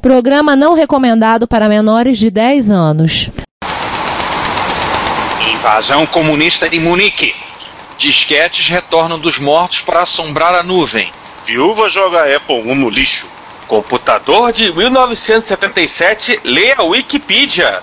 Programa não recomendado para menores de 10 anos. Invasão comunista de Munique. Disquetes retornam dos mortos para assombrar a nuvem. Viúva joga Apple 1 no lixo. Computador de 1977 lê a Wikipedia.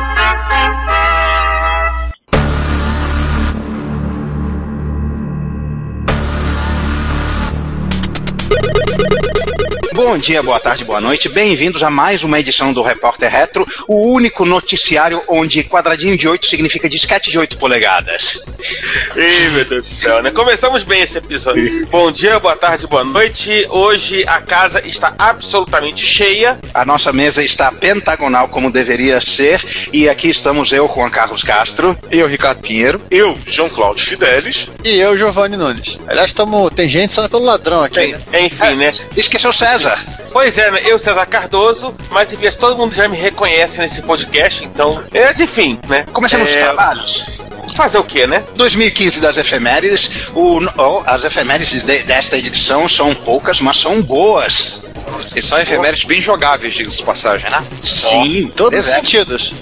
Bom dia, boa tarde, boa noite. Bem-vindos a mais uma edição do Repórter Retro, o único noticiário onde quadradinho de 8 significa disquete de 8 polegadas. Ih, meu Deus do céu, né? Começamos bem esse episódio. Bom dia, boa tarde, boa noite. Hoje a casa está absolutamente cheia. A nossa mesa está pentagonal como deveria ser e aqui estamos eu, Juan Carlos Castro. Eu, Ricardo Pinheiro. Eu, João Cláudio Fidelis. E eu, Giovanni Nunes. Aliás, tamo, tem gente só pelo ladrão aqui, né? Enfim, né? Esqueceu César. Pois é, né? eu, César Cardoso, mas enfim, todo mundo já me reconhece nesse podcast, então. Mas enfim, né? Começamos os É, trabalhos. Fazer o quê, né? 2015 das efemérides. O, oh, as efemérides de- desta edição são poucas, mas são boas. E são efemérides bem jogáveis, diga-se de passagem, né? Sim, Todos os sentidos.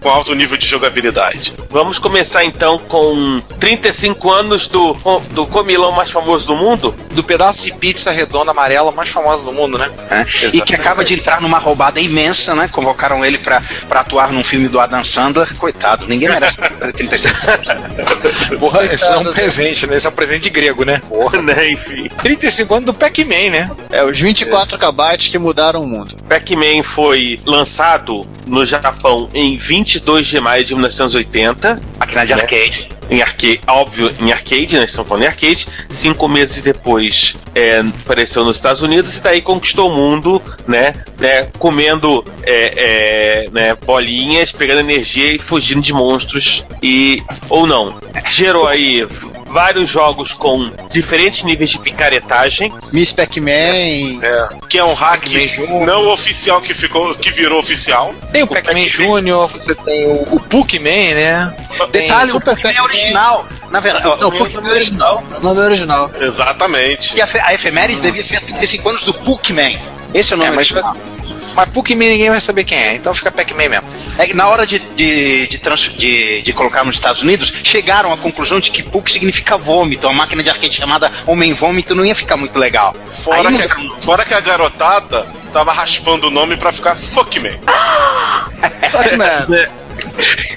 Com alto nível de jogabilidade. Vamos começar então com 35 anos do, do comilão mais famoso do mundo. Do pedaço de pizza redonda amarela mais famosa do mundo, né? né? E que acaba de entrar numa roubada imensa, né? Convocaram ele pra, pra atuar num filme do Adam Sandler. Coitado, ninguém merece 35 anos. Porra, esse é um presente, né? Esse é um presente grego, né? né? Enfim. 35 anos do Pac-Man, né? É, os 24 KB que mudaram o mundo. Pac-Man foi lançado no Japão em 22 de maio de 1980. Máquina de arcade. Em arcade, óbvio, em arcade, né? Estamos falando em arcade. Cinco meses depois é, apareceu nos Estados Unidos e daí conquistou o mundo, né? né comendo é, é, né, bolinhas, pegando energia e fugindo de monstros. E. ou não. Gerou aí vários jogos com diferentes níveis de picaretagem. Miss Pac-Man. É, que é um hack não oficial que ficou, que virou oficial. Tem o Pac-Man Júnior, você tem o, o Puckman, né? Tem Detalhe, o Pac-Man é original. Na verdade, Não, o Pokémon é original. O nome é original. Exatamente. e a, a efeméride devia ser 35 anos do Puckman. Esse é o nome É, mas, original. mas Puckman ninguém vai saber quem é, então fica Pac-Man mesmo. É que na hora de, de, de, trans- de- de colocar nos Estados Unidos, chegaram à conclusão de que Puck significa vômito. Uma máquina de arcade chamada Homem Vômito não ia ficar muito legal. Fora, Aí que não- a, fora que a garotada tava raspando o nome pra ficar Fuckman. Pac-Man.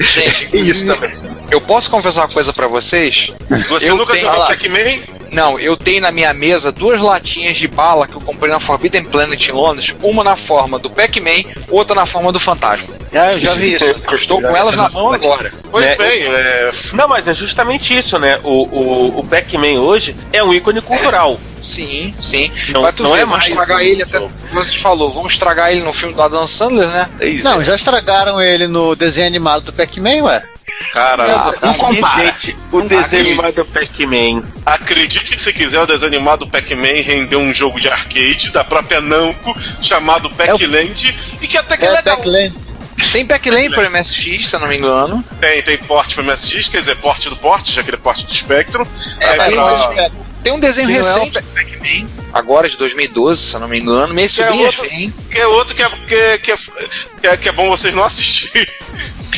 Gente, Isso também. eu posso confessar uma coisa pra vocês? Você Eu nunca tenho- jogou. Pac-Man? Não, eu tenho na minha mesa duas latinhas de bala que eu comprei na Forbidden Planet em Londres, uma na forma do Pac-Man, outra na forma do Fantasma. Ah, eu já vi isso. Eu estou com elas na mão agora. Pois Né? bem, é, Não, mas é justamente isso, né? O, o, o Pac-Man hoje é um ícone cultural. Sim, sim. Não- Mas tu não vê, é vamos mais estragar ele até. Como você falou, vamos estragar ele no filme do Adam Sandler, né? É isso. Não, já estragaram ele no desenho animado do Pac-Man, ué. Cara, Ah, Não compara. Gente, o desenho animado do Pac-Man. acredite se quiser, o desenho animado Pac-Man rendeu um jogo de arcade da própria Namco chamado Pac-Land e que até que é, É o legal. Tem Pac-Lane para MSX, se eu não me engano. Tem, tem porte pra MSX, quer dizer, porte do porte, já aquele porte do Spectrum. É, É, tem, pra- tem um desenho Que não é o recente do Pac-Man, agora de 2012, se eu não me engano. Minha Que é sobrinha outro- vem. Que é outro que é, que, é, que, é, que, é, que é bom vocês não assistirem.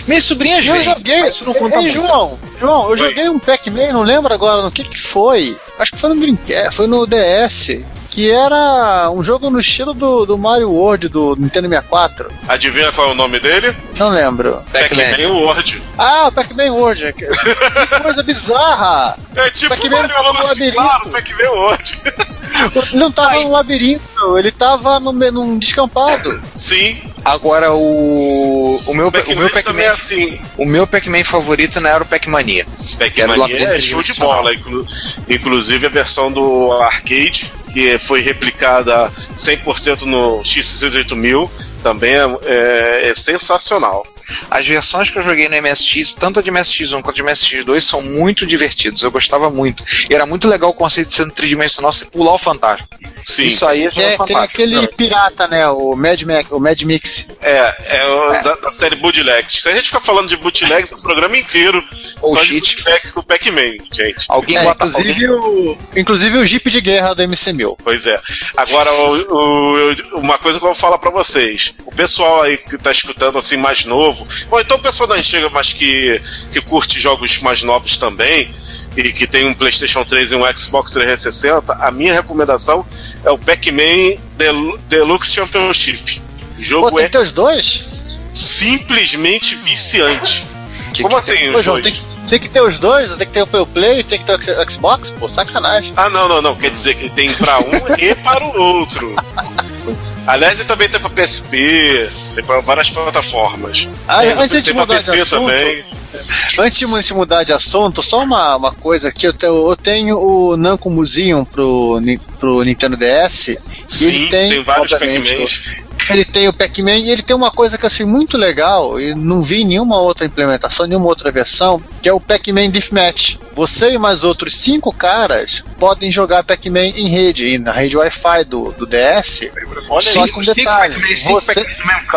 Minha sobrinha Eu vem. joguei. mas isso não conta Ei. João, João, eu Oi. joguei um Pac-Man, não lembro agora no que que foi. Acho que foi no Dreamcast, foi no DS. Que era um jogo no estilo do, do Mario World do Nintendo 64. Adivinha qual é o nome dele? Não lembro. Pac-Man. World. Ah, o Pac-Man World. Que coisa bizarra! É tipo Pac-Man Mario World, claro, Pac-Man World. Ele não tava no labirinto, ele tava no, num descampado. Sim, Agora o. O meu, o Pac-Man meu também é Pac-Man. assim. O meu Pac-Man favorito não era o Pac-Mania. Quero lá Pac-Man é show de bola. inclu- inclusive a versão do arcade, que foi replicada 100% no X68000, Também é, é- é sensacional. As versões que eu joguei no MSX, tanto a de MSX1 quanto a de MSX2, são muito divertidos. Eu gostava muito. E era muito legal o conceito de ser tridimensional, você pular o fantasma. Sim. Isso aí é, É, tem fantástico. aquele pirata, né? O Mad, Mac, o Mad Mix. É, é, o Da, da série Bootlegs. Se a gente ficar falando de bootlegs o programa inteiro, Ou cheat. do Pac-Man, gente. Alguém É, bota inclusive, o, inclusive o Jeep de guerra do MC1000. Pois é. Agora, o- o- uma coisa que eu vou falar pra vocês. O pessoal aí que tá escutando assim mais novo, ou então o pessoal da antiga, mas que, que curte jogos mais novos também, e que tem um PlayStation 3 e um Xbox 360, a minha recomendação é o Pac-Man Del- Deluxe Championship. O Pô, jogo tem é ter os dois? simplesmente viciante. Que- Como que- assim, Pô, os João, dois? tem, tem que ter os dois? Tem que ter o Play, tem que ter o Xbox? Pô, sacanagem. Ah, não, não, não. Quer dizer que tem pra um e para o outro. Aliás, ele também tem pra PSP, tem pra várias plataformas. Ah, Tem- antes tem mudar de PC assunto, também. Antes de mu- de mudar de assunto, só uma, uma coisa aqui, eu tenho, eu tenho o Namco Museum pro, pro Nintendo DS. Sim, tem, tem, vários Pac-Mans. Ele tem o Pac-Man e ele tem uma coisa que achei muito legal e não vi nenhuma outra implementação, nenhuma outra versão, que é o Pac-Man Deathmatch. Você e mais outros cinco caras podem jogar Pac-Man em rede, e na rede Wi-Fi do, do DS. Olha só aí, com cinco detalhe, você...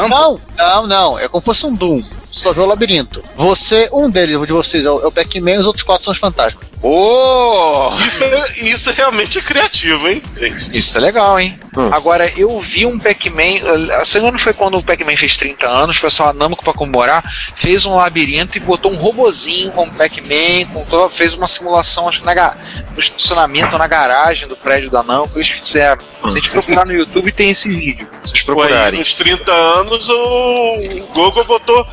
Não, não, não. É como se fosse um Doom. Só vê o labirinto. Você, um deles, de vocês é o, é o Pac-Man e os outros quatro são os fantasmas. Ô! Isso, é- isso realmente é criativo, hein, gente? Isso é legal, hein? Hum. Agora, eu vi um Pac-Man. eh, Se não foi quando o Pac-Man fez 30 anos, o pessoal a Namco pra comemorar, fez um labirinto e botou um robozinho com o Pac-Man, com todo- fez uma simulação, acho que na, no estacionamento, na garagem do prédio da Namco. Eles fizeram. Se a gente procurar no YouTube, tem esse vídeo. Se vocês procurarem. nos 30 anos, o Google botou,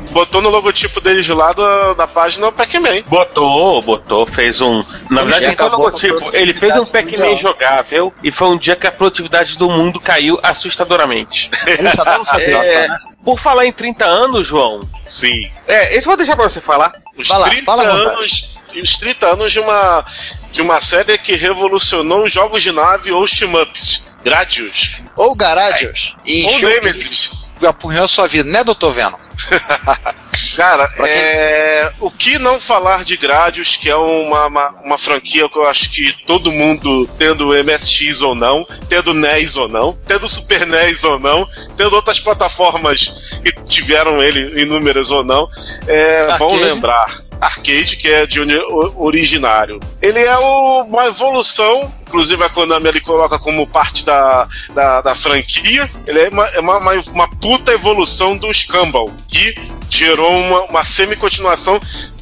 botou no logotipo deles lá da, da página o Pac-Man. Botou, botou, fez um. Na Ele verdade, a logotipo. Ele fez um Pac-Man jogável e foi um dia que a produtividade do mundo caiu assustadoramente. Já deram É, por falar em 30 anos, João, Sim. é, esse eu vou deixar pra você falar. Os Vai lá, 30 fala à vontade. anos. Os 30 anos de uma, de uma série que revolucionou os jogos de nave ou os team-ups. Gradius. Ou Garadios. E Ou Nemesis. apunhou a sua vida, né, doutor Venom? Cara, é, o que não falar de Gradius, que é uma, uma, uma franquia que eu acho que todo mundo, tendo MSX ou não, tendo NES ou não, tendo Super NES ou não, tendo outras plataformas que tiveram ele inúmeras ou não, é, vão lembrar. Arcade, que é de originário. Ele é uma evolução, inclusive a Konami ele coloca como parte da, da, da franquia. Ele é uma, é uma, uma, uma puta evolução do Scumble, que gerou uma, uma semi-continuação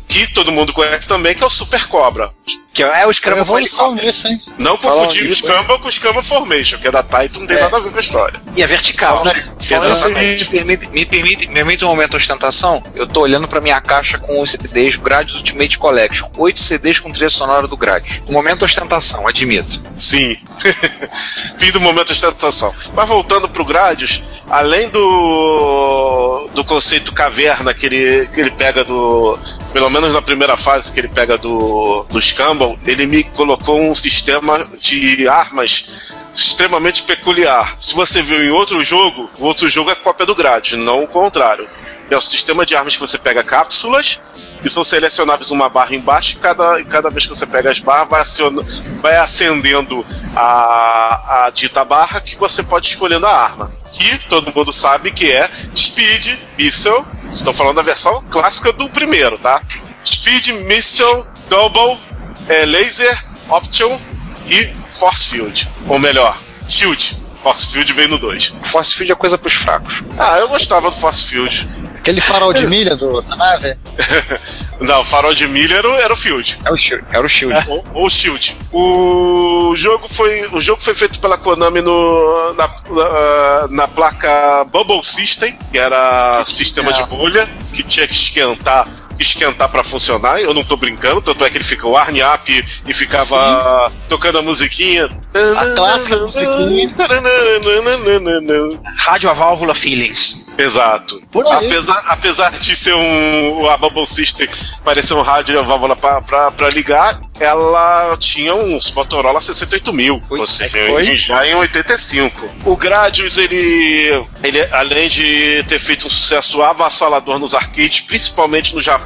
que todo mundo conhece também, que é o Super Cobra. Que é o Scramble evolução nisso, hein? Não confundir o Scumble com o Scumble Formation, que é da Titan, não tem É. nada a ver com a história. E é vertical. Fala- Né? Exatamente. me permite, me, permite, me permite um momento de ostentação? Eu tô olhando pra minha caixa com os CDs Gradius Ultimate Collection. Oito CDs com trilha sonora do Gradius. Um momento de ostentação, admito. Sim. Fim do momento de ostentação. Mas voltando pro Gradius, além do do conceito caverna que ele, que ele pega do. Pelo menos na primeira fase que ele pega do, do Scumble, ele me colocou um sistema de armas extremamente peculiar. Se você viu em outro jogo, o outro jogo é cópia do Gradius, não o contrário. É o sistema de armas que você pega cápsulas e são selecionáveis uma barra embaixo e cada, cada vez que você pega as barras vai, aciona- vai acendendo a, a dita barra que você pode escolhendo a arma. Que todo mundo sabe que é Speed, Missile. Estou falando da versão clássica do primeiro, tá? Speed, Missile, Double, é, Laser, Option e Force Field. Ou melhor, Shield. Force Field veio no 2. Force Field é coisa pros fracos. Ah, eu gostava do Force Field. Aquele farol de milha do, da nave. Não, o farol de milha era, o- era o Field. É o Shield. Era o Shield. ou, ou Shield. O jogo foi, o jogo foi feito pela Konami no, na, na, na placa Bubble System, que era sistema de bolha, que tinha que esquentar, que esquentar pra funcionar, eu não tô brincando, tanto é que ele fica o arn up e ficava tocando a musiquinha. A clássica musiquinha. Rádio a válvula Feelings. Exato. Apesar, apesar de ser um. A Bubble System parecer um rádio a válvula pra, pra, pra ligar, ela tinha uns Motorola 68000. Ou seja, foi? já em 85. O Gradius, ele, ele, além de ter feito um sucesso avassalador nos arcades, principalmente no Japão,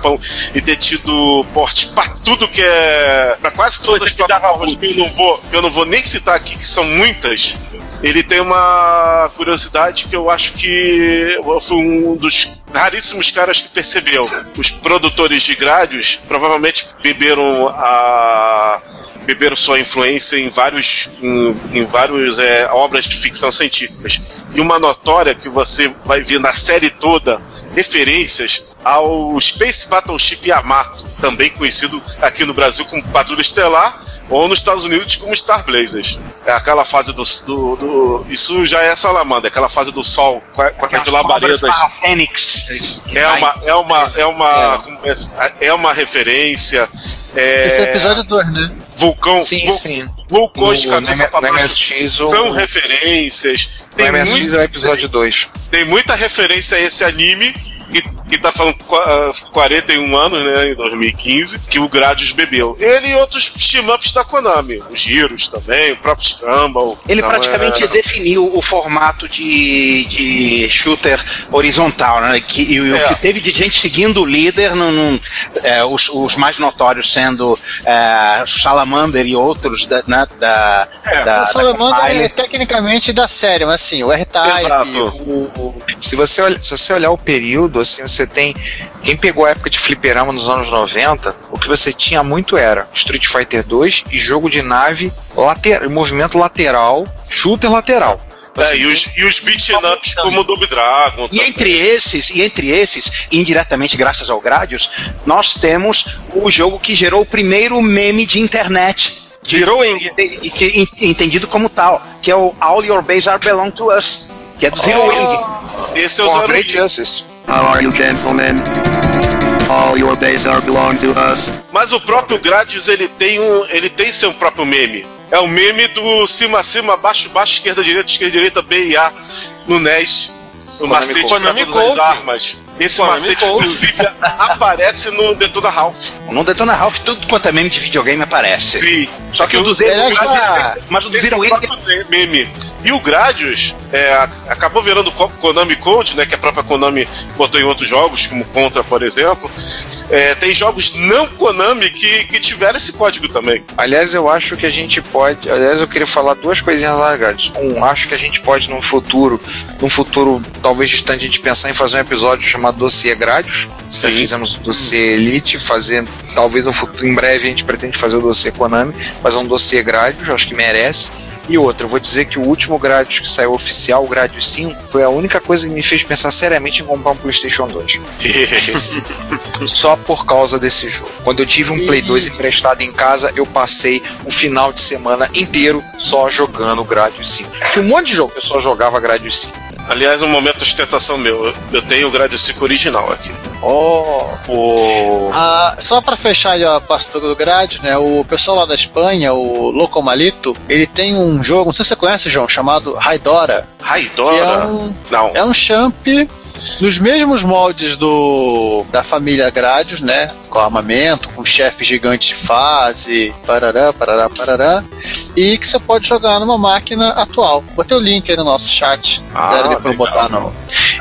e ter tido porte pra tudo que é. pra quase todas as plataformas que eu não vou, eu não vou nem citar aqui, que são muitas. Ele tem uma curiosidade que eu acho que eu fui um dos raríssimos caras que percebeu. Os produtores de Gradius provavelmente beberam a beberam sua influência em vários em, em vários é, obras de ficção científicas. E uma notória que você vai ver na série toda referências ao Space Battleship Yamato, também conhecido aqui no Brasil como Patrulha Estelar ou nos Estados Unidos como Star Blazers. É aquela fase do, do, do- isso já é Salamandra, aquela fase do Sol com, a- com aquelas labaredas. A Fênix. É uma, é uma, é uma, como é- é uma referência. É, Esse é o episódio 2, né? vulcão, Sim, vul- sim. vulcões de No- cabeça no pra baixo MSX, o- são referências. O Tem, MSX muito- é o episódio 2. tem muita referência a esse anime que, que tá falando qu- ah, 41 anos, né, em 2015, que o Gradius bebeu. Ele e outros team-ups da Konami, os Heroes também, o próprio Scramble. Ele Então, praticamente é- definiu o formato de, de shooter horizontal, né? Que, e o É. que teve de gente seguindo o líder, num, num, é, os, os mais notórios sendo é, Salamander e outros da, né, da, É, da, o Salamander da é tecnicamente da série, mas assim, o R-Type, Exato. o, o- Se você, se você olhar o período, assim, você tem. Quem pegou a época de fliperama nos anos 90, o que você tinha muito era Street Fighter 2 e jogo de nave, later, movimento lateral, shooter lateral. É, e os, e os beat'em ups como o Double Dragon. E entre esses, e entre esses, indiretamente graças ao Gradius, nós temos o jogo que gerou o primeiro meme de internet. Que en- entendido como tal, que é o All Your Base Are Belong to Us, que é do Zero Oh. Wing. Esse é o Zero Wing. How are you, gentlemen? All your bases are belong to us. Mas o próprio Gradius ele tem um, ele tem seu próprio meme. É o meme do cima cima, baixo baixo, esquerda direita, esquerda direita, B e A no NES. O macete para todas as armas. Esse Konami macete, inclusive, aparece no Detona Ralph. No Detona Ralph, tudo quanto é meme de videogame aparece. Sim. Só que o do Zero mas o do Zero é meme. E o Gradius é, acabou virando Konami Code, né? Que a própria Konami botou em outros jogos, como Contra, por exemplo. É, tem jogos não Konami que, que tiveram esse código também. Aliás, eu acho que a gente pode. Aliás, eu queria falar duas coisinhas lá, Gradius. Um, acho que a gente pode, num futuro, num futuro talvez distante, a gente pensar em fazer um episódio chamado Dossiê Gradius. Já Sim. fizemos o dossiê Elite, fazer. Talvez no futuro, em breve, a gente pretende fazer o dossiê Konami, fazer um dossiê Gradius, acho que merece. E outra, eu vou dizer que o último Gradius que saiu oficial, o Gradius 5, foi a única coisa que me fez pensar seriamente em comprar um PlayStation 2. Só por causa desse jogo. Quando eu tive um Play 2 emprestado em casa, eu passei o final de semana inteiro só jogando Gradius 5. Tinha um monte de jogo que eu só jogava Gradius 5. Aliás, um momento de ostentação meu. Eu- tenho o Gradius 5 original aqui. O... Ah, só pra fechar ali a parte do Grade, né? O pessoal lá da Espanha, o Loco Malito, ele tem um jogo, não sei se você conhece, João, chamado Raidora. Que é Raidora? um, Não. é um champ nos mesmos moldes do da família Gradius, né? Com armamento, com chefe gigante de fase, parará, parará, parará. E que você pode jogar numa máquina atual. Botei o link aí no nosso chat. Ah, Deve depois legal. botar no.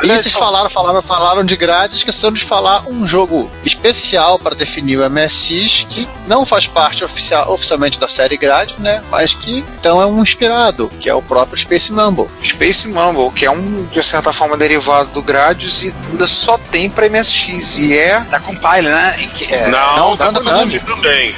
E vocês falaram, falaram, falaram de grades, esqueceram de falar um jogo especial para definir o MSX, que não faz parte oficial, oficialmente da série Gradius, né? Mas que então é um inspirado, que é o próprio Space Mumble. Space Mumble, que é um, de certa forma, derivado do Gradius e ainda só tem pra MSX. E é da Compile, né? Que é- Não, não, da da Konami também.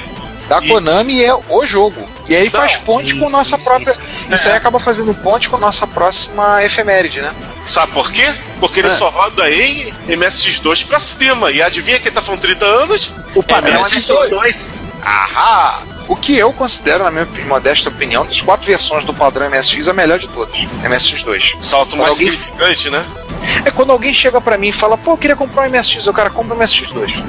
da E- Konami é o jogo. E aí faz ponte com nossa própria. Isso aí acaba fazendo ponte com nossa próxima efeméride, né? Sabe por quê? Porque ele É. só roda em MSX2 pra cima. E adivinha quem tá falando 30 anos? O padrão é MSX2. MSX2. Ahá! O que eu considero, na minha modesta opinião, das quatro versões do padrão MSX, a melhor de todas. MSX2. Salto mais Alguém- significante, né? É quando alguém chega pra mim e fala, pô, eu queria comprar um MSX, o cara compra um MSX2.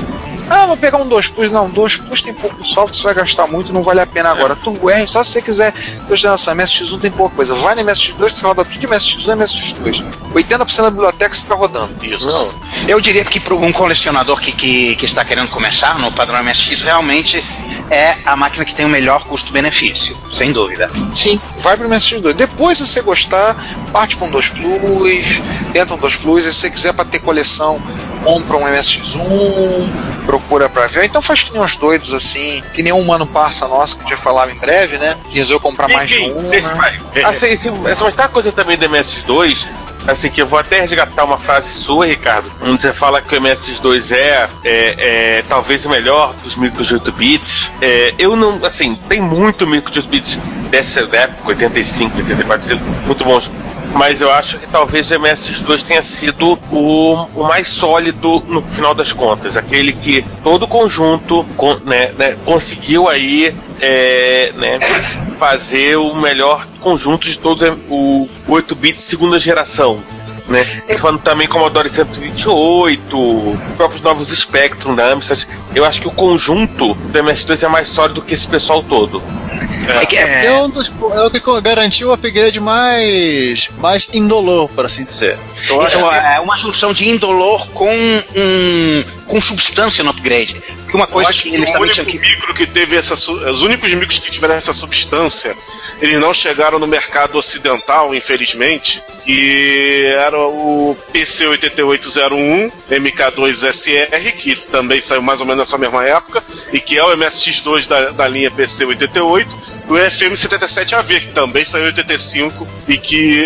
Ah, vou pegar um 2 Plus. Não, 2 Plus tem pouco software, você vai gastar muito, não vale a pena agora. Turbo R, só se você quiser ter geração MSX1 tem pouca coisa. Vai no MSX2 que você roda tudo de MSX1 e MSX2. 80% da biblioteca você está rodando. Isso. Eu diria que para um colecionador que, que, que está querendo começar no padrão MSX, realmente é a máquina que tem o melhor custo-benefício, sem dúvida. Sim, vai pro MSX2. Depois, se você gostar, parte para um 2 Plus, tenta um 2 Plus. E se você quiser para ter coleção, compra um MSX1, procura pra ver. Então faz que nem uns doidos assim, que nem um mano parça nosso que a gente vai falar em breve, né? Que resolveu comprar mais de um. Né? vai. Assim, essa mas tá uma coisa também do MS2, assim, que eu vou até resgatar uma frase sua, Ricardo, onde você fala que o MS2 é, é, é talvez o melhor dos micros de 8 bits. É, eu não, assim, tem muito micro de 8 bits dessa época, 85, 84, muito bons. Mas eu acho que talvez o MS2 tenha sido o, o mais sólido no final das contas. Aquele que todo conjunto con- né, né, conseguiu aí é, né, fazer o melhor conjunto de todo o 8 bits segunda geração. Né? Falando também Commodore 128, os próprios novos Spectrum da Amstrad, eu acho que o conjunto do MS2 é mais sólido que esse pessoal todo. É, que- É, é, um dos, é o que garantiu o upgrade mais, mais indolor, por assim dizer. Eu acho então, que é uma junção de indolor com um, com substância no upgrade. Porque uma coisa que que eles o único que. micro que teve essa. Os únicos micros que tiveram essa substância, eles não chegaram no mercado ocidental, infelizmente. E era o PC8801 MK2SR, que também saiu mais ou menos nessa mesma época, e que é o MSX2 da, da linha PC88, e o FM77AV, que também saiu em 85 e que,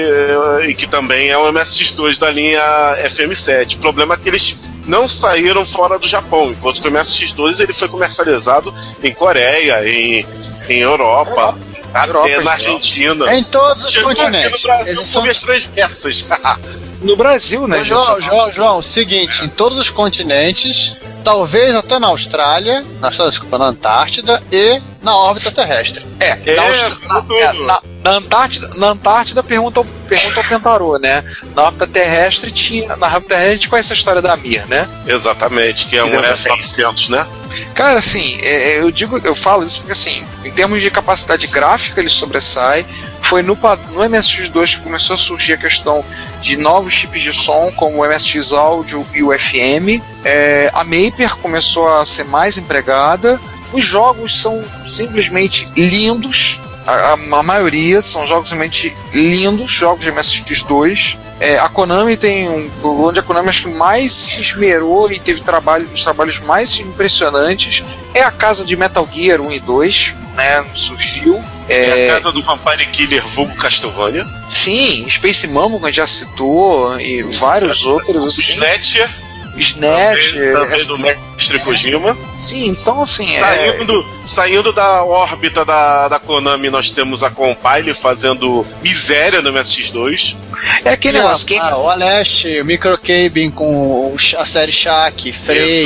e que também é o MSX2 da linha FM7. O problema é que eles não saíram fora do Japão, enquanto que o MSX2 ele foi comercializado em Coreia, em, em Europa, até Europa, na então. Argentina. em todos os Chegou aqui continentes. no Brasil Eles são vias transversas. No Brasil, né? Ô, João, Gilson? João, João, seguinte, em todos os continentes, talvez até na Austrália, na, desculpa, na Antártida e na órbita terrestre. É, É, na, é, na- na Antártida, na Antártida pergunta, ao- pergunta ao Pentarô, né? Na órbita terrestre tinha. Na órbita terrestre a gente conhece a história da Mir, né? Exatamente, que é um Que deu F900, né? Cara, assim, é, é, eu digo, eu falo isso porque assim, em termos de capacidade gráfica ele sobressai. Foi no, no MSX2 que começou a surgir a questão de novos chips de som, como o MSX Audio e o FM. É, a Maper começou a ser mais empregada. Os jogos são simplesmente lindos. A, a- a maioria são jogos simplesmente lindos, jogos de MSX2. É, a Konami tem um. Onde a Konami acho que mais se esmerou e teve trabalho, os trabalhos mais impressionantes é a casa de Metal Gear 1 e 2, né? Surgiu. É, É, a casa do Vampire Killer vulgo Castlevania. sim, Space Mambo, que a gente já citou, e vários outros, assim. Snatch, também, também é, do Mestre Kojima. sim, então assim, é, Saindo, saindo da órbita da, da Konami, nós temos a Compile fazendo miséria no MSX2. é aquele negócio, quem, Ah, o Aleste, o Microcabin com a série Shaq, Frey,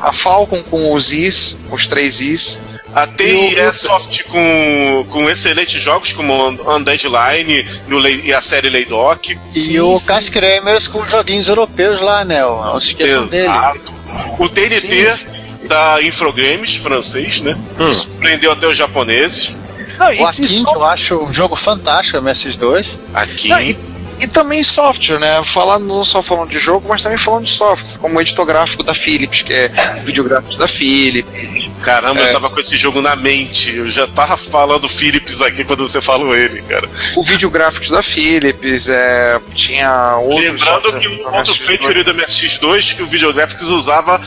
a Falcon com os Is, os três Is, A TI o- Soft com, com excelentes jogos como Undead Line e, e a série Laydock. E Sim, o sim. Cass Kremers com joguinhos europeus lá, né? Não se esqueçam dele. Exato. O TNT Sim, da Infogrames, francês, né? Hum. Surpreendeu até os japoneses. Não, O Akin, só- que eu acho um jogo fantástico, MS2. Aqui. E, também software, né? Falar não só falando de jogo, mas também falando de software, como o editor gráfico da Philips, que é videográficos da Philips. Caramba, É. eu tava com esse jogo na mente. Eu já tava falando Philips aqui quando você falou ele, cara. O videográficos da Philips, é, tinha outros. Lembrando que o outro MSX2. feature do MSX2 que o Videographics usava,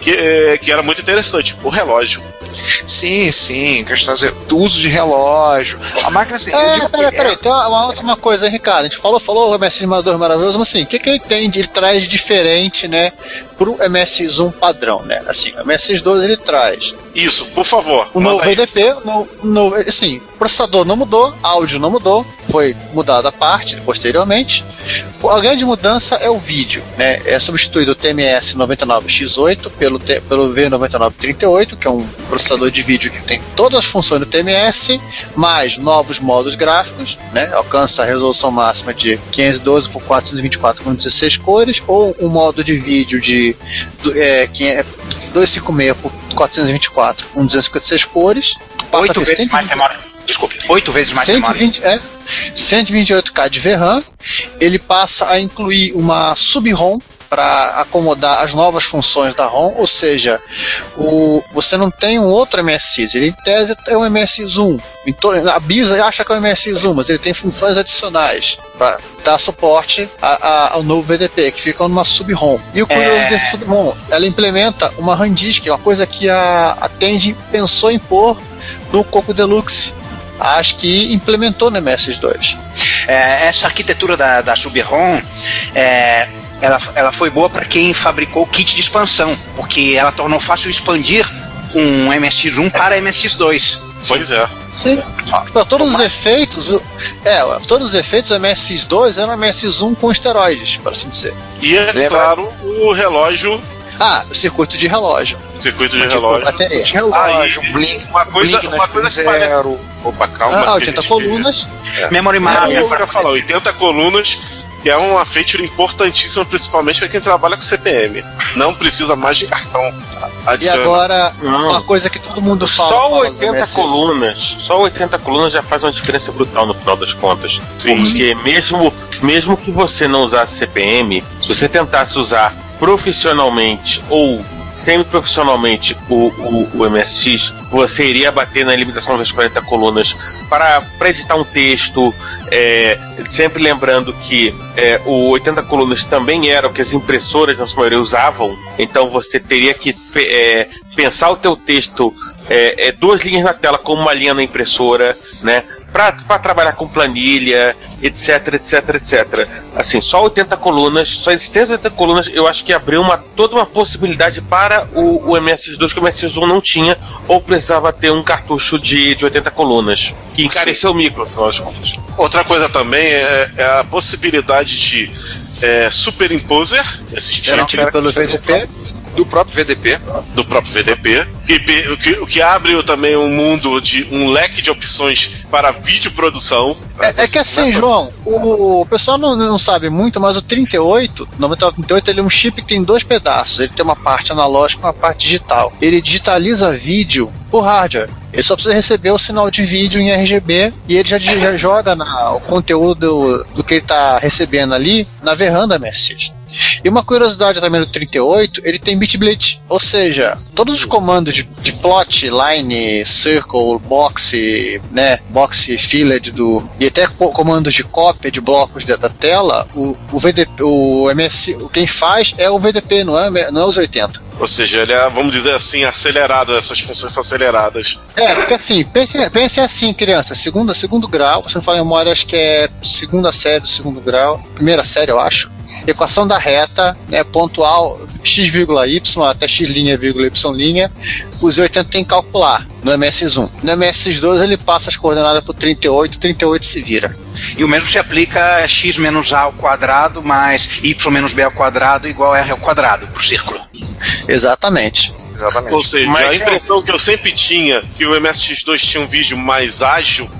que, é, que era muito interessante, o relógio. Sim, sim, questões do uso de relógio. A máquina assim. É, peraí, peraí, tem uma, uma coisa, hein, Ricardo. A gente falou, falou o MS2 maravilhoso, mas assim, o que, que ele tem, de, ele traz diferente, né, pro MSX1 padrão, né? Assim, o MSX2 ele traz Isso, por favor. o novo. VDP, no, no, assim, o processador não mudou, áudio não mudou, foi mudado a parte posteriormente. A grande mudança é o vídeo, né? É substituído o TMS 99X8 pelo, pelo V9938, que é um processador de vídeo que tem todas as funções do TMS, mais novos modos gráficos, né? Alcança a resolução máxima de 512 por 424 com 16 cores, ou um modo de vídeo de do- é, que é 256 por 424 com 256 cores. passa a Oito ter vezes 120 mais memória. Desculpe, oito vezes mais memória. 120, é, 128K de VRAM. Ele passa a incluir uma sub-ROM para acomodar as novas funções da ROM, ou seja, o, você não tem um outro MSX, ele em tese é um MSX1. Então, a BIOS acha que é um MSX1, mas ele tem funções adicionais para dar suporte a- a- ao novo VDP, que fica numa sub-ROM. E o curioso É. desse sub-ROM, ela implementa uma RAM disk, uma coisa que a, a pensou em pôr no Coco Deluxe. Acho que implementou no MSX2. É, essa arquitetura da, da Sub-ROM, é, ela, ela foi boa para quem fabricou o kit de expansão, porque ela tornou fácil expandir um MSX1 para MSX2. Pois é. Sim. Para todos os efeitos, é, todos os efeitos do MSX2 eram MSX1 com esteroides, por assim dizer. E é Lembra- claro o relógio, Ah, o circuito de relógio. circuito de Tipo, relógio. bateria. Relógio, Aí, Blink, Uma coisa, Blink uma coisa que parece. zero. Opa, calma. Ah, que 80 a gente- colunas. Memory É, Map. isso que eu ia falar, 80 colunas, que é uma feature importantíssima, principalmente para quem trabalha com CPM. Não precisa mais de cartão E adicional. agora, Não. uma coisa que todo mundo fala. Só fala do 80 MSX. colunas, só 80 colunas já faz uma diferença brutal no final das contas. Sim. Porque mesmo, mesmo que você não usasse CPM, se você tentasse usar profissionalmente ou semi-profissionalmente o, o, o MSX, você iria bater na limitação das 40 colunas para editar um texto, é, sempre lembrando que é, o 80 colunas também era o que as impressoras, na sua maioria, usavam, então você teria que é, pensar o teu texto é, é, duas linhas na tela com uma linha na impressora, né? Para trabalhar com planilha, etc, etc, etc. Assim, só 80 colunas, só existência de 80 colunas, eu acho que abriu uma, toda uma possibilidade para o, o MSX2 que o MSX1 não tinha, ou precisava ter um cartucho de, de 80 colunas, que encareceu o micro, afinal das contas. Outra coisa também é, é a possibilidade de é, superimposer, esses Geralmente chips pelo. Do próprio VDP. do próprio VDP, o que, o que abre também um mundo de um leque de opções para videoprodução. É, é que assim, João, o, o pessoal não, não sabe muito, mas o 38, 9938, ele é um chip que tem dois pedaços. Ele tem uma parte analógica e uma parte digital. Ele digitaliza vídeo por hardware. Ele só precisa receber o sinal de vídeo em RGB e ele já, já joga na- o conteúdo do que ele está recebendo ali na VRAM da MSX. E uma curiosidade também do 38, ele tem bit split, ou seja, todos os comandos de, de plot, line, circle, box, né, box filled do e até co- comandos de cópia de blocos da, da tela, o, o VDP, o MS, quem faz é o VDP, não é, não é os 80. Ou seja, ele é, vamos dizer assim, acelerado, essas funções são aceleradas. É, porque assim, pense, pense assim, criança, segundo, segundo grau, se não falar em memória, acho que é segunda série do segundo grau, primeira série, eu acho. Equação da reta, né, pontual x,y até x linha, vírgula, y linha, os 80 tem que calcular no MS1. No MS2 ele passa as coordenadas por 38, 38 se vira. E o mesmo se aplica a x menos a ao quadrado mais y menos b ao quadrado igual a r ao quadrado, pro círculo. Exatamente. Exatamente. Ou seja, Mas- a impressão que eu sempre tinha que o MSX2 tinha um vídeo mais ágil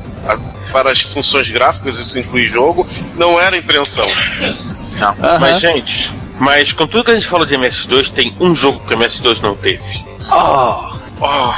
para as funções gráficas, isso inclui jogo, não era impressão. Mas, gente, mas com tudo que a gente falou de MS2, tem um jogo que o MS2 não teve. Oh, Oh,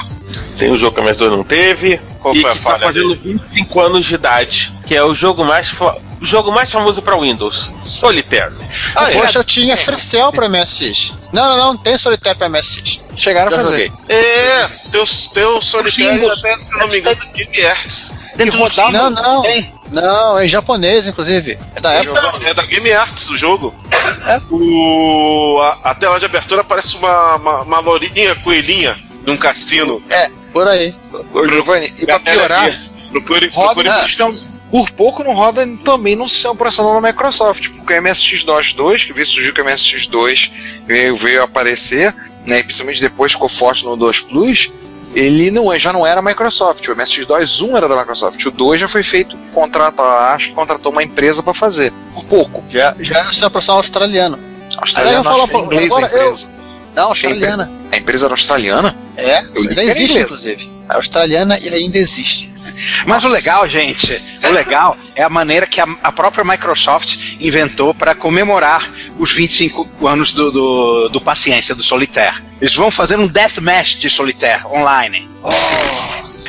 Tem um jogo que o MS2 não teve. Qual e foi a que falha tá fazendo 25 anos de idade. Que é o jogo mais, o jogo mais famoso para Windows. Solitaire. ah, é. Poxa, eu tinha Freecell pra MSX. Não, não, não, não tem Solitário pra MSX. Chegaram a Já fazer. joguei. É, teu, teu Solitaire Windows. até, se eu não me engano, Game Arts. dentro do rodava- Não, não. Tem. Não, é em japonês, inclusive. É da época. Não, é da Game Arts o jogo. É? O, a, a tela de abertura parece uma, uma, uma lourinha coelhinha num cassino. É, por aí. Ô, Giovanni, e pra piorar, Procure, roda procure no sistema. Por pouco não roda também no sistema operacional da Microsoft, porque o MSX-DOS 2, que veio surgir com o MSX2, veio, veio aparecer, né, e principalmente depois ficou forte no 2 Plus, ele não é, já não era Microsoft. O MS-DOS 1 era da Microsoft. O 2 já foi feito, contrato, acho que contratou uma empresa para fazer. Por pouco. Já, já é uma produção australiana. Australiano, Agora eu é inglês a agora eu- empresa. Não, australiana. A empresa era australiana? É, ainda existe, inglês. inclusive. É australiana e ainda existe. Mas o legal, gente, o legal é a maneira que a, a própria Microsoft inventou para comemorar os 25 anos do, do, do Paciência, do Solitaire. Eles vão fazer um deathmatch de Solitaire online.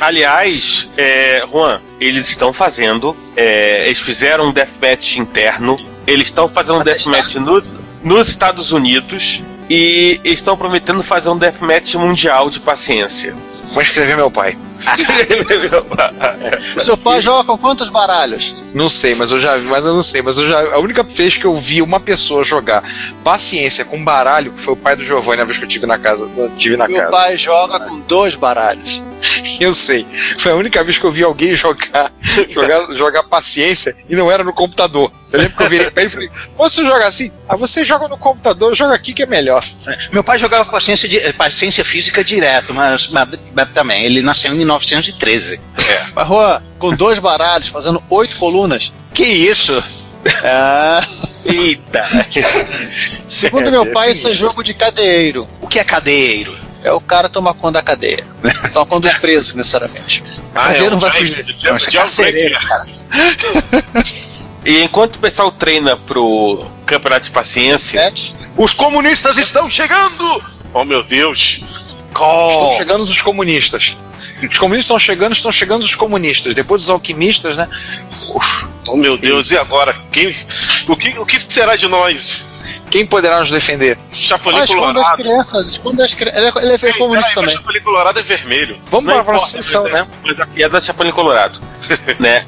Aliás, é, Juan, eles estão fazendo. é, eles fizeram um deathmatch interno. Eles estão fazendo um testar. deathmatch nos, nos Estados Unidos. E estão prometendo fazer um deathmatch mundial de paciência. Vou escrever meu pai. O seu pai joga com quantos baralhos? Não sei, mas eu já vi, mas eu não sei, mas eu já. A única vez que eu vi uma pessoa jogar paciência com baralho foi o pai do Giovanni, a vez que eu tive na casa. Tive na Meu casa. pai joga com dois baralhos. Eu sei. Foi a única vez que eu vi alguém jogar, jogar, jogar paciência e não era no computador. Eu lembro que eu virei pra ele e falei: Você joga assim? Ah, você joga no computador, joga aqui que é melhor. Meu pai jogava paciência, paciência física direto, mas, mas- mas também, ele nasceu em 1913. Mas, Juan, com dois baralhos, fazendo oito colunas. Que isso? Ah, Eita! segundo É, meu é pai, assim isso é jogo de cadeiro. O que é cadeiro? É o cara tomar conta da cadeia. Toma conta dos presos, necessariamente. Ah, Cadeiro é não vai fugir. jailbreak. E enquanto o pessoal treina pro campeonato de paciência, Sete. Os comunistas estão chegando! Oh meu Deus. Estão chegando os comunistas. Os comunistas estão chegando, estão chegando os comunistas. Depois dos alquimistas, né? Oh meu Deus, e agora? Quem, o, que, o que será de nós? Quem poderá nos defender? Chapolin Ah, esconda as Colorado. crianças, esconda as crianças. Ele é, ele é Ei, comunista mas também. Chapolin Colorado é vermelho. Vamos Não para a importa, sessão, né? mas a piada é Chapolin Colorado, né?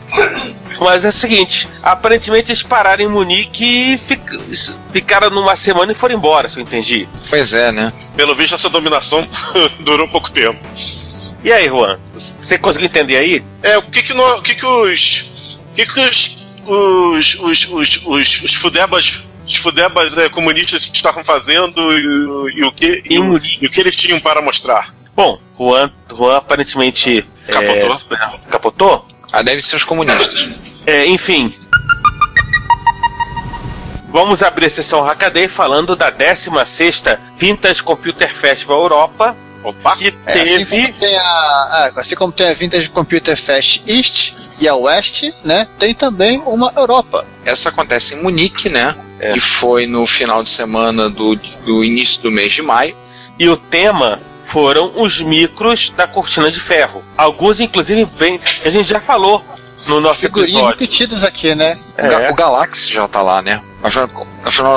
Mas é o seguinte, aparentemente eles pararam em Munique e fic- ficaram numa semana e foram embora, se eu entendi. Pois é, né? Pelo visto, essa dominação durou pouco tempo. E aí, Juan, você conseguiu entender aí? É, o que que, nó- o que, que os. O que que os. Os, os, os, os, os fudebas. Os fudebas né, comunistas estavam fazendo e, o- e o que, e, o, e o que eles tinham para mostrar. Bom, Juan, Juan aparentemente é, Capotou? super- capotou? Ah, deve ser os comunistas. É, enfim. Vamos abrir a sessão Hackaday falando da 16ª Vintage Computer Festival Europa, Opa! que É, assim, teve... como tem a, ah, assim como tem a Vintage Computer Fest East e a West, né? Tem também uma Europa. Essa acontece em Munique, né? É. E foi no final de semana do, do início do mês de maio. E o tema foram os micros da cortina de ferro. Alguns, inclusive, bem, que a gente já falou no nosso Figurinhas episódio. repetidas aqui, né? O, Ga É. o Galaxy já tá lá, né?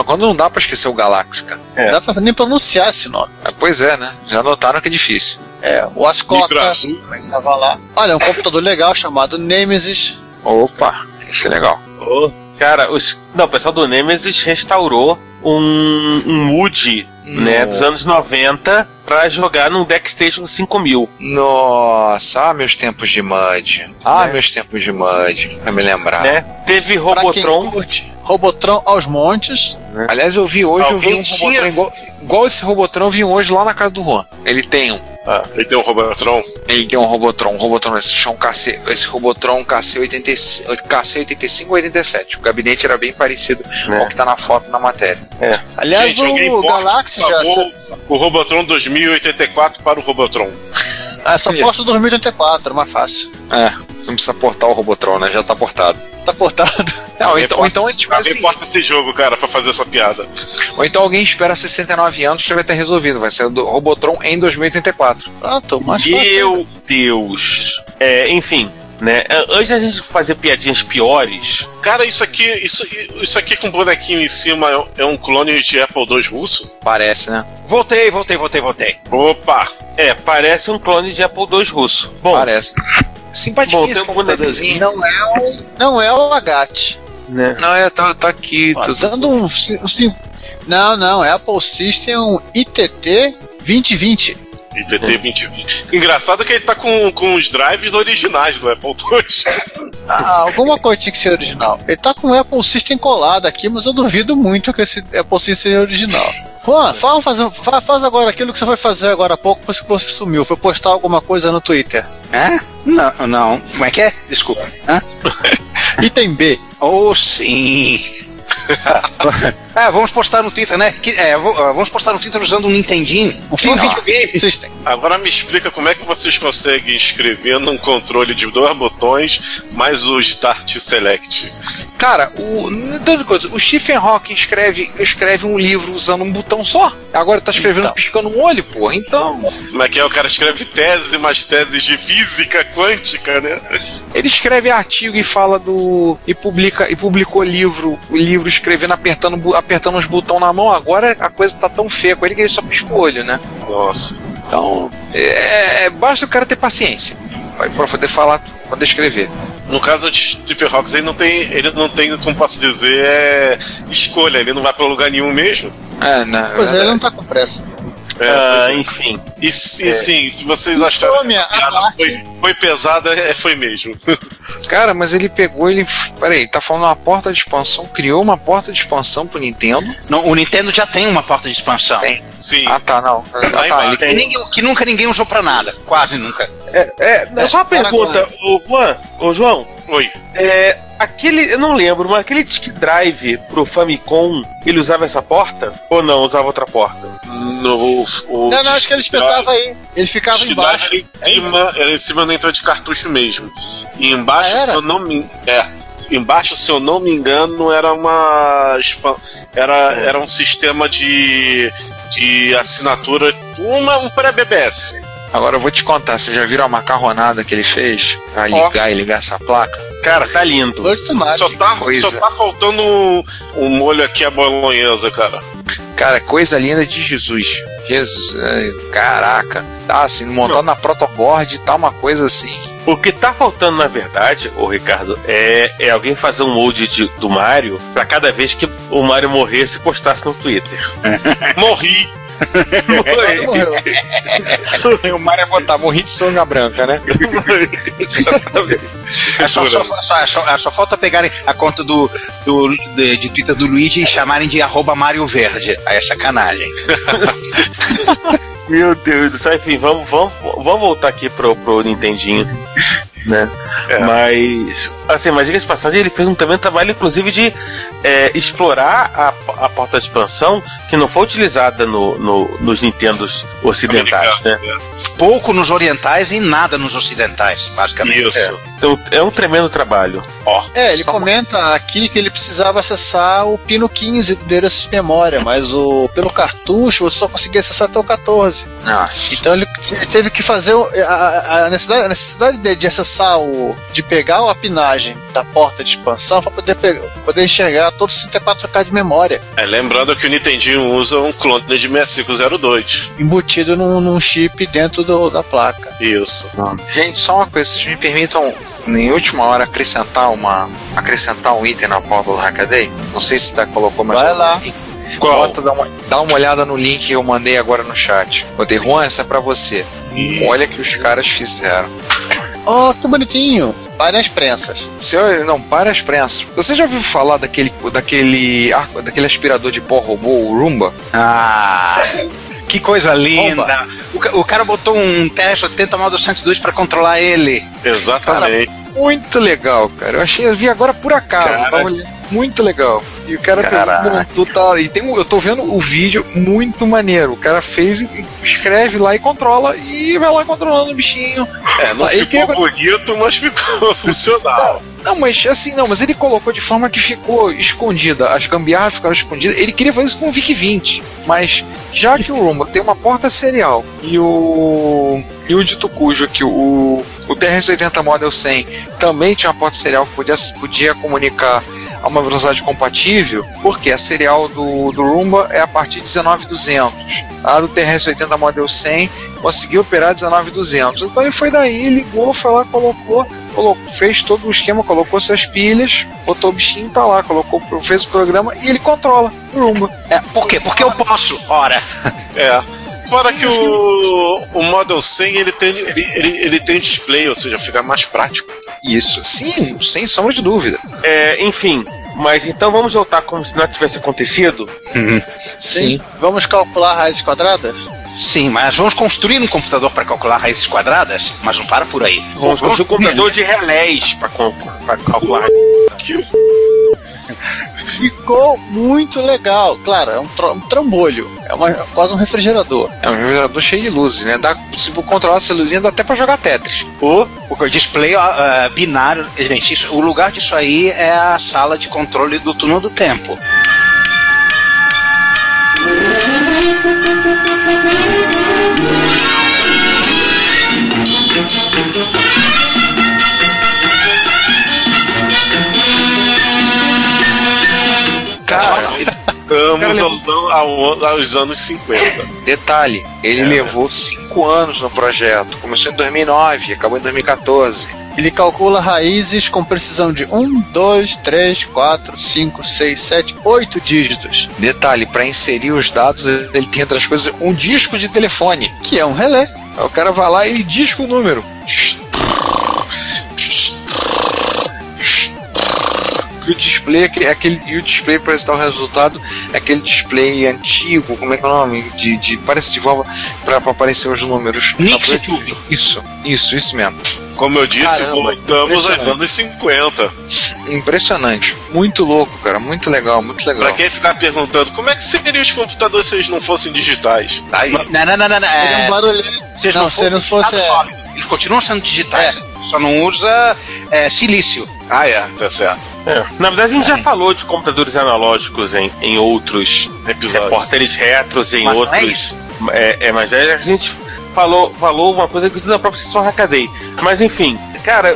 Quando não dá pra esquecer o Galaxy, cara. É. Dá pra nem pronunciar esse nome. Ah, Pois é, né? Já notaram que é difícil. É, o Ascota tava lá. Olha, um computador legal chamado Nemesis. Opa, isso é legal. Oh, cara, os, não, o pessoal do Nemesis restaurou um, um MUD né, No- dos anos 90 pra jogar num Deckstation 5000. Nossa, ah, meus tempos de MUD. Ah, Né? meus tempos de MUD. Pra me lembrar. Né? Teve Pra quem Robotron. curte, Robotron aos montes. Aliás, eu vi hoje, eu vi um Alguém tinha- Robotron igual, igual esse Robotron, eu vi um hoje lá na casa do Juan. Ele tem um. Ele tem um Robotron. Ele tem um Robotron, um Robotron, esse chão KC, esse Robotron KC85, KC85 ou 87. O gabinete era bem parecido com Né? o que tá na foto na matéria. Aliás, Gente, alguém o Galaxy já. O Robotron 2084 para o Robotron. Ah, só posta 2084, mais fácil. É, não precisa portar o Robotron, né? Já tá portado. Tá portado. Não, então, porta- ou então a gente faz Alguém assim, porta esse jogo, cara, pra fazer essa piada. ou então alguém espera 69 anos que já vai ter resolvido. Vai ser o do Robotron em 2084. Pronto, mais fácil. Meu Deus. É, enfim, né? Antes da gente fazer piadinhas piores, Cara, isso aqui, isso, isso aqui com bonequinho em cima é- é um clone de Apple II russo? Parece, né? Voltei, voltei, voltei, voltei. Opa! é, parece um clone de Apple II russo. Bom, Parece. Simpatinho Bom, esse um computadorzinho. Não é o, não é o Agat. né? Não, é, tá, tá aqui. Ó, tô- dando um, um sim- Não, não, é Apple System ITT 2020. ITT 2020. Engraçado que ele tá com, com os drives originais do Apple II. Ah, alguma coisa tinha que ser original. Ele tá com o Apple System colado aqui, mas eu duvido muito que esse Apple System seja original. Juan, fala, faz, fa- faz agora aquilo que você foi fazer agora há pouco, depois que você sumiu. Foi postar alguma coisa no Twitter. Hã? Não, não. Como é que é? Desculpa. Hã? Item B. Oh, sim. ah, vamos postar no Twitter, né? Que- é, ah, vamos postar no Twitter usando um Nintendinho. O Fan videogame. System. Agora me explica como é que vocês conseguem escrever num controle de dois botões mais o Start Select. Cara, o, coisa, o Stephen Hawking escreve, escreve um livro usando um botão só. Agora tá escrevendo Então. piscando um olho, porra. Então, Como é que é? O cara escreve tese, mais teses de física quântica, né? ele escreve artigo e fala do. e publica e publicou livro, o livro escrevendo, apertando, bu- apertando os botões na mão. Agora a coisa tá tão feia com ele que ele só pisca o olho, né? Nossa. Então, é, é- basta o cara ter paciência vai- pra poder falar, poder escrever. No caso de Stephen Hawking, ele não tem, ele não tem, como posso dizer, é, escolha, ele não vai pra lugar nenhum mesmo. É, né? Pois é, ele verdade. não tá com pressa. É, Ah, é. enfim. E, e sim, se vocês acharam Tome que a piada arte. foi, foi pesada, é, foi mesmo. Cara, mas ele pegou, ele. Peraí, tá falando uma porta de expansão, criou uma porta de expansão pro Nintendo. Não, o Nintendo já tem uma porta de expansão. Tem. Sim. Ah, tá, não. Ah, tá, ele- Que, ninguém- que nunca ninguém usou pra nada. Quase nunca. É, é, só uma pergunta, ô Juan, ô João, Oi. é, aquele, eu não lembro, mas aquele disc drive pro Famicom, ele usava essa porta? Ou não, usava outra porta? No, o, o Não, não, acho que ele espetava aí. Ele ficava embaixo. Era em cima, era em cima da entrada de cartucho mesmo. E embaixo, Ah, se eu não me. É. Embaixo, se eu não me engano, era uma. Era, era um sistema de. de assinatura. Uma, um pré-BBS. Agora eu vou te contar, vocês já viram a macarronada que ele fez pra ligar e ligar essa placa? Cara, tá lindo. Só tá, só tá faltando um, um molho aqui a bolonhesa, cara. Cara, coisa linda de Jesus. Jesus, caraca. Tá assim, montado na protoboard, tá uma coisa assim. O que tá faltando, na verdade, ô Ricardo, é, é alguém fazer um molde de- do Mario pra cada vez que o Mario morresse e postasse no Twitter. Morri. O Mario ia botar, morri de songa branca, né? É só, só, só, é só, é só falta pegarem a conta do, do de, de Twitter do Luigi e chamarem de arroba Mario Verde. Aí é sacanagem. Meu Deus do céu, enfim, vamos, vamos, vamos voltar aqui pro, pro Nintendinho, né? É. Mas, assim, mas diga-se passagem, ele fez um também um trabalho, inclusive, de é, explorar a, a porta de expansão que não foi utilizada no, no- nos Nintendos ocidentais, né? Pouco nos orientais e nada nos ocidentais, basicamente. Isso. Então, é um tremendo trabalho. Ó, É, ele comenta aqui que ele precisava acessar o pino 15 do endereço de memória, mas o, pelo cartucho você só conseguia acessar até o 14. Ah, Então ele, ele teve que fazer o- a, a- necessidade, a necessidade dele de acessar o. de pegar a pinagem da porta de expansão para poder, pegar- poder enxergar todos os 64K de memória, É, lembrando que o Nintendinho usa um clone de 6502. embutido num, num chip dentro do- da placa. Isso. Gente, só uma coisa, vocês me permitam, em última hora, acrescentar uma. acrescentar um item na pauta do Hackaday? Não sei se tá, colocou mais Vai lá. Qual? Bota, dá, uma, dá uma olhada no link que eu mandei agora no chat. Botei, Juan, essa é pra você. Olha que os caras fizeram. Oh, que bonitinho! Várias prensas. Senhor, não, para as prensas. Você já ouviu falar daquele, daquele, daquele aspirador de pó robô, o Roomba? Ah, que coisa linda. O, o cara botou um TR-80 Model 102 pra controlar ele. Exatamente. Muito legal, cara. Eu achei, eu vi agora por acaso. Cara. olhando. Muito legal. E o cara pegou, montou, tá, e tem, eu tô vendo o vídeo muito maneiro. O cara fez, e escreve lá e controla e vai lá controlando o bichinho. É, não ele ficou bonito, mas ficou funcional. Não, mas assim, não, mas ele colocou de forma que ficou escondida. As gambiarras ficaram escondidas. Ele queria fazer isso com o VIC 20. Mas já que o Roomba tem uma porta serial e o. E o dito cujo que o, o TRS-80 Model 100 também tinha uma porta serial que podia, podia comunicar a uma velocidade compatível, porque a serial do, do Roomba é a partir de 19200. A do TRS-80 Model 100 conseguiu operar 19200. Então ele foi daí, ligou, foi lá, colocou colocou, fez todo o esquema, colocou suas pilhas, botou o bichinho, tá lá, colocou, fez o programa e ele controla o Roomba. É, por quê? Porque eu posso. Ora. É. Fora que o, o Model 100 ele tem, ele, ele, ele tem display, ou seja, fica mais prático. Isso, sim, sem sombra de dúvida. É, enfim, Mas então vamos voltar como se nada tivesse acontecido? Sim. Vamos calcular raízes quadradas? Sim, mas vamos construir um computador para calcular raízes quadradas? Mas não para por aí. Vamos construir um computador de relés para calcular. Ficou muito legal. Claro, é um, tro- um trambolho. É uma- quase um refrigerador. É um refrigerador cheio de luzes, né? Dá, se controlar essa luzinha, dá até pra jogar Tetris. O, o display ó, ah, binário, gente, isso- o lugar disso aí é a sala de controle do túnel do tempo. Cara, ao- ao- aos anos 50. detalhe, ele levou cinco anos no projeto. Começou em 2009, acabou em 2014. Ele calcula raízes com precisão de 1, 2, 3, 4, 5, 6, 7, 8 dígitos. Detalhe, pra inserir os dados, ele tem outras coisas, um disco de telefone. Que é um relé. Aí o cara vai lá e ele disca o número. E o display, é aquele- é e o display para apresentar o resultado é aquele display antigo, como é que é o nome? De, de, parece de volta para aparecer os números. Nixtube. Isso, isso, isso mesmo. Como eu disse, Caramba, voltamos aos anos 50. Impressionante. Muito louco, cara. Muito legal, muito legal. Pra quem ficar perguntando como é que seriam os computadores se eles não fossem digitais? Aí, Não, não, não, não. não, Seria É, um barulho. se eles Não, se ele não fosse. É, Eles continuam sendo digitais, só não usa é, silício. ah é, tá certo. É. Na verdade, a gente já falou de computadores analógicos em, em outros Episódio. repórteres retros, em Mas não é outros. É, é, mas a gente falou, falou uma coisa que da própria sessão Hackaday. Mas enfim, cara,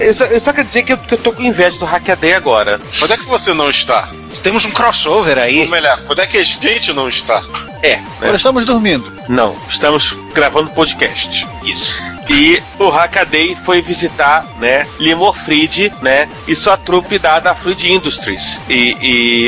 eu só, eu só quero dizer que eu, que eu tô com inveja do Hackaday agora. Quando é que você não está? Temos um crossover Ou aí. melhor, quando é que a gente não está? É, né? estamos dormindo. Não, estamos gravando podcast. Isso. E o Hackaday foi visitar, né, Limor Fried, né, e sua trupe da, da Fruit Industries. E,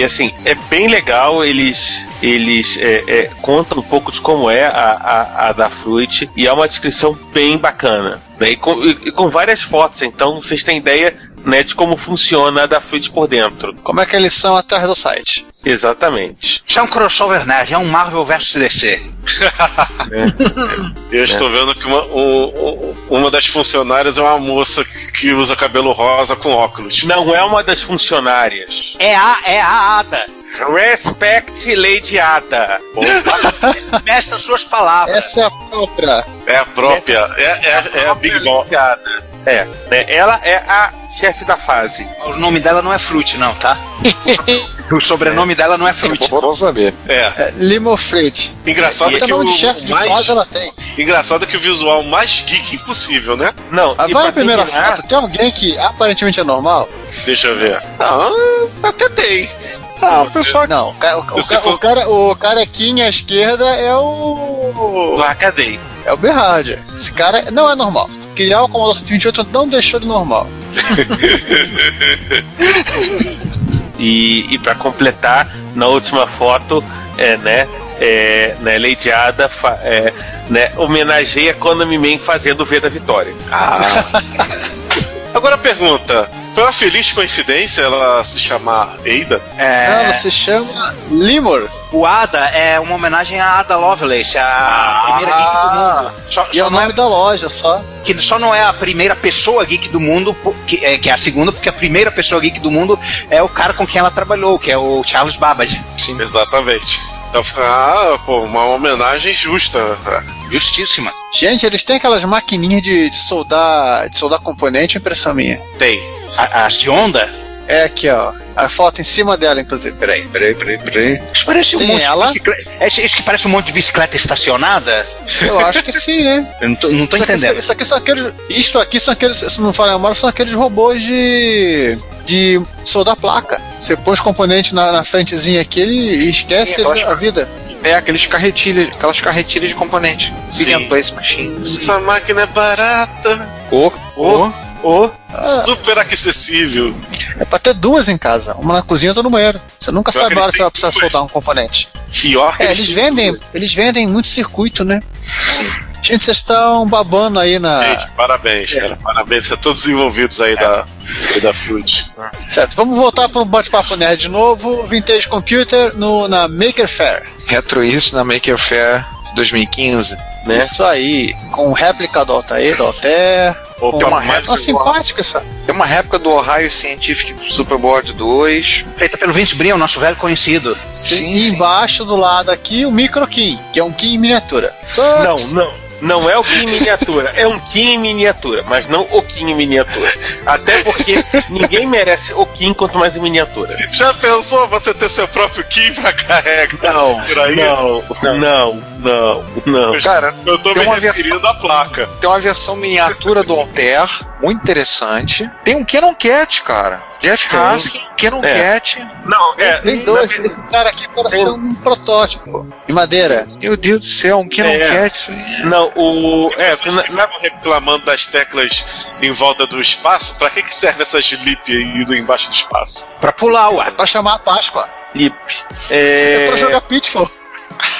e, assim, é bem legal, eles eles é, é, contam um pouco de como é a, a, a da Fruit e é uma descrição bem bacana. Né, e, com, e com várias fotos, então vocês têm ideia né, de como funciona a da Fruit por dentro. Como é que eles são atrás do site? Exatamente. Isso é um crossover nerd, é um Marvel vs DC. Eu estou vendo que uma, um- um- uma das funcionárias é uma moça que usa cabelo rosa com óculos. Não é uma das funcionárias. É a, é a Ada. Respect Lady Ada. Mestra suas palavras. Essa é a própria. É a própria, é, é, é a Big Boss. Lady Ada. É, né, ela é a chefe da fase. O nome dela não é Fruit, não, tá? o sobrenome dela não é Fruit. Vamos saber. É. É, Limo Freight. Engraçado E- que Tamanho o, de chefe de mais, fase ela tem. engraçado que o visual mais geek impossível, né? Não, Ah, vai pra a primeira terminar- foto. Tem alguém que aparentemente é normal? Deixa eu ver. Não, até tem. Ah, o pessoal Não, o, ca- o, ca- o, cara, o carequinha à esquerda é o. Hackaday. É o Berhard. Esse cara não é normal. Criar o Commodore 128 não deixou ele normal. E, e para completar, na última foto, é, né, é, né, Lady Ada fa- é, né, homenageia Konami Man fazendo o V da Vitória. Agora a pergunta: foi uma feliz coincidência ela se chamar Eida? É, Ela se chama Limor. o Ada é uma homenagem à Ada Lovelace, a primeira geek do mundo. Só, E é só o não nome é, da loja só. que só não é a primeira pessoa geek do mundo, que é, que é a segunda, porque a primeira pessoa geek do mundo é o cara com quem ela trabalhou, que é o Charles Babbage. Sim. Exatamente. Então, ah, pô, uma homenagem justa. Justíssima. Gente, eles têm aquelas maquininhas de, de soldar de soldar componente, impressão minha. Tem. A- As de onda? É aqui, ó. A foto em cima dela, inclusive. Peraí, peraí, peraí, peraí. Isso parece um Tem monte ela? de bicicleta. É isso que parece um monte de bicicleta estacionada? Eu acho que sim, né? Eu não tô, não tô Isso aqui- entendendo. Isso aqui são aqueles. Isto aqui são aqueles. Se não falar memória, são aqueles robôs de. de soldar placa. Você põe os componentes na, na frentezinha aqui ele esquece Sim, acho- a vida. É aqueles carretilhas, aquelas carretilhas de componente. Sim. Essa máquina é barata, Oh, oh. Ô, Ah, super acessível. é pra ter duas em casa. Uma na cozinha e outra no banheiro. Você nunca Pior sabe a hora você vai precisar soldar um componente. Pior que É, eles vendem. tudo. Eles vendem muito circuito, né? Gente, vocês estão babando aí na. Gente, parabéns, cara. Parabéns a todos os envolvidos aí da, da Fruit. Certo, vamos voltar para o bate-papo nerd de novo. Vintage Computer no, na Maker Fair. Retro isso na Maker Fair 2015. Né? Isso aí, com réplica do Altair, do Altair. Opa, uma réplica simpática essa. Tem uma réplica do Ohio Scientific Superboard 2. Feita pelo Vince Brin, o nosso velho conhecido. Sim, e sim. embaixo do lado aqui o Micro Kim, que é um Kim em miniatura. Não, não. Não é o Kim em miniatura, é um Kim em miniatura, mas não o Kim em miniatura. Até porque ninguém merece o Kim quanto mais em miniatura. Já pensou você ter seu próprio Kim pra carregar Não, por aí? não, não, não, não. Cara, Eu tô Tem me uma referindo à placa. tem uma versão miniatura do Altair, muito interessante. Tem um Canon Cat, cara. Jeff. Haskin, Canon É. Cat. Não, é. tem na dois, um cara aqui parece Tem- um protótipo de madeira. Meu Deus do céu, um Canon É. Cat. Não, o. É, Vocês na, na, ficam reclamando das teclas em volta do espaço, pra que, que serve essa slip aí do embaixo do espaço? Pra pular, ué. Pra chamar a Páscoa. Lip. É, É, pra jogar Pitfall.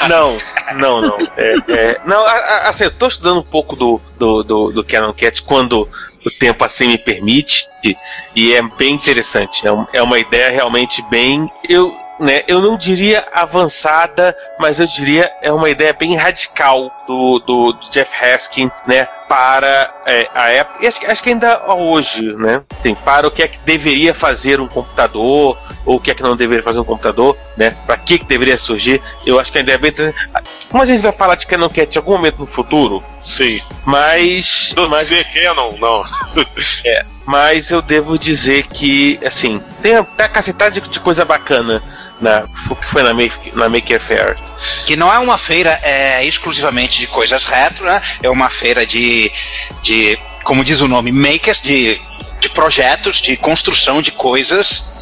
Não, não, não. É, é, não, assim, eu tô estudando um pouco do, do, do, do Canon Cat quando o tempo assim me permite, e, e é bem interessante. É, um- é uma ideia realmente bem. Eu, né, eu não diria avançada, mas eu diria é uma ideia bem radical do, do, do Jeff Haskin, né? Para é, a época, e acho, que- acho que ainda hoje, né? Sim, para o que é que deveria fazer um computador, ou o que é que não deveria fazer um computador, né? Para que, que deveria surgir, eu acho que a ideia é bem. Como a gente vai falar de Canon Cat em algum momento no futuro, Sim. mas. Do mas Canon, não. mas eu devo dizer que, assim, tem até cacetada de, de coisa bacana na, que foi na, Make, na Maker Fair. Que não é uma feira é, exclusivamente de coisas retro, né? É uma feira de, de como diz o nome, makers, de, de projetos, de construção de coisas,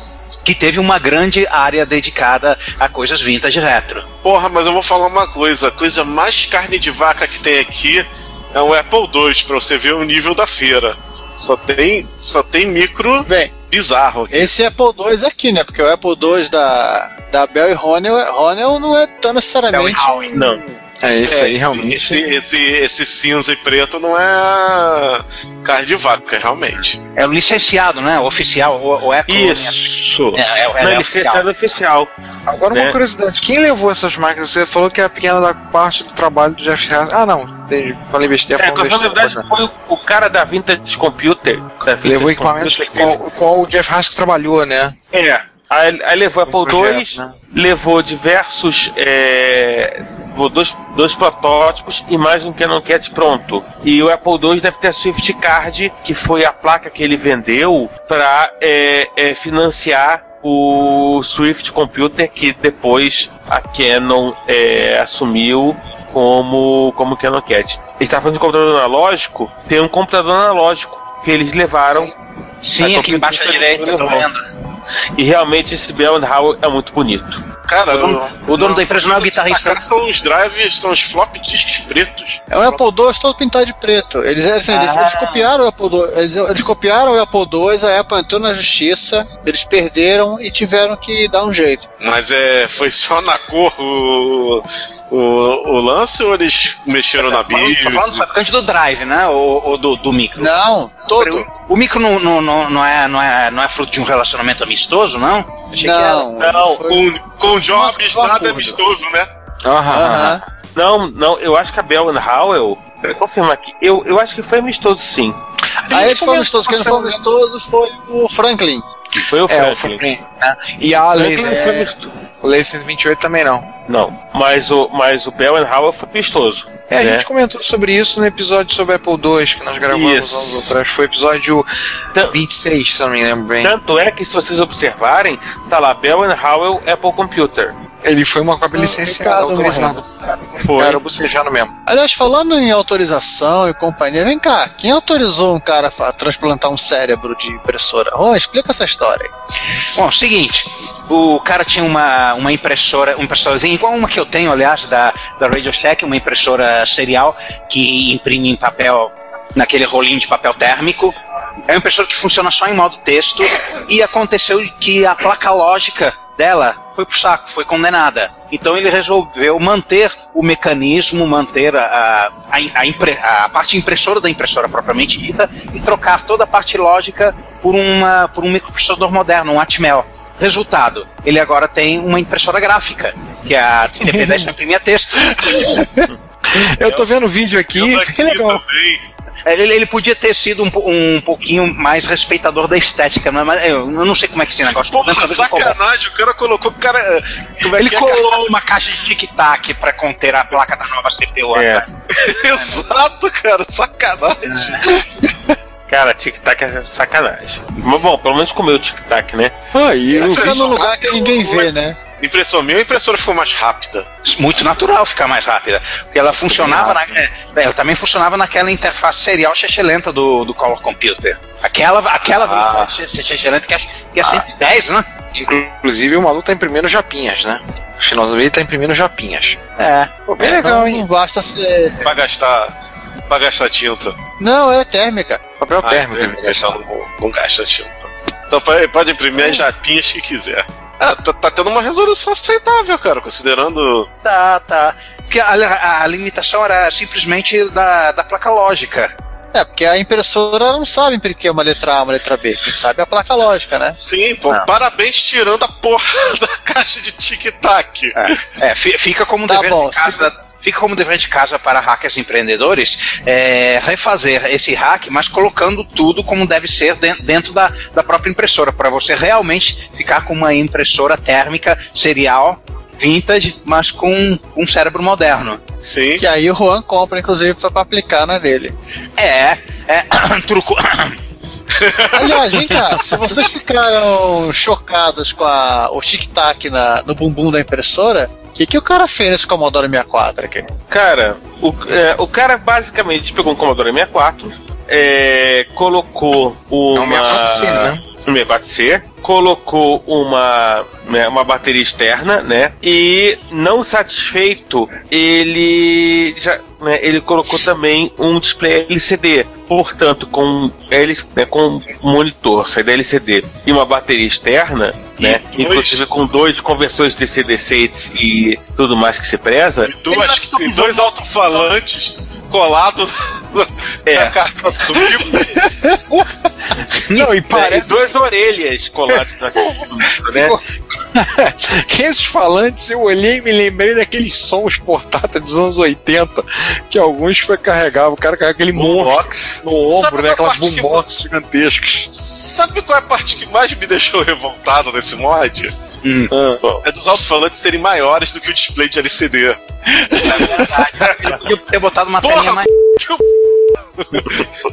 que teve uma grande área dedicada a coisas vintage retro. Porra, mas eu vou falar uma coisa. A coisa mais carne de vaca que tem aqui é um Apple II, pra você ver o nível da feira. Só tem, só tem micro Bem, bizarro aqui. esse Apple II aqui, né? Porque o Apple II da, da Bell e Ronel, Ronel não é tão necessariamente. Não. É, esse É, aí realmente. Esse, esse, esse cinza e preto não é carne de vaca, realmente. É o licenciado, né? O oficial, o, o Eco. Isso. É, é, é, Não, é oficial. fez oficial. Agora né? uma curiosidade, quem levou essas máquinas? Você falou que é a pequena da parte do trabalho do Jeff Haskin. Ah, não, entendi. falei besteira, É, na besteira. verdade, foi o, cara da Vintage Computer. Da Vintage Levou equipamentos Computer, com o qual o Jeff Haskin trabalhou, né? É. Aí, aí levou Apple projeto, II, né? levou diversos. É, levou dois, dois protótipos e mais um Canon Cat pronto. E o Apple II deve ter a Swift Card, que foi a placa que ele vendeu para financiar o Swift Computer que depois a Canon é, assumiu como, como Canon Cat. Ele está falando de computador analógico, tem um computador analógico que eles levaram Sim, A aqui embaixo à direita, tô vendo. e realmente esse Bell and Howell é muito bonito. Cara, O dono, o dono da empresa não é o guitarrista. Cara, são os drives, são os flop disks pretos. É o Apple II todo pintado de preto. Eles, assim, eles, Ah. eles copiaram o Apple II. Eles, eles copiaram o Apple II, a Apple entrou na justiça, eles perderam e tiveram que dar um jeito. Mas é, foi só na cor o, o, o lance ou eles mexeram na Tô falando, tô falando do fabricante do drive, né? Ou, ou do, do micro. Não, todo. O micro não, não, não, não é, não, é, não é fruto de um relacionamento amistoso, não? Achei que era. Não, Não, foi- Com, com jobs Nossa, nada acordo. amistoso, né? Aham. Aham. Não, não, eu acho que a Bell and Howell. Confirmar aqui. Eu, eu acho que foi amistoso sim. Aí eles foram amistosos. Quem não foi amistoso foi o Franklin. Foi o É, Franklin. Né? E a Laser, amistoso. o Laser 128 também não. Não, mas o, mas o Bell and foi amistoso. É, a né? gente comentou sobre isso no episódio sobre Apple II que nós gravamos Isso. anos atrás. Foi o episódio Tan- 26, se eu não me lembro bem. Tanto é que se vocês observarem, tá lá Bell and Howell Apple Computer. Ele foi uma cópia licenciada, Ricardo autorizada. Foi. Era bocejando mesmo. Aliás, falando em autorização e companhia, vem cá, quem autorizou um cara a transplantar um cérebro de impressora? Oh, explica essa história aí. Bom, seguinte, o cara tinha uma, uma impressora, uma impressorazinha, igual uma que eu tenho, aliás, da, da Radio Shack, uma impressora serial que imprime em papel, naquele rolinho de papel térmico. É uma impressora que funciona só em modo texto e aconteceu que a placa lógica dela foi pro saco, foi condenada. Então ele resolveu manter o mecanismo, manter a, a, a, impre- a parte impressora da impressora propriamente dita e trocar toda a parte lógica por, uma, por um microprocessador moderno, um Atmel. Resultado, ele agora tem uma impressora gráfica, que é a TP10 para imprimir texto. Eu tô vendo o vídeo aqui, que legal. também. Ele, ele podia ter sido um, um pouquinho mais respeitador da estética, mas mas eu não sei como é que esse negócio Porra, sacanagem, o cara colocou o cara. Como é Ele que é? colou uma caixa de tic-tac para conter a placa da nova CPU. É. atrás. Exato, cara, sacanagem. Cara, tic-tac é sacanagem. Mas bom, pelo menos comeu o tic-tac, né? Aí, eu Fica vi. num lugar que ninguém vê, né? Impressão minha, a impressora ficou mais rápida. Muito natural ficar mais rápida. Porque ela funcionava na, é, ela também funcionava naquela interface serial lenta do, do Color Computer. Aquela, aquela Ah. lenta que é, que é 110, né? Inclusive o maluco tá imprimindo japinhas, né? O Shinozu ele tá imprimindo japinhas. É. Pô, bem legal, Não, hein? não basta ser. Pra gastar. Pra gastar tinta. Não, é térmica. Papel Ah, térmico. é, né? então não, não gasta tinta. Então pode, pode imprimir as japinhas que quiser. Ah, tá, tá tendo uma resolução aceitável, cara, considerando. Tá, tá. Porque a, a limitação era simplesmente da, da placa lógica. É, porque a impressora não sabe o que é uma letra A, uma letra B. Quem sabe é a placa lógica, né? Sim, pô, Não. parabéns tirando a porra da caixa de tic-tac. É, fi- fica como um Tá dever bom, de casa. Fica como dever de casa para hackers empreendedores é, refazer esse hack, mas colocando tudo como deve ser den- dentro da, da própria impressora, para você realmente ficar com uma impressora térmica serial vintage, mas com um cérebro moderno. Sim. Que aí o Juan compra, inclusive, pra pra aplicar na dele. É, é truco. Aliás, vem cá, se vocês ficaram chocados com a, o tic-tac na- no bumbum da impressora, que, que o cara fez nesse Commodore 64 aqui? Cara, o, é, o cara basicamente pegou um Commodore 64, é, colocou É um uma. 64C, né? um 64C, colocou uma, né, uma bateria externa, né? E não satisfeito, ele já, né, ele colocou também um display LCD. Portanto, com, L, né, com um monitor, saída LCD e uma bateria externa, né? E dois- Inclusive com dois conversores DC-DC e tudo mais que se preza. E, duas, e dois alto-falantes colados É. na carcaça do. Não, e E parece duas orelhas coladas na né? Que esses falantes eu olhei e me lembrei daqueles sons portáteis dos anos 80 que alguns foi carregavam, o cara carregava aquele monstro no ombro, Sabe né? qual Aquelas parte que- boombox gigantescas. Sabe qual é a parte que mais me deixou revoltado nesse mod? Hum. Ah, É dos alto-falantes serem maiores do que o display de LCD. Ele podia ter botado uma Porra, telinha mais.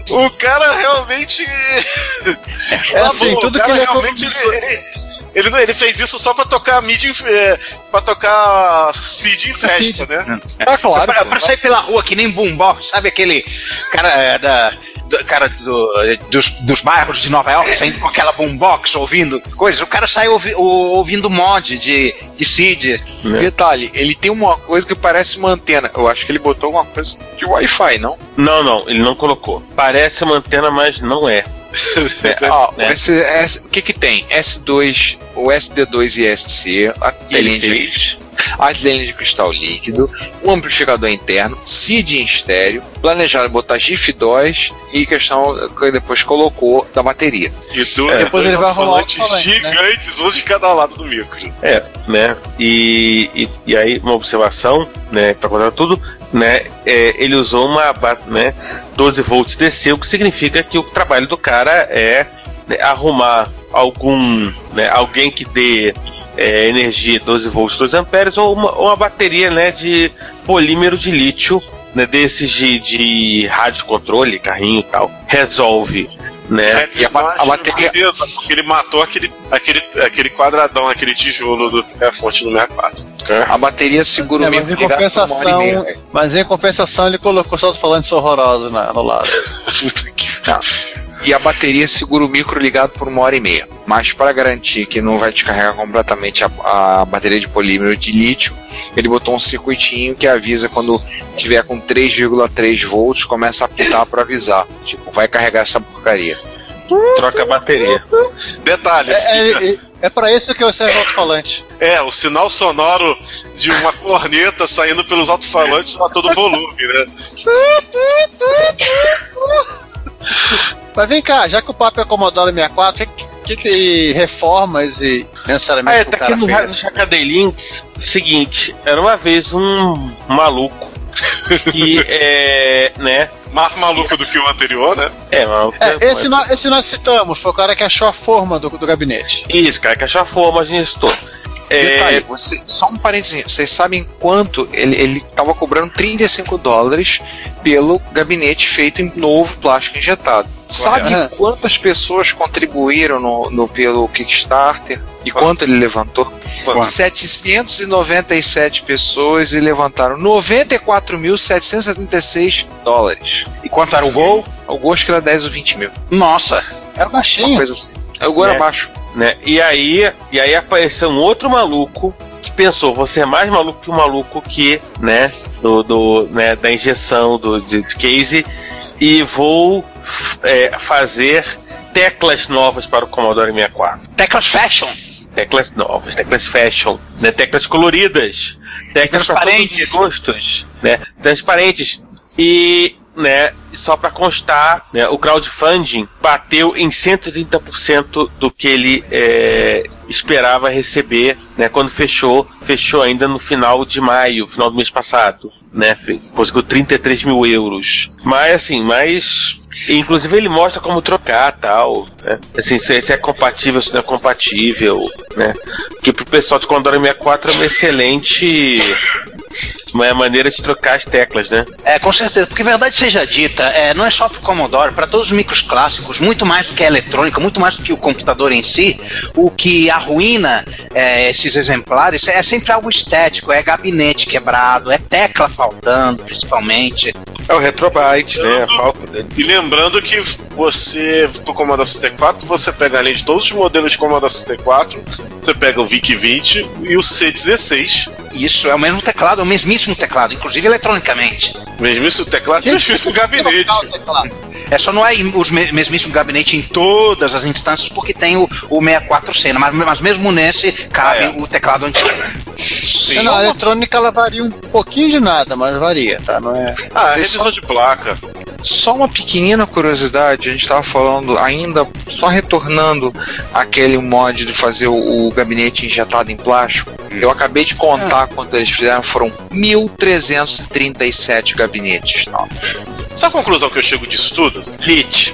O cara realmente. É assim, Tá bom, tudo o que cara ele realmente. Ele, economizou. Ele, ele, fez isso só pra tocar MIDI. É, pra tocar CID em festa, né? ah, claro. pra, pra sair pela rua que nem boombox, sabe aquele cara é, da. do- cara do- dos, dos bairros de Nova York saindo com aquela boombox ouvindo coisas. O cara sai ouvi- ouvindo mod de, de Seed. Detalhe, ele tem uma coisa que parece uma antena. Eu acho que ele botou alguma coisa de Wi-Fi, não? Não, não, ele não colocou. Parece uma antena, mas não é. Ah, né? o, S- S- o que que tem? S2, o SD2 e SC, a telinha de, as lentes de cristal líquido, um amplificador interno, CID em estéreo, planejado botar GIF 2 e questão que ele depois colocou da bateria. E do, É. Depois ele vai falante, né? gigantes, um de cada lado do micro. É, né? E, e, e aí, uma observação, né, pra contar tudo, né? é, ele usou uma, né, 12 volts DC, o que significa que o trabalho do cara é né, arrumar algum, né, alguém que dê é, energia 12 volts, 2 amperes, ou uma, uma bateria, né, de polímero de lítio, né, desses de, de rádio controle, carrinho e tal, resolve, né? É, E a a bateria- beleza, porque ele matou aquele, aquele, aquele quadradão, aquele tijolo do é a fonte do 64. A bateria segura É, o mas micro em compensação, mas em compensação ele colocou só falantes horrorosos na, no lado. Puta que Tá. E a bateria segura o micro ligado por uma hora e meia. Mas para garantir que não vai descarregar completamente a, a bateria de polímero de lítio, ele botou um circuitinho que avisa quando tiver com 3,3 volts, começa a apitar para avisar. Tipo, vai carregar essa porcaria. Troca a bateria. Detalhe, É, fica, é, É pra isso que eu serve o alto-falante. É, o sinal sonoro de uma corneta saindo pelos alto-falantes a todo volume, né? Mas vem cá, já que o papo é Commodore 64, o que, que, que reformas e necessariamente Ah, é, o tá cara aqui no, fez? no Chacadei Links, seguinte, era uma vez um maluco que é, né, Mais maluco do que o anterior, né? é, maluco, É, esse, nós, esse nós citamos, foi o cara que achou a forma do, do gabinete. Isso, cara, que achou a forma, a gente estou. É, Detalhe, você, só um parênteses, vocês sabem quanto ele, ele tava cobrando 35 dólares pelo gabinete feito em novo plástico injetado. Sabe quantas pessoas contribuíram no, no- pelo Kickstarter e quanto ele levantou? Quanto? 797 pessoas e levantaram 94.776 dólares. E quanto era o gol? O gosto que era 10 ou 20 mil. Nossa. Era Uma baixinho. coisa assim. O gol É. era baixo. Né, e aí, e aí apareceu um outro maluco que pensou, você é mais maluco que o maluco que, né, do, do né, da injeção do de, de case e vou é, fazer teclas novas para o Commodore 64. Teclas Fashion. Teclas novas, teclas fashion, né? Teclas coloridas, teclas Transparentes. gostos, né? Transparentes. E, né, só para constar, né, o crowdfunding bateu em 130% do que ele é, esperava receber, né? Quando fechou, fechou ainda no final de maio, final do mês passado, né? Conseguiu 33 mil euros. Mas assim, mas Inclusive ele mostra como trocar tal, né? Assim, se, se é compatível, se não é compatível, né? Que pro pessoal de Commodore 64 é uma excelente uma maneira de trocar as teclas, né? É, com certeza, porque verdade seja dita, é, não é só pro Commodore, para todos os micros clássicos, muito mais do que a eletrônica, muito mais do que o computador em si, o que arruína é, esses exemplares é sempre algo estético, é gabinete quebrado, é tecla faltando, principalmente. É o Retrobyte, né? A falta dele. Lembrando que você, pro Commodore 64, você pega além de todos os modelos de Commodore 64, você pega o VIC-20 e o C16. Isso, é o mesmo teclado, é o mesmíssimo teclado, inclusive eletronicamente. Mesmo isso, o teclado pro gabinete. É só não é os me- mesmíssimo gabinete em todas as instâncias, porque tem o, o 64C, mas, mas mesmo nesse cabe Ah, é. o teclado antigo. Não, não, a eletrônica ela varia um pouquinho de nada, mas varia, tá? Não é. Ah, revisão de placa. Só uma pequenina curiosidade, a gente estava falando ainda, só retornando aquele mod de fazer o, o gabinete injetado em plástico. Eu acabei de contar quanto eles fizeram, foram 1.337 gabinetes novos. Sabe a conclusão que eu chego disso tudo? Hit.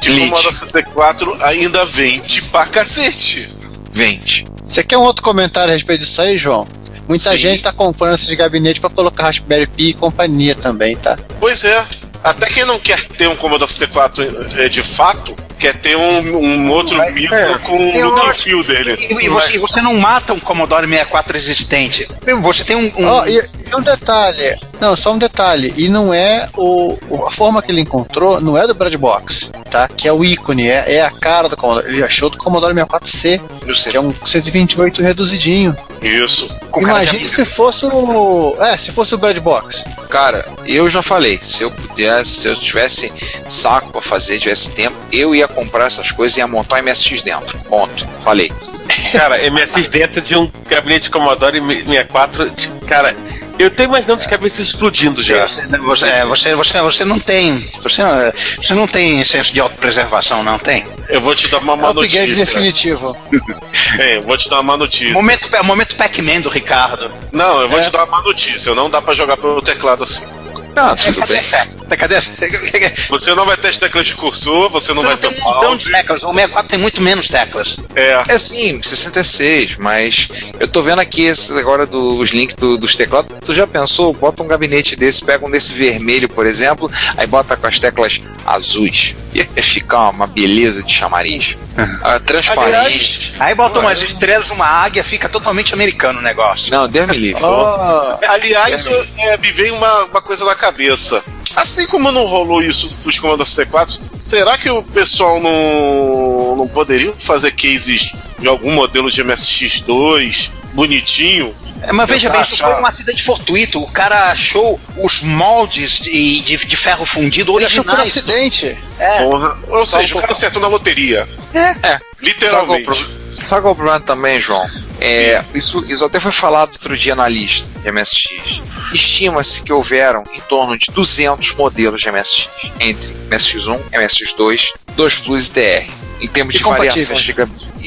Que o Elite. Commodore 64 ainda vende pra cacete. Vende. Você quer um outro comentário a respeito disso aí, João? Muita Sim. gente tá comprando esse gabinete pra colocar Raspberry Pi e companhia também, tá? Pois é. Até quem não quer ter um Commodore 64 é, de fato, quer ter um, um outro micro é. com o Eu feel dele. E, e você, e você não mata um Commodore 64 existente. Você tem um. um- Ó, e, e um detalhe, não, só um detalhe, e não é o, o- a forma que ele encontrou, não é do Brad Box, tá? Que é o ícone, é, é a cara do Commodore. Ele achou do Commodore 64C, Eu sei. que é um 128 reduzidinho. Isso. amiga. se fosse o, é, se fosse o Brad Box. Cara, eu já falei, se eu pudesse, se eu tivesse saco pra fazer, tivesse tempo, eu ia comprar essas coisas e ia montar um MSX dentro. Ponto. Falei. Cara, MSX dentro de um gabinete Commodore 64, de- cara, eu tô imaginando as cabeças explodindo já. Você, você, é, você, você, você não tem. Você, não- você não tem senso de autopreservação, não tem? Eu vou te dar uma É má upgrade notícia. definitivo. É, eu vou te dar uma má notícia. Momento, é o momento Pac-Man do Ricardo. Não, eu vou É. te dar uma má notícia. Não dá pra jogar pelo teclado assim. Ah, tudo bem. Cadê? Você não vai ter as teclas de cursor, você não vai ter tem um mouse. de teclas. O 64 tem muito menos teclas. É. É sim, 66, mas eu tô vendo aqui esse agora dos links do- dos teclados. Tu já pensou? Bota um gabinete desse, pega um desse vermelho, por exemplo, aí bota com as teclas azuis. Ia ficar uma beleza de chamariz. Ah, transparente. Aliás, Aí bota umas estrelas, uma águia, fica totalmente americano o negócio. Não, Deus me livre. Ó, aliás eu- é, me veio uma, uma coisa na cabeça. Assim como não rolou isso pros Commodore 64, será que o pessoal não, não poderia fazer cases de algum modelo de MSX2 bonitinho É, mas veja bem, isso foi um acidente fortuito. O cara achou os moldes de, de, de ferro fundido Ele achou por originais. acidente. É. Porra. Ou Só seja, o cara acertou na loteria. É. Qual, Literalmente. sabe qual é o problema também, João? É, isso, isso até foi falado outro dia na lista de MSX. Estima-se que houveram em torno de 200 modelos de MSX, entre MSX1, MSX2, 2 Plus e TR. Em termos E de variação de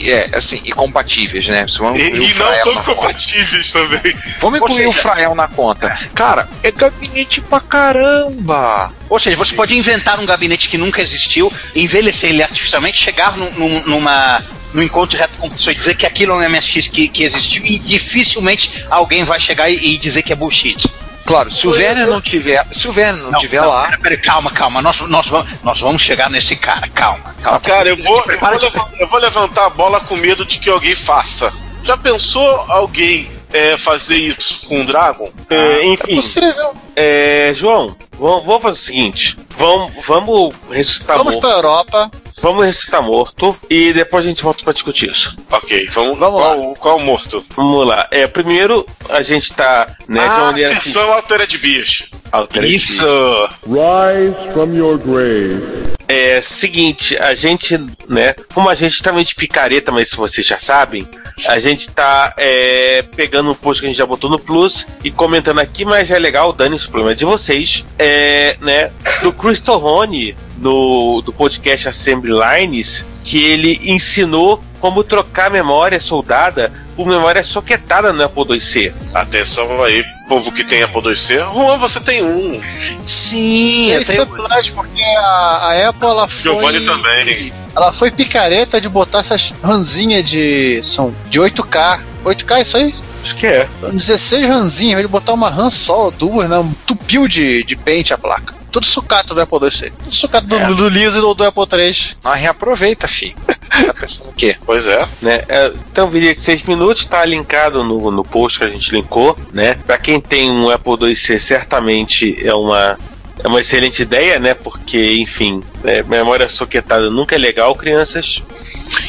é, assim, e compatíveis, né? Vamos E, incluir o e não Frael tão na conta. compatíveis também. Vamos incluir o seja- Frael na conta. Cara, é gabinete pra caramba! Ou seja, você pode inventar um gabinete que nunca existiu, envelhecer ele artificialmente, chegar num, num- numa, num encontro direto com a pessoa e dizer que aquilo é um MSX que, que existiu e dificilmente alguém vai chegar e, e dizer que é bullshit. Claro, se o Werner não tiver, se o Werner não, tiver não, lá, Pera, pera, calma, calma. Nós, nós, vamos, nós vamos chegar nesse cara, calma. calma. Cara, eu vou, eu, vou levan- eu vou levantar a bola com medo de que alguém faça. Já pensou alguém é, fazer isso com o Dragon? É, É enfim, possível. é, João, vamos, vamos fazer o seguinte: vamos, vamos ressuscitar Vamos morto. pra Europa. Vamos ressuscitar morto e depois a gente volta pra discutir isso. Ok, vamos, Vamos qual, qual o morto? Vamos lá. É, primeiro a gente tá né, de ah, maneira assim, sessão altura de bicho. alternativa. Isso. Rise from your grave. É seguinte, a gente, né? Como a gente tá meio de picareta, mas isso vocês já sabem, a gente tá é, pegando um post que a gente já botou no Plus e comentando aqui, mas é legal, dane esse problema de vocês. É, né? Do Crystal Rony, no, do podcast Assembly Lines, que ele ensinou como trocar memória soldada por memória soquetada no Apple IIc. Atenção aí, povo que tem Apple IIc. Juan, você tem um. Sim, eu Isso é tenho- verdade, porque a, a Apple ela foi. Giovanni também. Ela foi picareta de botar essas ranzinhas de. São de 8K. 8K é isso aí? Acho que é. São 16 ranzinhas, ele botar uma RAM só, duas, né? Tupiu de, de pente a placa. Tudo sucata do Apple IIc. Tudo sucata do, É. do Lisa e do, do Apple III. nós reaproveita, filho. Tá pensando o quê? Pois é. né? É, Então, vídeo de 6 minutos está linkado no, no post que a gente linkou, né? Para quem tem um Apple IIc, certamente é uma é uma excelente ideia, né? Porque, enfim, é, memória soquetada nunca é legal, crianças.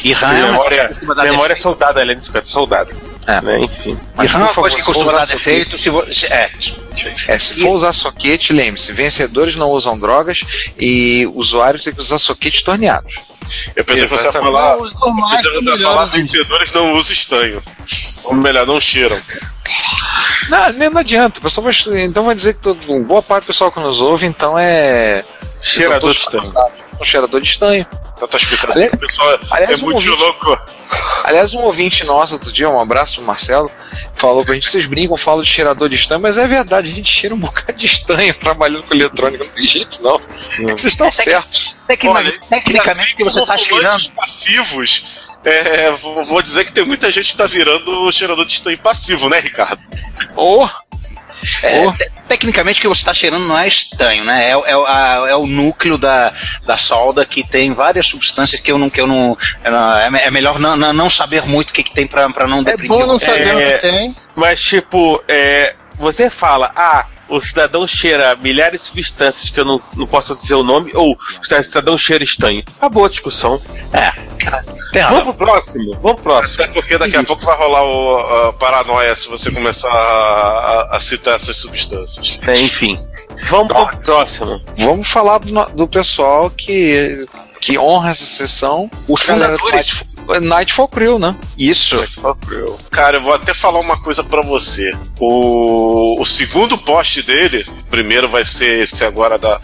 E RAM memória memória soldada, além de soquetada, soldada. É. Né? Enfim. E Mas, RAM é coisa que favor, costuma se dar for usar defeito se você. É, É, se for usar soquete, lembre-se, vencedores não usam drogas e usuários têm que usar soquetes torneados. Eu pensei que você ia falar. Não, Eu pensei que você ia falar vencedores não usam estanho. Ou melhor, não cheiram. Não, nem- não adianta, o pessoal vai, então vai dizer que todo, boa parte do pessoal que nos ouve, então é. Cheirador de estanho. Um cheirador de estanho. Então tá explicando. Aliás- O pessoal aliás, é um muito ouvinte- louco. Aliás, um ouvinte nosso outro dia, um abraço pro Marcelo, falou pra gente, vocês brincam, falam de cheirador de estanho, mas é verdade, a gente cheira um bocado de estanho trabalhando com eletrônica, não tem jeito não. Vocês estão certos. Tecni- Olha, tecnicamente, o que você está fumantes cheirando. passivos. é, vou vou dizer que tem muita gente que tá virando cheirador de estanho passivo, né, Ricardo? Ou É, te- tecnicamente, o que você está cheirando não é estanho, né? É, é, a- é o núcleo da, da solda que tem várias substâncias que eu não. Que eu não, é, me- é melhor não, não, não saber muito o que, que tem para não É deprimir. bom não o- saber o É. que tem. Mas, tipo, é, você fala, ah, o cidadão cheira milhares de substâncias que eu não, não posso dizer o nome, ou o cidadão cheira estanho. Acabou a discussão. Razão. Vamos pro próximo, vamos pro próximo. Até porque daqui a pouco vai rolar o a paranoia se você começar a, a- a citar essas substâncias. É, enfim, vamos pro próximo. vamos falar do, do pessoal que, que honra essa sessão. Os fundadores. Nightfall- Nightfall Crew, né? Isso. Cara, eu vou até falar uma coisa pra você. O, o segundo post dele, o primeiro vai ser esse agora da,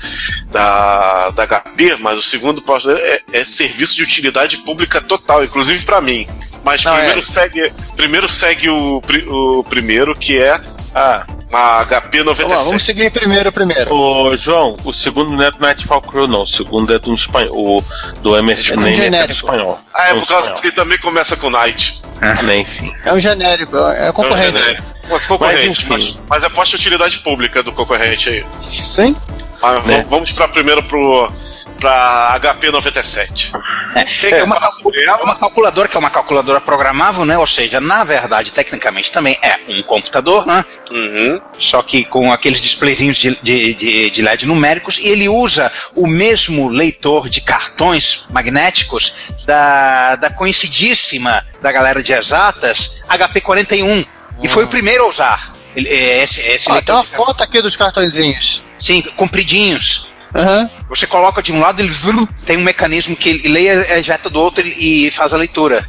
da, da HP, mas o segundo post dele é, é serviço de utilidade pública total, inclusive pra mim. Mas Não, primeiro, é. segue, primeiro segue o, o primeiro, que é Ah, a HP Vamos lá, 97. vamos seguir primeiro, primeiro. ô João, o segundo não é do Nightfall Crew, não. O segundo é do espanhol, o- do MS É do nem genérico. espanhol. Ah, é Do por causa espanhol. que ele também começa com Night. Né, enfim. É um genérico, é concorrente. É, é, é concorrente, Mas, mas, mas é posta de utilidade pública do concorrente aí. Sim? Mas Né? vamos para primeiro pro pra HP 97. É, é uma, é uma calculadora que é uma calculadora programável, né? Ou seja, na verdade, tecnicamente também é um computador, né? Uhum. Só que com aqueles displayzinhos de, de, de, de LED numéricos, e ele usa o mesmo leitor de cartões magnéticos da, da conhecidíssima da galera de exatas HP41. E foi o primeiro a usar. Ele- é, esse, esse Ó, leitor tem uma foto aqui dos cartõezinhos. Sim, compridinhos. Aham. Você coloca de um lado, ele tem um mecanismo que ele leia, ejeta do outro e faz a leitura.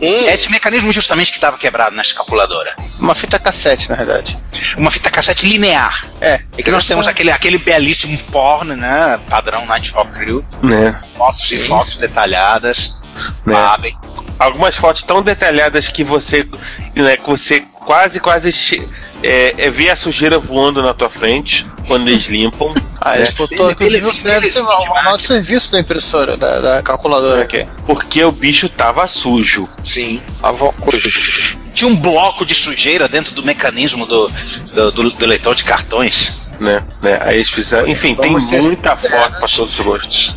Hum, É esse mecanismo justamente que estava quebrado nessa calculadora. Uma fita cassete, na verdade. Uma fita cassete linear. É. E que nós temos aquele, aquele belíssimo porno, né? Padrão Nightfall Crew. né? Fotos e fotos detalhadas. Né? Sabem. Algumas fotos tão detalhadas que você, né, que você quase, quase che- é, é, vê a sujeira voando na tua frente quando eles limpam. Ah, né? ele botou aqui, Ele- deve deve ser o manual de serviço da impressora, da, da calculadora aqui. Porque o bicho tava sujo. Sim. A vo... Tinha um bloco de sujeira dentro do mecanismo do, do, do- do leitor de cartões. Né? né? Aí eles fizeram. Enfim, tem Vamos muita foto pra todos os gostos.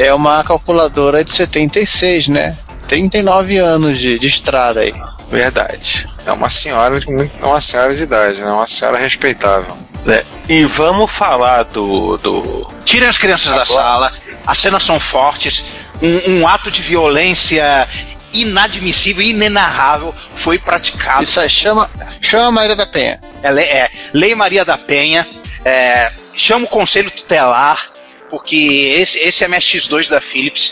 É uma calculadora de 76, né? 39 anos de, de estrada aí. Verdade. É uma senhora de muito, é uma senhora de idade, né? Uma senhora respeitável. Né? E vamos falar do. do... Tirem as crianças da sala, as cenas são fortes, um, um ato de violência inadmissível, inenarrável foi praticado. Isso aí chama, chama Maria da Penha. É, é, Lei Maria da Penha, é, chama o Conselho Tutelar, porque esse, esse MSX2 da Philips,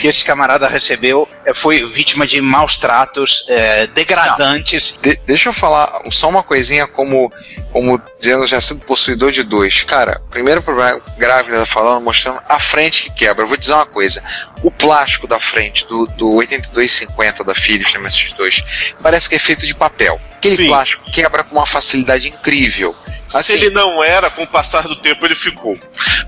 que esse camarada recebeu, é, foi vítima de maus tratos é, degradantes. De- deixa eu falar só uma coisinha como, como dizendo já sendo possuidor de dois. Cara, primeiro problema grave tá falando, mostrando a frente que quebra. Eu vou dizer uma coisa: o plástico da frente do, do 8250 da Philips na MSX2 parece que é feito de papel. Aquele Sim. plástico quebra com uma facilidade incrível. se Assim, ele não era, com o passar do tempo ele ficou.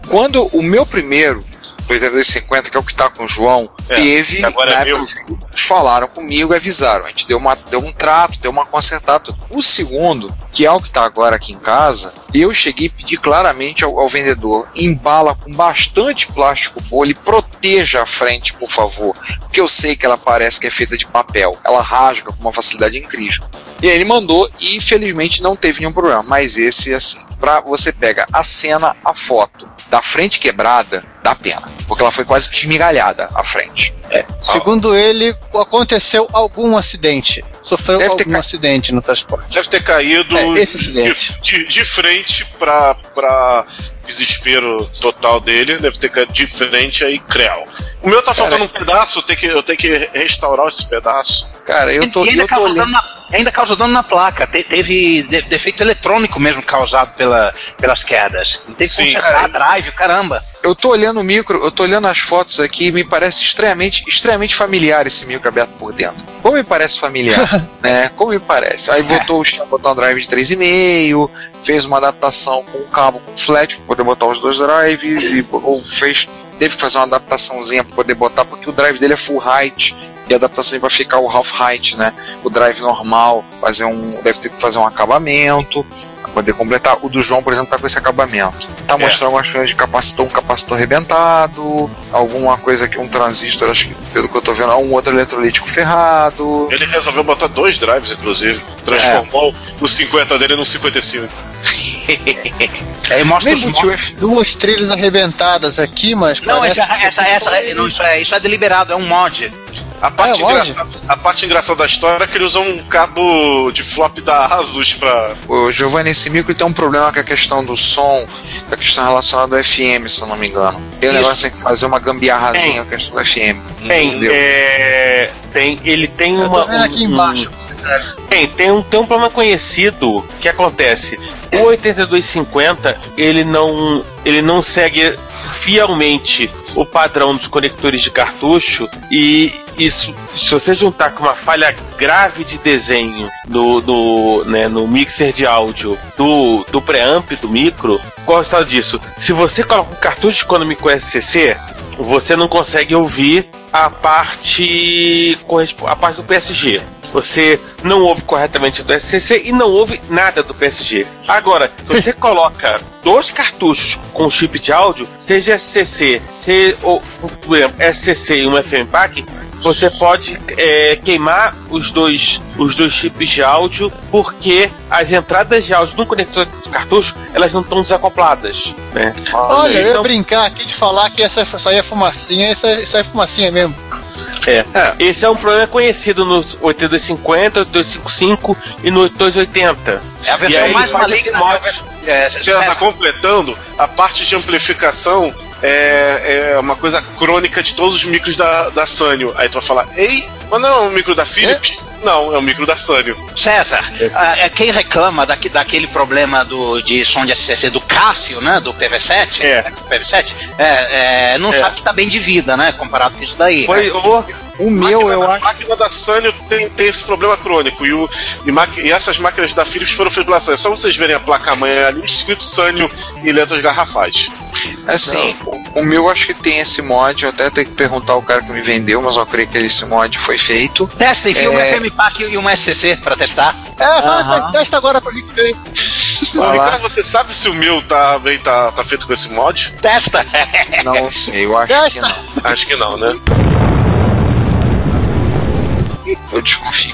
Quando o meu primeiro, o 8250, que é o que tá com o João, É, teve. agora é meu. falaram comigo, avisaram. A gente deu, uma, deu um trato, deu uma consertada. O segundo, que é o que tá agora aqui em casa, eu cheguei e pedi claramente ao, ao vendedor: embala com bastante plástico bolha e proteja a frente, por favor. Porque eu sei que ela parece que é feita de papel. Ela rasga com uma facilidade incrível. E aí ele mandou e infelizmente não teve nenhum problema. Mas esse, assim, pra você pega a cena, a foto da frente quebrada, dá pena. Porque ela foi quase que esmigalhada a frente. Segundo ele, aconteceu algum acidente. Sofreu Deve ter algum ca- acidente no transporte. Deve ter caído É, esse acidente. de, de, de frente pra, pra desespero total dele. Deve ter caído de frente aí, creu. O meu tá faltando um pedaço, eu tenho que, eu tenho que restaurar esse pedaço. Cara, eu tô, e eu tô olhando. Ainda causa dano na placa. Te- teve de- defeito eletrônico mesmo causado pela, pelas quedas. Teve que Sim. consertar drive, caramba. Eu tô olhando o micro, eu tô olhando as fotos aqui e me parece extremamente, extremamente familiar esse micro aberto por dentro. Como me parece familiar, né? Como me parece. Aí botou, os- botou um drive de 3,5, fez uma adaptação com um cabo com flat poder botar os dois drives e ou fez teve que fazer uma adaptaçãozinha para poder botar porque o drive dele é full height e a adaptação para ficar o half height, né? O drive normal, fazer um deve ter que fazer um acabamento para poder completar. O do João, por exemplo, tá com esse acabamento. Tá É. mostrando algumas coisas de capacitor, um capacitor arrebentado, alguma coisa aqui, um transistor, acho que pelo que eu tô vendo, um outro eletrolítico ferrado. Ele resolveu botar dois drives, inclusive. Transformou o 50 dele num 55. Aí mostra Nem os Duas trilhas arrebentadas aqui, mas Não, parece essa, que essa, essa, não, isso, é, isso é deliberado, é um mod. A parte, É, lógico. engraçada, a parte engraçada da história é que ele usou um cabo de flop da Asus pra. O Giovanni, esse micro tem um problema com a questão do som, com a questão relacionada ao FM, se eu não me engano. Tem um Isso. negócio que fazer uma gambiarrazinha com a questão do FM. Tem, Entendeu? é, tem, ele tem Eu uma. tô vendo aqui um- embaixo. Tem, tem um, tem um problema conhecido que acontece. O 8250 ele não, ele não segue fielmente o padrão dos conectores de cartucho e isso, se você juntar com uma falha grave de desenho no, no, né, no mixer de áudio do, do preamp do micro, qual é o resultado disso? Se você coloca um cartucho econômico SCC, você não consegue ouvir a parte a parte do PSG. Você não ouve corretamente do SCC e não ouve nada do PSG. Agora, se você coloca dois cartuchos com chip de áudio, seja SCC, se, ou, por exemplo, SCC e um FM Pack, você pode é, queimar os dois, os dois chips de áudio porque as entradas de áudio no conector de cartucho elas não estão desacopladas. Né? Olha, eu ia brincar aqui de falar que essa, isso aí é fumacinha, isso, é- isso aí é fumacinha mesmo. É. Esse é um problema conhecido no 8250, 8255 e no 8280. É a E versão aí mais maligna. É, César, completando, a parte de amplificação é, é uma coisa crônica de todos os micros da, da Sanyo. Aí tu vai falar, ei, mas não é um micro da Philips? Não, é um micro da Sanyo. César, ah, é, quem reclama daqui, daquele problema do, de som de SCC do Cássio, né? Do PV7, É. do PV7, é, é, não É. sabe que tá bem de vida, né? Comparado com isso daí. Foi o. O meu, máquina eu da, acho. máquina da Sanyo tem, tem esse problema crônico. E, o, e, maqui- e essas máquinas da Philips foram feitas pela Sanyo. É só vocês verem a placa-mãe ali escrito Sanyo em letras garrafais. Assim, o, o meu acho que tem esse mod, eu até tenho que perguntar ao cara que me vendeu, mas eu creio que esse mod foi feito. Testa, enfia um É. FM Pack e um SCC pra testar. É, Aham. testa agora pra gente ver. Ricardo, você sabe se o meu tá, bem, tá, tá feito com esse mod? Testa! Não sei, eu acho que Testa. não. Acho que não, né?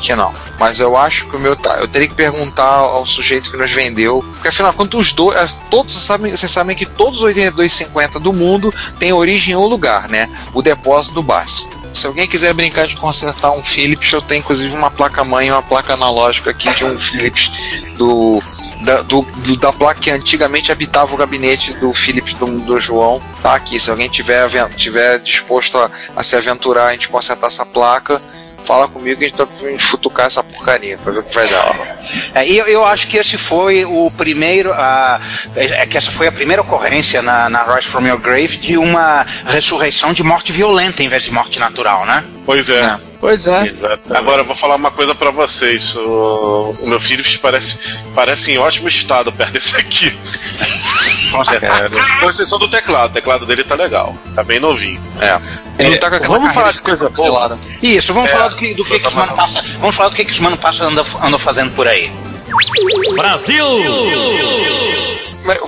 Que não. Mas eu acho que o meu tá. Eu teria que perguntar ao sujeito que nos vendeu. Porque afinal, quando os dois. Todos sabem, vocês sabem que todos os 8250 do mundo têm origem ou lugar, né? O depósito do BAS. Se alguém quiser brincar de consertar um Philips, eu tenho inclusive uma placa mãe e uma placa analógica aqui de um Philips do. Da, do, do- da placa que antigamente habitava o gabinete do Philips do, do João, tá aqui. Se alguém tiver, tiver disposto a, a se aventurar a gente consertar essa placa, fala comigo que a gente vai gente futucar essa porcaria pra ver o que vai dar. É, e eu, eu acho que esse foi o primeiro. a- é que essa foi a primeira ocorrência na, na Rise from Your Grave de uma ressurreição de morte violenta em vez de morte natural, né? Pois é. Não. Pois é. Agora eu vou falar uma coisa pra vocês. O, o meu Philips parece, parece em ótimo estado perto desse aqui. Com certeza. Com exceção do teclado. O teclado dele tá legal. Tá bem novinho. É. Ele não tá com aquela vamos falar de coisa boa. Isso, vamos É, falar do que, do que, que os mano passa. Vamos falar do que, que os mano passa andam, andam fazendo por aí.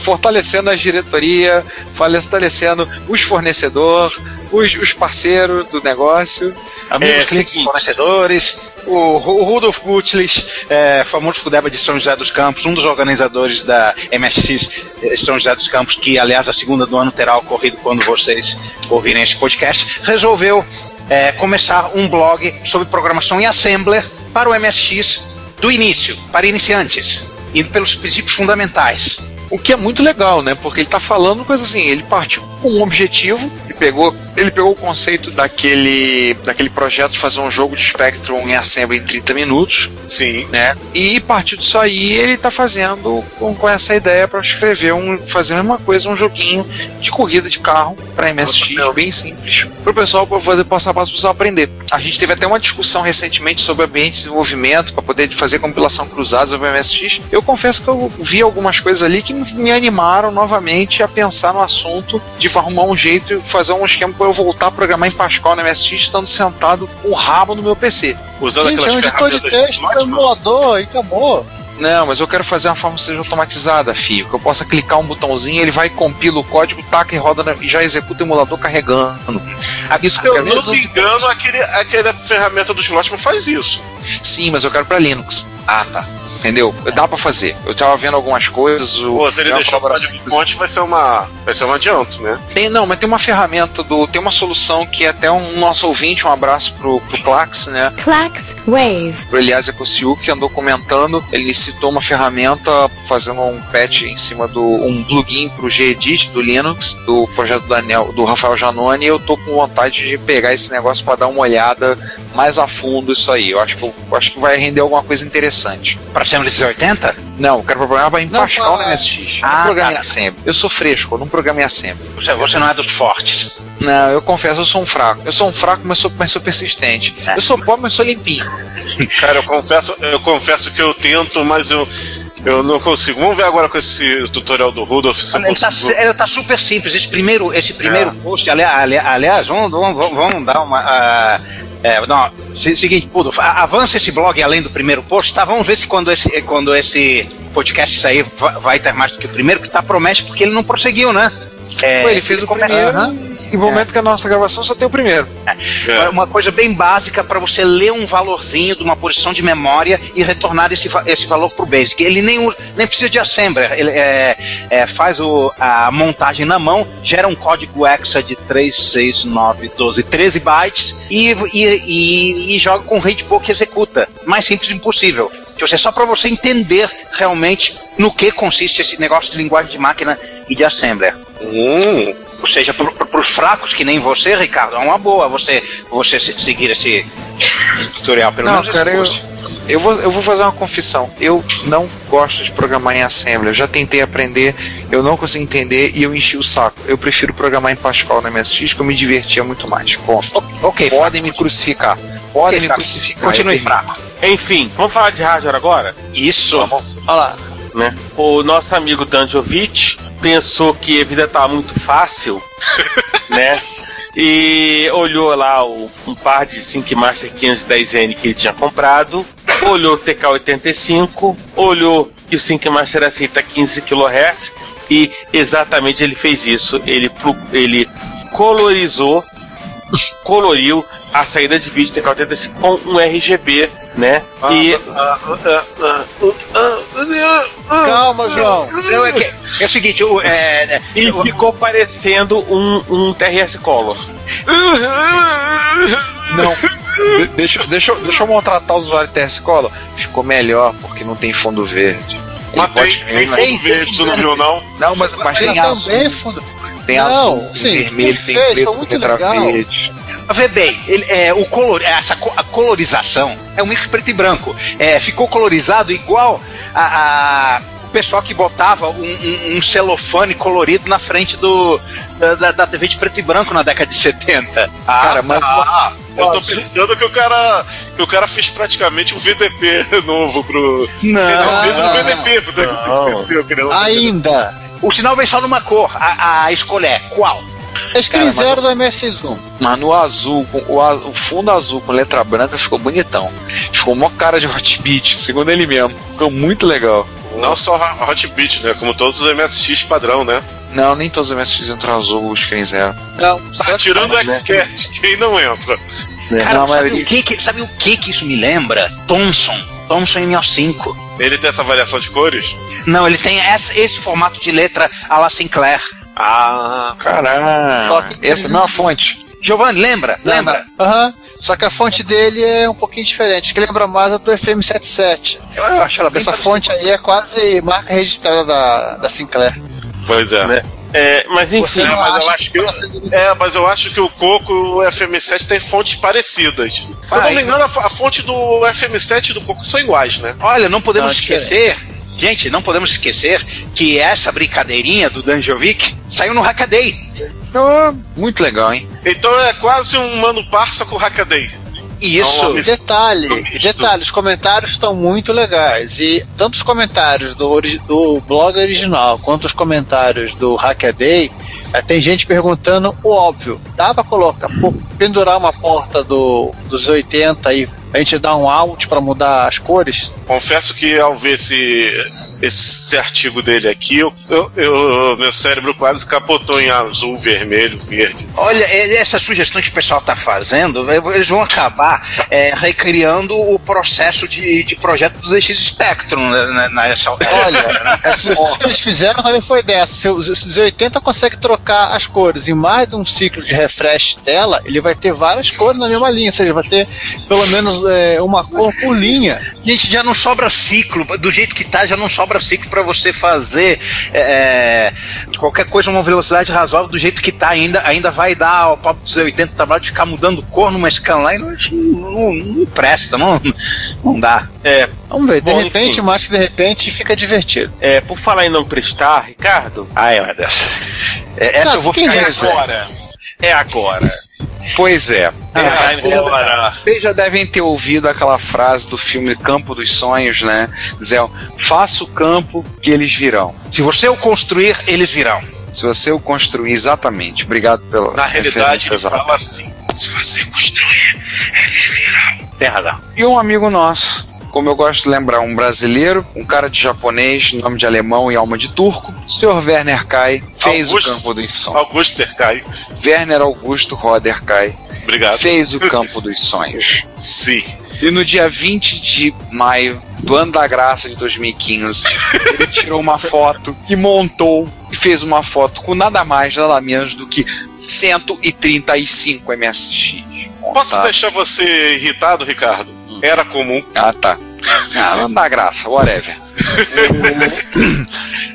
Fortalecendo a diretoria, fortalecendo os fornecedores, os, os parceiros do negócio. Amigos É, clientes fornecedores, o, o Rudolf Gutlich, é, famoso Fudeba de São José dos Campos, um dos organizadores da MSX eh, São José dos Campos, que aliás a segunda do ano terá ocorrido quando vocês ouvirem esse podcast, resolveu é, começar um blog sobre programação em Assembler para o MSX do início, para iniciantes, indo pelos princípios fundamentais. O que é muito legal, né? Porque ele tá falando coisa assim, ele partiu com um objetivo, pegou, ele pegou o conceito daquele, daquele projeto de fazer um jogo de Spectrum em Assembly em 30 minutos, Sim. né? E a partir disso aí ele tá fazendo com, com essa ideia para escrever um, fazer a mesma coisa, um joguinho de corrida de carro para MSX, bem simples, para o pessoal fazer passo a passo para o pessoal aprender. A gente teve até uma discussão recentemente sobre ambiente de desenvolvimento para poder fazer compilação cruzada sobre MSX. Eu confesso que eu vi algumas coisas ali que me animaram novamente a pensar no assunto de arrumar um jeito e fazer um esquema para eu voltar a programar em Pascal no MSX estando sentado com o rabo no meu PC. Usando Gente, é aquelas um editor de ferramentas texto, é emulador e acabou. Não, mas eu quero fazer uma forma que seja automatizada, fio. Que eu possa clicar um botãozinho, ele vai compila o código, taca e roda na- e já executa o emulador carregando. Isso que eu não ver. me engano, aquele, aquela ferramenta do Slotman faz isso. Sim, mas eu quero pra Linux. Ah, tá. Entendeu? Dá pra fazer. Eu tava vendo algumas coisas. O, Pô, se ele deixou o código fonte, vai ser uma. Vai ser um adianto, né? Tem, não, mas tem uma ferramenta do. Tem uma solução que até um nosso ouvinte, um abraço pro, pro Clax, né? Clax Wave. Pro Elias Ecosiu, que andou comentando. Ele citou uma ferramenta fazendo um patch em cima do. um plugin pro Gedit do Linux, do projeto do Daniel, do Rafael Janone, e eu tô com vontade de pegar esse negócio para dar uma olhada mais a fundo isso aí. Eu acho que, eu, eu acho que vai render alguma coisa interessante. Para Assembly 80? Não, eu quero programar em Não, Pascal fala- no MSX. Ah, não programa tá. em Assembly. Eu sou fresco, eu não programa em Assembly. Você, você não é dos fortes. Não, eu confesso, eu sou um fraco. Eu sou um fraco, mas sou, mas sou persistente. É. Eu sou pobre, mas sou limpinho. Cara, eu confesso, eu confesso que eu tento, mas eu, eu não consigo. Vamos ver agora com esse tutorial do Rudolf se Ele tá, ele tá super simples. Esse primeiro, esse primeiro post, ali, ali, aliás, vamos, vamos, vamos- dar uma. ah, é, não, se- seguinte, Pudo, avança esse blog além do primeiro post, tá? Vamos ver se quando esse, quando esse podcast sair vai, ter mais do que o primeiro, que tá promete porque ele não prosseguiu, né? É, Pô, ele fez o começa- primeiro Aham. E no momento que a nossa gravação só tem o primeiro. É uma coisa bem básica para você ler um valorzinho de uma posição de memória e retornar esse, esse valor pro Basic. Ele nem, nem precisa de assembler, ele é, é, faz o, a montagem na mão, gera um código hexa de 3, 6, 9, 12, 13 bytes e, e, e, e joga com o readbook e executa. Mais simples impossível. Tipo, É só para você entender realmente no que consiste esse negócio de linguagem de máquina e de assembler. Hum, Ou seja, para os fracos que nem você, Ricardo, é uma boa você, você se- seguir esse, esse tutorial. Pelo Não, menos cara, eu, curso. eu, vou, eu vou fazer uma confissão. Eu não gosto de programar em Assembly. Eu já tentei aprender, eu não consigo entender e eu enchi o saco. Eu prefiro programar em Pascal na MSX que eu me divertia muito mais. Ponto. Ok, Podem me crucificar. Podem Ok, me fraco. crucificar. Continue fraco. Enfim, vamos falar de hardware agora? Isso. Olha lá. Né? O nosso amigo Danjovic pensou que a vida tá muito fácil, né? E olhou lá o, um par de Sync Master 510N que ele tinha comprado, olhou o TK85, olhou que o Sync Master aceita 15 kHz e exatamente ele fez isso. Ele, ele colorizou, coloriu a saída de vídeo TK85 com um RGB, né? E Calma, João. Não, é, que- é o seguinte, o, é, é, E o- ficou parecendo um, um TRS Color. Não. De- deixa, deixa, eu- deixa eu maltratar o usuário TS Color. Ficou melhor porque não tem fundo verde. mas tem, tem fundo verde, tu não viu não? Não, mas, mas Tem tem azul. também, fundo. Tem Não, azul, sim, tem vermelho, tem preto, legal. verde. Vê bem, ele, é, o color, essa co- a colorização é um mix preto e branco. É, ficou colorizado igual a, a- o pessoal que botava um, um- um celofane colorido na frente do, da, da- TV de preto e branco na década de 70. Ah, Cara, mas- tá. eu tô pensando que o cara que o cara fez praticamente um VDP novo pro Não. resolvido no não, VDP, pro Não. Ainda. O sinal vem só numa cor. A, a escolha é qual? É screen Cara, mas- zero da MS1. Mas no azul, com o, o fundo azul com letra branca ficou bonitão. Ficou mó cara de hot beat, segundo ele mesmo. Ficou muito legal. Não só Hot Beat, né? Como todos os MSX padrão, né? Não, nem todos os MSX entram azul, o screen zero. Não, Tá tirando o Expert, quem não entra? Cara, Não, sabe, maioria- o que, que- sabe o que, que isso me lembra? Thomson. Thomson MO5. Ele tem essa variação de cores? Não, ele tem essa- esse formato de letra a la Sinclair. Ah, Só Caramba! que- Essa é a mesma fonte. Giovanni, lembra? Lembra? Aham. Só que a fonte dele é um pouquinho diferente, que lembra mais a do FM77. Eu, eu acho ela bem Essa fonte aí é quase marca registrada da, da Sinclair. pois é. Né? É, mas enfim, Você não mas eu acho que- ela sendo- É, mas eu acho que o Coco e o FM7 têm fontes parecidas. Se eu não me engano, a, fonte do FM7 e do Coco são iguais, né? Olha, não podemos Não, é esquecer, gente, não podemos esquecer que essa brincadeirinha do Danjovic saiu no Hackaday. Oh, muito legal, hein? Então é quase um Mano Parça com Hackaday. Isso. Não, Detalhe, Misto. detalhe, os comentários estão muito legais. E tanto os comentários do, do blog original quanto os comentários do Hackaday, eh, tem gente perguntando o óbvio. Dá pra colocar, pô, pendurar uma porta do, dos 80 e a gente dar um out pra mudar as cores? Confesso que ao ver esse, esse artigo dele aqui, eu, eu- eu- meu cérebro quase capotou em azul, vermelho, verde. Olha, é- essas sugestões que o pessoal está fazendo, eles vão acabar é, recriando o processo de, de projeto do ZX Spectrum né, né, nessa Olha, o que eles fizeram também foi dessa. Se os os 80 consegue trocar as cores em mais de um ciclo de refresh dela, ele vai ter várias cores na mesma linha, ou seja, vai ter pelo menos é, uma cor por linha. Gente, já não sobra ciclo, do jeito que tá, já não sobra ciclo para você fazer é, qualquer coisa uma velocidade razoável do jeito que tá, ainda, ainda vai dar ao papo dos 80 trabalho de ficar mudando cor numa scanline, não, não, não presta, não, não dá. é, Vamos ver, de Bom, repente, enfim. mas que de repente fica divertido. é, por falar em não prestar, Ricardo, Ai, meu Deus. É, essa Cara, eu vou ficar é agora. É agora. Pois é. Ah, já, agora. vocês já devem ter ouvido aquela frase do filme Campo dos Sonhos, né? Dizer, faça o campo que eles virão. Se você o construir, eles virão. Se você o construir exatamente. Obrigado pela Na realidade, referência ele fala assim: se você construir, eles virão. Tem razão. E um amigo nosso, como eu gosto de lembrar, um brasileiro, um cara de japonês, nome de alemão e alma de turco. O Sr. Werner Kai fez Augusto- o Campo dos Sonhos. Augusto Tercai. Werner Augusto Roder Kai Obrigado. fez o Campo dos Sonhos. Sim. E no dia 20 de maio do ano da graça de 2015, ele tirou uma foto e montou e fez uma foto com nada mais, nada menos do que 135 MSX. Posso montado. deixar você irritado, Ricardo? Era comum. Ah, tá. Ah, não dá graça, whatever.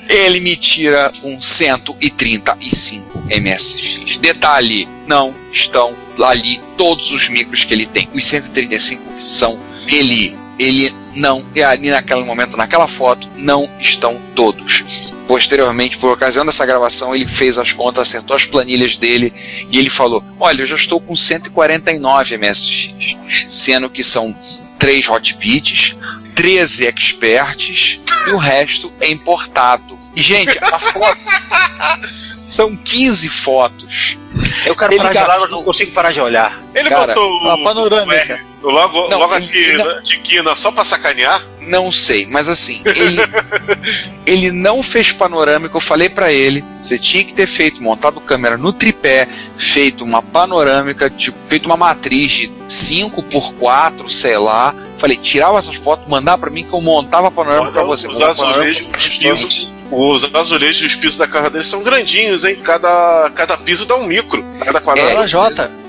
Ele me tira um 135 MSX. Detalhe, não estão ali todos os micros que ele tem. Os 135 são dele. Ele não, e ali naquele momento, naquela foto, não estão todos. Posteriormente, por ocasião dessa gravação, ele fez as contas, acertou as planilhas dele e ele falou: Olha, eu já estou com 149 MSX, sendo que são 3 hotbits, 13 experts e o resto é importado. E, gente, a foto. São 15 fotos. Eu quero Ele parar de olhar, não consigo parar de olhar. Ele Cara, botou a o, panorâmica. o R logo, Não, logo aqui não- né, de quina só pra sacanear. Não sei, mas assim, ele, ele não fez panorâmica. Eu falei pra ele: você tinha que ter feito, montado câmera no tripé, feito uma panorâmica, tipo, feito uma matriz de 5 por 4 sei lá. Falei: tirava essas fotos, mandar pra mim que eu montava a panorâmica pra você. os azulejos, os pisos, os azulejos e os pisos da casa dele são grandinhos, hein? Cada, cada piso dá um micro. Cada quadrado. É.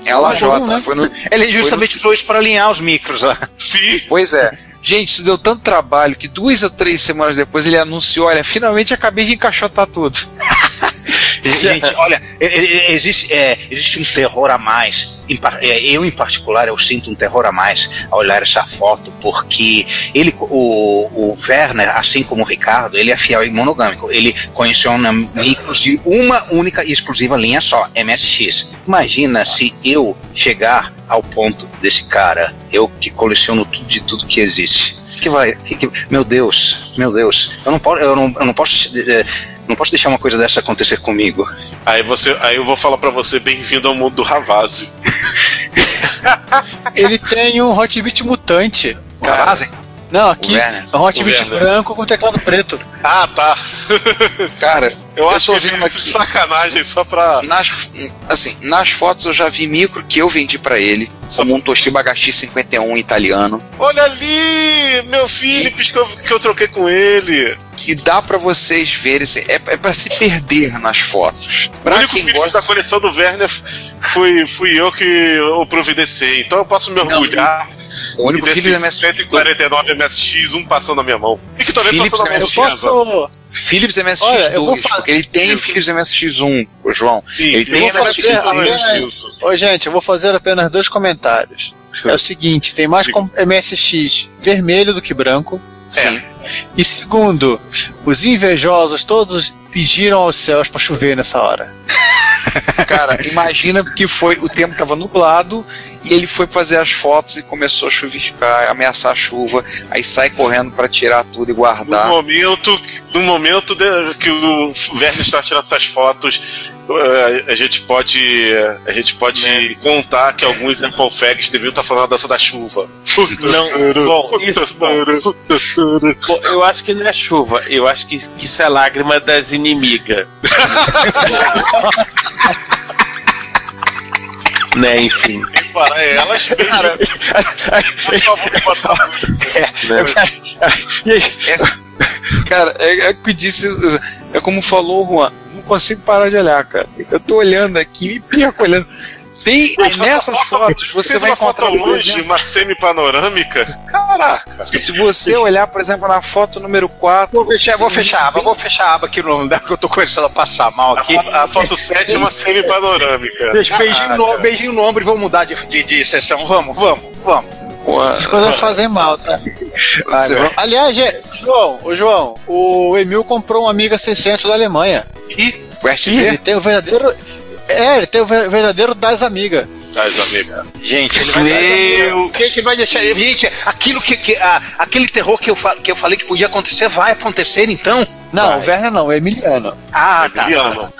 Ela Tá J, bom, né? foi no, Ele justamente usou isso para alinhar os micros lá. Sim. Pois é. Gente, isso deu tanto trabalho que duas ou três semanas depois ele anunciou: olha, finalmente acabei de encaixotar tudo. Gente, olha, existe, é, existe um terror a mais. É, Eu, em particular, eu sinto um terror a mais ao olhar essa foto, porque ele, o, o Werner, assim como o Ricardo, ele é fiel e monogâmico. Ele coleciona micros de uma única e exclusiva linha só, MSX. Imagina se eu chegar ao ponto desse cara, eu que coleciono tudo de tudo que existe. Que vai, que- que- meu Deus, meu Deus, eu não posso, eu não, eu não posso, eh, não posso deixar uma coisa dessa acontecer comigo. Aí, você, aí eu vou falar pra você, bem-vindo ao mundo do Ravazzi. Ele tem um Hotbit mutante. Caralho. Não, aqui é um Hotbit branco com teclado preto. Ah, tá. Cara, Eu, Eu acho tô que vendo aqui. sacanagem só pra. nas, assim, nas fotos eu já vi micro que eu vendi pra ele, como um Toshiba HX51 italiano. Olha ali, meu Philips que eu, que eu troquei com ele. E dá pra vocês verem, assim, é, é para se perder nas fotos. O Pra único quem gosta da coleção do Werner fui, fui eu que o providenciei. Então eu posso me Não, orgulhar o único e desses Philips MSX, 149 MSX, um passando na minha mão. E que também Philips passou na minha Eu posso. Philips MSX2, Olha, eu vou fa- porque ele tem Isso. Philips MSX1, o João. Sim, Ele eu tem vou MSX fazer também. apenas isso. Ô, gente, eu vou fazer apenas dois comentários. É o seguinte, tem mais MSX vermelho do que branco. Sim. E segundo, os invejosos todos pediram aos céus pra chover nessa hora. Cara, imagina que foi, o tempo tava nublado e ele foi fazer as fotos e começou a chuviscar, ameaçar a chuva, aí sai correndo pra tirar tudo e No guardar. momento, no momento de- que o Werner está tirando essas fotos, eh, a gente pode, a gente pode contar que alguns Apple Fags deviam estar falando a dança da chuva. Não, bom, isso, bom. Bom, eu acho que não é chuva, eu acho que, que isso é lágrima das inimigas. né, enfim. Para elas, Cara, por favor, botar- Né? Cara, é, é o que eu disse, é como falou o Juan, consigo parar de olhar, cara. Eu tô olhando aqui e perco olhando. Tem nessas fotos você vai uma foto encontrar por longe, exemplo, uma semi-panorâmica. Caraca. se você olhar, por exemplo, na foto número 4, Vou fechar, vou fechar a aba, vou fechar a aba aqui no nome dela que eu tô começando a passar mal A aqui. foto, a foto 7 é uma semi-panorâmica. Beijinho, no, beijinho no ombro e vamos mudar de, de, de sessão. Vamos, vamos, vamos. As coisas fazem mal, tá? Aliás, gente, João, o João, o Emil comprou um Amiga 600 da Alemanha. E o Ele RTZ, tem o verdadeiro. É, ele tem o ver- verdadeiro das amigas. das amigas. Gente, ele vai Meu. Gente, ele vai deixar. Gente, aquilo que. que- a- aquele terror que eu, fa- que eu falei que podia acontecer, vai acontecer então. Não, Vai. o Werner não, o Emiliano. Ah, tá. Emiliano.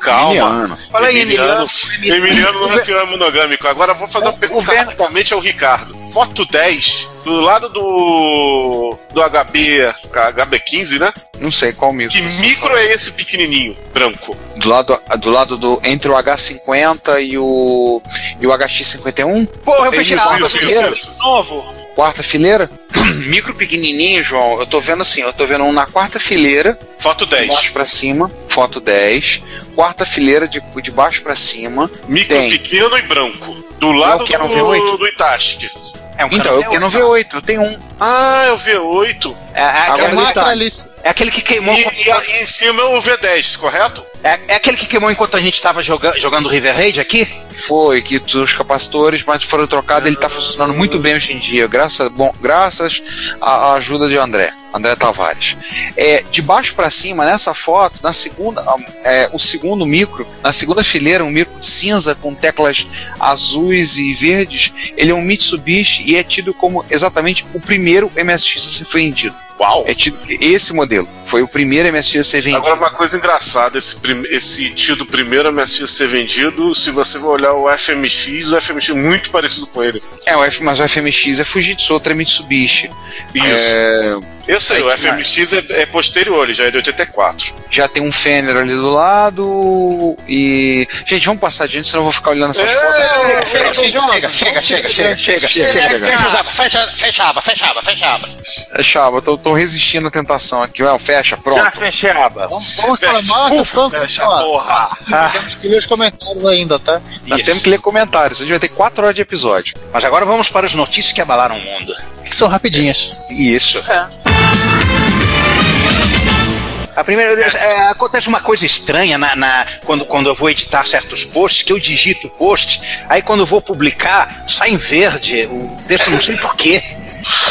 Calma. Emiliano. Fala aí, Emiliano. Emiliano. Emiliano não é fiel monogâmico. Agora eu vou fazer uma pergunta rapidamente ao Ricardo. Foto 10, do lado do. do HB. HB15, né? Não sei qual micro. Que micro é esse pequenininho, branco? Do lado, do lado do. Entre o H50 e o. e o HX51? Porra, eu fechei a aba novo. Quarta fileira? Micro pequenininho, João. Eu tô vendo assim, eu tô vendo um na quarta fileira, Foto de 10. baixo pra cima, foto 10. Quarta fileira de, de baixo pra cima. Micro Tem. pequeno e branco. Do lado que era um do, V8? do Itachi. É um Então, eu quero no V8, eu tenho um. Ah, é o V8. É, é, Agora aquele, ele Marca tá. É aquele que queimou. E, e a- e em cima é o V10, correto? é, é aquele que queimou enquanto a gente tava joga, jogando River Raid aqui? Foi, que os capacitores, mas foram trocados, ele tá funcionando muito bem hoje em dia, graças, bom, graças à à ajuda de André, André Tavares. É, de baixo para cima, nessa foto, na segunda, é, o segundo micro, na segunda fileira, um micro cinza com teclas azuis e verdes, ele é um Mitsubishi e é tido como exatamente o primeiro MSX a ser vendido. Uau! É tido esse modelo. Foi o primeiro MSX a ser vendido. Agora, uma coisa engraçada: esse, esse tido primeiro MSX ser vendido, se você for olhar o FMX, o FMX é muito parecido com ele. É, o F, mas o FMX é Fujitsu, outro é Mitsubishi. Isso. É, Eu sei, Aí o FMX é, é posterior, ele já é de 84. já tem um Fender ali do lado e. Gente, vamos passar adiante, senão eu vou ficar olhando essas fotos. É, Chega, chega, chega, chega, chega, chega, Chega. Fecha, fecha a aba, fecha a aba, fecha a aba. É, Chava, eu tô, tô resistindo à tentação aqui. Ué, fecha, Já pronto. fechei a aba. Vamos, vamos para mais uma sessão. Fecha, porra. Temos que ler os comentários ainda, tá? Nós temos que ler comentários. A gente vai ter 4 horas de episódio. Mas agora vamos para as notícias que abalaram o mundo. Que são rapidinhas. Isso. A primeira é, acontece uma coisa estranha na, na- quando, quando eu vou editar certos posts, que eu digito o post, aí quando eu vou publicar, sai em verde. O texto não sei porquê.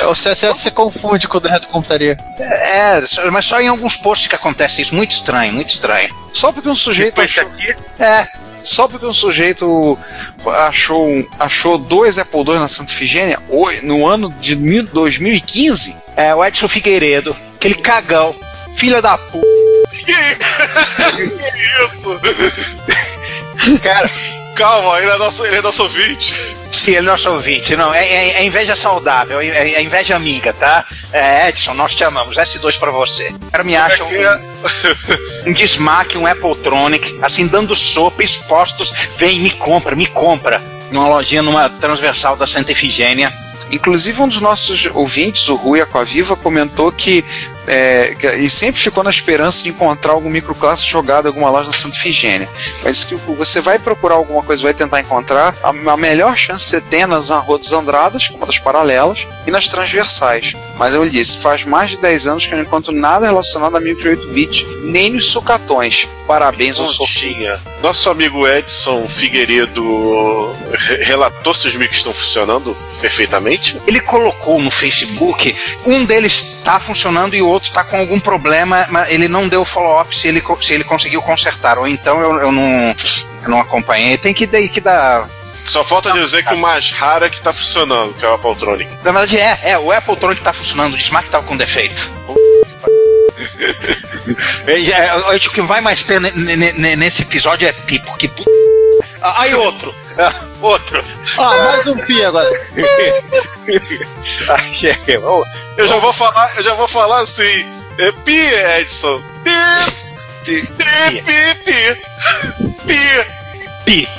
O CSS se confunde com o reto computaria. É, só- mas só em alguns posts que acontece isso. Muito estranho, muito estranho. Só porque um sujeito achou. aqui. É, Só porque um sujeito achou, achou dois Apple II na Santa Ifigênia oi, no ano de mil- 2015. é o Edson Figueiredo, aquele cagão, filha da p. Que isso? Cara, Calma, ele é nosso, ele é nosso ouvinte. sim, ele é nosso ouvinte. Não, é, é- é inveja saudável, é, é inveja amiga, tá? É, Edson, nós te amamos. S2 pra você. O cara me acha É que é- um, um Dismac, um Appletronic, assim, dando sopa, expostos. Vem, me compra, me compra. Numa lojinha, numa transversal da Santa Efigênia. Inclusive, um dos nossos ouvintes, o Rui Aquaviva, comentou que. É, e sempre ficou na esperança de encontrar algum microclasse jogado em alguma loja da Santa Ifigênia. Mas que você vai procurar alguma coisa, vai tentar encontrar, a, a melhor chance você tem é nas arrodas andradas, como das paralelas, e nas transversais. Mas eu lhe disse, faz mais de 10 anos que eu não encontro nada relacionado a micro de 8 bits, nem nos sucatões. Parabéns ao Sofia. Nosso amigo Edson Figueiredo re- relatou se os micros estão funcionando perfeitamente. Ele colocou no Facebook, um deles está funcionando e o outro está com algum problema, mas ele não deu follow-up se ele, se ele conseguiu consertar. Ou então eu, eu não, eu não acompanhei. Tem que, que dar. Só falta dizer que o mais raro é que tá funcionando, que é o Appletronic. Na verdade, é, é, o Apple Tronic tá funcionando, o Dismac tava com defeito. É, é, acho que vai mais ter ne- ne- ne- nesse episódio é pi, porque. Ah, Aí outro! Ah, outro! Ah, mais um pi agora. Ah, Eu já vou falar, eu já vou falar assim. É, pi, Edson. Pi, pi, pi, pi. Pi. Pi.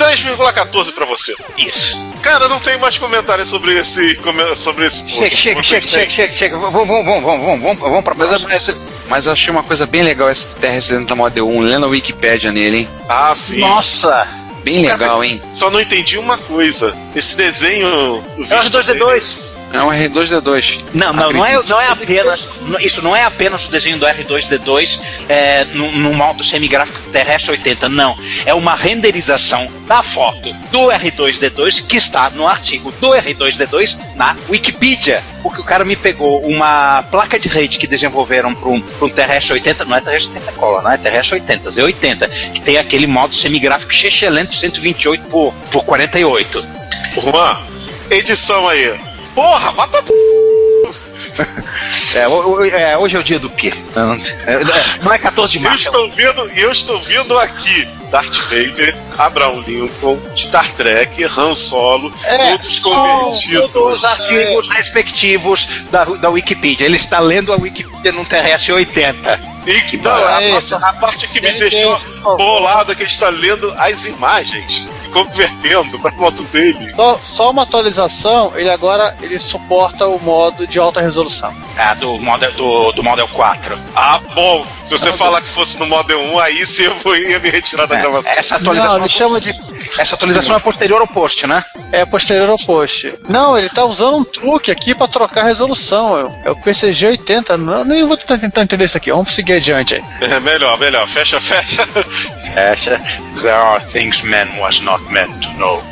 3,14 pra você. Isso. Cara, não tem mais comentários sobre esse, sobre esse post. Chega, chega, chega, chega, chega, chega. Vamos, vamos, vamos, vamos, vamos, vamos, vamos pra Mas, próxima. mas, mas eu achei uma coisa bem legal esse TRS da Model 1, lendo a Wikipédia nele, hein? Ah, sim. Nossa! Bem legal, hein? Só não entendi uma coisa. Esse desenho. É os visto dois dele- D2. É um R2D2. Não, não, não é, não é apenas. Isso não é apenas o desenho do R2D2 é, no modo semigráfico terrestre 80, não. É uma renderização da foto do R2D2 que está no artigo do R2D2 na Wikipedia. Porque o cara me pegou uma placa de rede que desenvolveram para um, pra um terrestre 80, não é terrestre 80 cola, não é terrestre 80, Z80, que tem aquele modo semigráfico excelente 128 por, por 48. Juan, edição aí. Porra, bata p. É, é, hoje é o dia do Pi. Não, é, não é 14 de Eu março. estou vendo, e eu estou vendo aqui Darth Vader, Abraham Lincoln, Star Trek, Han Solo, É, todos convertidos. todos os artigos respectivos da, da Wikipedia. Ele está lendo a Wikipedia num TRS 80. E então, a, é a parte que me deixou tem, bolado é que ele está lendo as imagens convertendo para foto dele. Só, só uma atualização, ele agora ele suporta o modo de alta resolução. Ah, do Model, do, do Model 4. Ah, bom. Se você falar que fosse no Model 1, aí sim eu vou- ia me retirar da É, gravação. essa atualização, Não, chama de essa atualização é posterior ao post, né? É posterior ao post. Não, ele tá usando um truque aqui pra trocar a resolução. É o PCG 80. Não, nem vou tentar, tentar entender isso aqui. Vamos seguir adiante aí. É melhor, melhor. Fecha, fecha. Fecha. There are things man was not meant to know.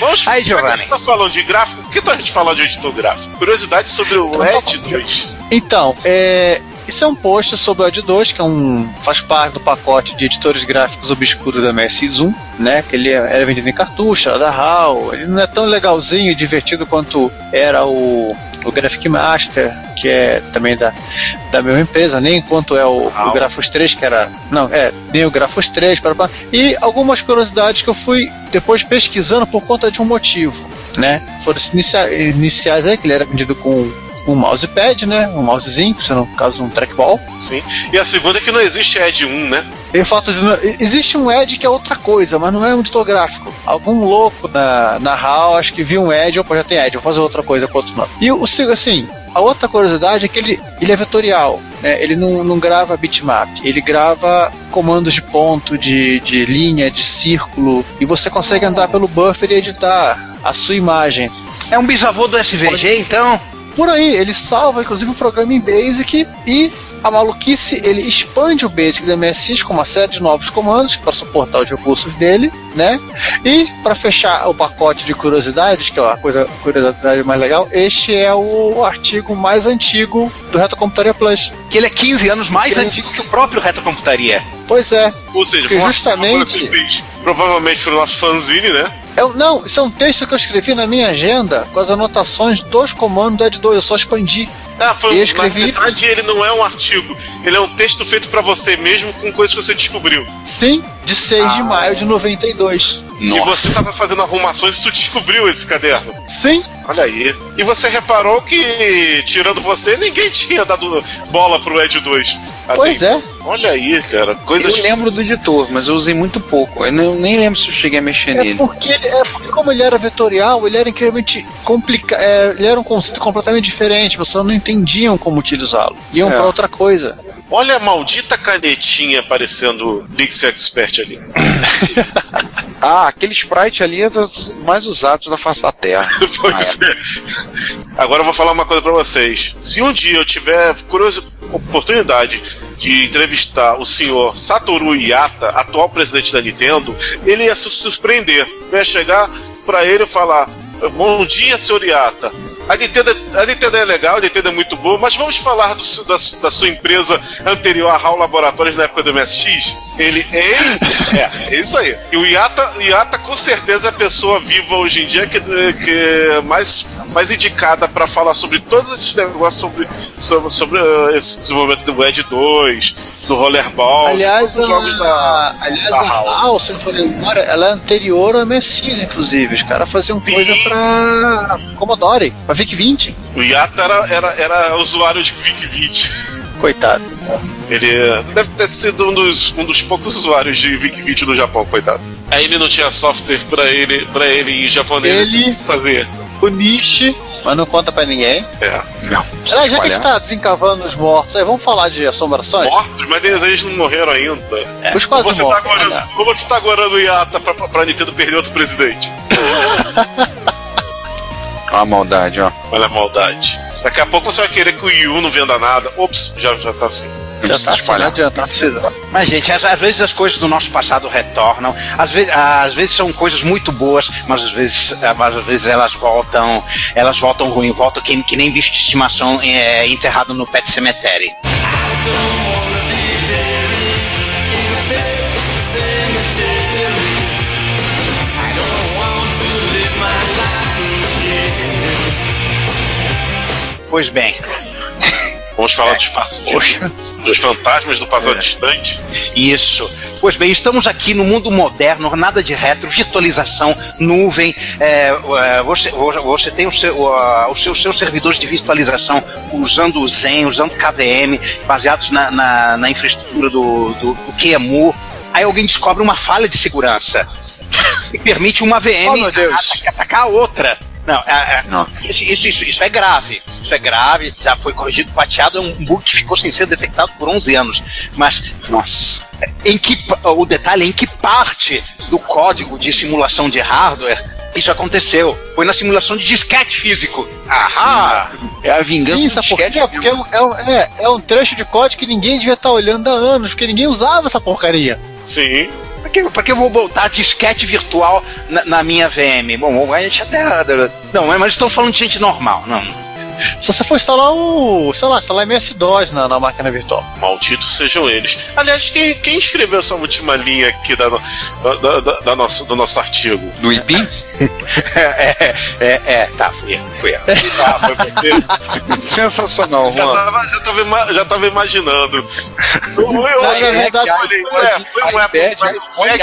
Vamos Aí, que a Giovanni. gente tá falando de gráfico, por que tá a gente falando de editor gráfico? Curiosidade sobre o Edge 2. Então, é, isso é um post sobre o Ed 2, que é um, faz parte do pacote de editores gráficos obscuros da MSX1, né? Que ele é- era vendido em cartucho, era da HAL. Ele não é tão legalzinho e divertido quanto era o, o Graphic Master, que é também da, da mesma empresa, nem quanto é o, o Grafos 3, que era. Não, é, nem o Grafos 3, para, para, e algumas curiosidades que eu fui depois pesquisando por conta de um motivo, né? Foram os inicia- iniciais aí, que ele era vendido com um mousepad, né? Um mousezinho, se no caso um trackball. Sim. E a segunda é que não existe Edge 1, né? E o fato de não- existe um Edge que é outra coisa, mas não é um editor gráfico. Algum louco na, na HAL, acho que viu um Edge, opa, já tem Edge, vou fazer outra coisa com outro nome. E o assim, a outra curiosidade é que ele, ele é vetorial, né? Ele não, não grava bitmap, ele grava comandos de ponto, de, de linha, de círculo, e você consegue andar pelo buffer e editar a sua imagem. É um bisavô do SVG, então? Por aí, ele salva inclusive o programa em Basic e a maluquice, ele expande o Basic do MSX com uma série de novos comandos para suportar os recursos dele, né? E para fechar o pacote de curiosidades, que é a coisa a curiosidade mais legal, este é o artigo mais antigo do Retrocomputaria Plus. Que ele é 15 anos mais Ele- antigo que o próprio Retrocomputaria. Pois é. Ou seja, foi justamente- que fez, provavelmente pro nosso fanzine, né? Eu, não, isso é um texto que eu escrevi na minha agenda com as anotações dos comandos do Ed 2, eu só expandi. Ah, foi, Eu escrevi- Na verdade, ele não é um artigo. Ele é um texto feito pra você mesmo com coisas que você descobriu. Sim, de 6 de maio de 92. E você tava fazendo arrumações e tu descobriu esse caderno. Sim, Olha aí. E você reparou que, tirando você, ninguém tinha dado bola pro Ed 2. até pois é. então. Olha aí, cara. Coisas. Eu lembro do editor, mas eu usei muito pouco. Eu não- nem lembro se eu cheguei a mexer É nele. porque, é porque como ele era vetorial, ele era incrivelmente complicado. ele era um conceito completamente diferente, as pessoas não entendiam como utilizá-lo. Iam É. pra outra coisa. Olha a maldita canetinha parecendo Dixie Expert ali. Ah, aquele sprite ali é dos mais usados da face da Terra. Pois é. Agora eu vou falar uma coisa pra vocês. Se um dia eu tiver curioso, oportunidade de entrevistar o senhor Satoru Iwata, atual presidente da Nintendo, ele ia se surpreender. Eu ia chegar pra ele e falar: Bom dia, senhor Iwata. A Nintendo, a Nintendo é legal, a Nintendo é muito boa, mas vamos falar do da, da sua empresa anterior a HAL Laboratórios na época do MSX? Ele, ele é, é isso aí. E o Iata, Iata com certeza é a pessoa viva hoje em dia que, que é mais, mais indicada para falar sobre todos esses negócios, sobre, sobre, sobre uh, esse desenvolvimento do Edge 2, do Rollerball, aliás, os jogos da. a, aliás, da a HAL. HAL, se eu for lembrar, ela é anterior ao MSX, inclusive. Os caras faziam Sim. coisa pra Commodore, pra VIC-20. O Iata era, era, era usuário de VIC-20. Coitado. Ele deve ter sido um dos, um dos poucos usuários de VIC-20 no Japão, coitado. Aí ele não tinha software pra ele, pra ele em japonês Ele- fazer. O Nishi, mas não conta pra ninguém. É. Não, Aliás, já que a gente tá desencavando os mortos, aí, vamos falar de assombrações? Mortos, mas eles, eles não morreram ainda. Os quase ou você mortos. Tá agorando, né? você tá agorando o Yata pra, pra, pra Nintendo perder outro presidente. Olha a maldade, ó. Olha a maldade. Daqui a pouco você vai querer que o Yu não venda nada. Ops, já, já tá assim. Já precisa tá espalhar. adianta, precisa. Mas, gente, às, às vezes as coisas do nosso passado retornam. Às vezes, às vezes são coisas muito boas, mas às vezes, às vezes elas voltam, elas voltam ruim, voltam que, que nem bicho de estimação é, enterrado no pet cemetery. Pois bem, Vamos falar dos, passos, dos fantasmas do passado distante. Isso. Pois bem, estamos aqui no mundo moderno, nada de retro, virtualização, nuvem. é, é, você, você tem o seu- os seus, seus servidores de virtualização usando o Zen, usando KVM, baseados na, na- na infraestrutura do, do, do QEMU. Aí alguém descobre uma falha de segurança e permite uma VM Oh, atacar a outra. Não, é- é- Isso, isso, isso, isso é grave. Isso é grave, já foi corrigido, pateado, é um bug que ficou sem ser detectado por 11 anos. Mas, nossa, em que, o detalhe é em que parte do código de simulação de hardware isso aconteceu. Foi na simulação de disquete físico. Ahá! É a vingança Sim, do disquete. quê? Porque é é, é, é um trecho de código que ninguém devia estar olhando há anos, porque ninguém usava essa porcaria. Sim. Pra que, pra que eu vou botar disquete virtual na, na minha VM? Bom, a gente até. Não, mas estamos falando de gente normal, não. Só se for instalar o, sei lá, instalar MS-DOS na, na máquina virtual. Malditos sejam eles. Aliás, quem, quem escreveu essa última linha aqui da, da, da- da nosso, do nosso artigo? Do IPIM? É, é, é, tá, fui eu, fui eu. Ah, foi você? Sensacional, Já Juan. tava, já, tava, ima- já tava imaginando. Eu, eu, Na eu, verdade, foi um iPad,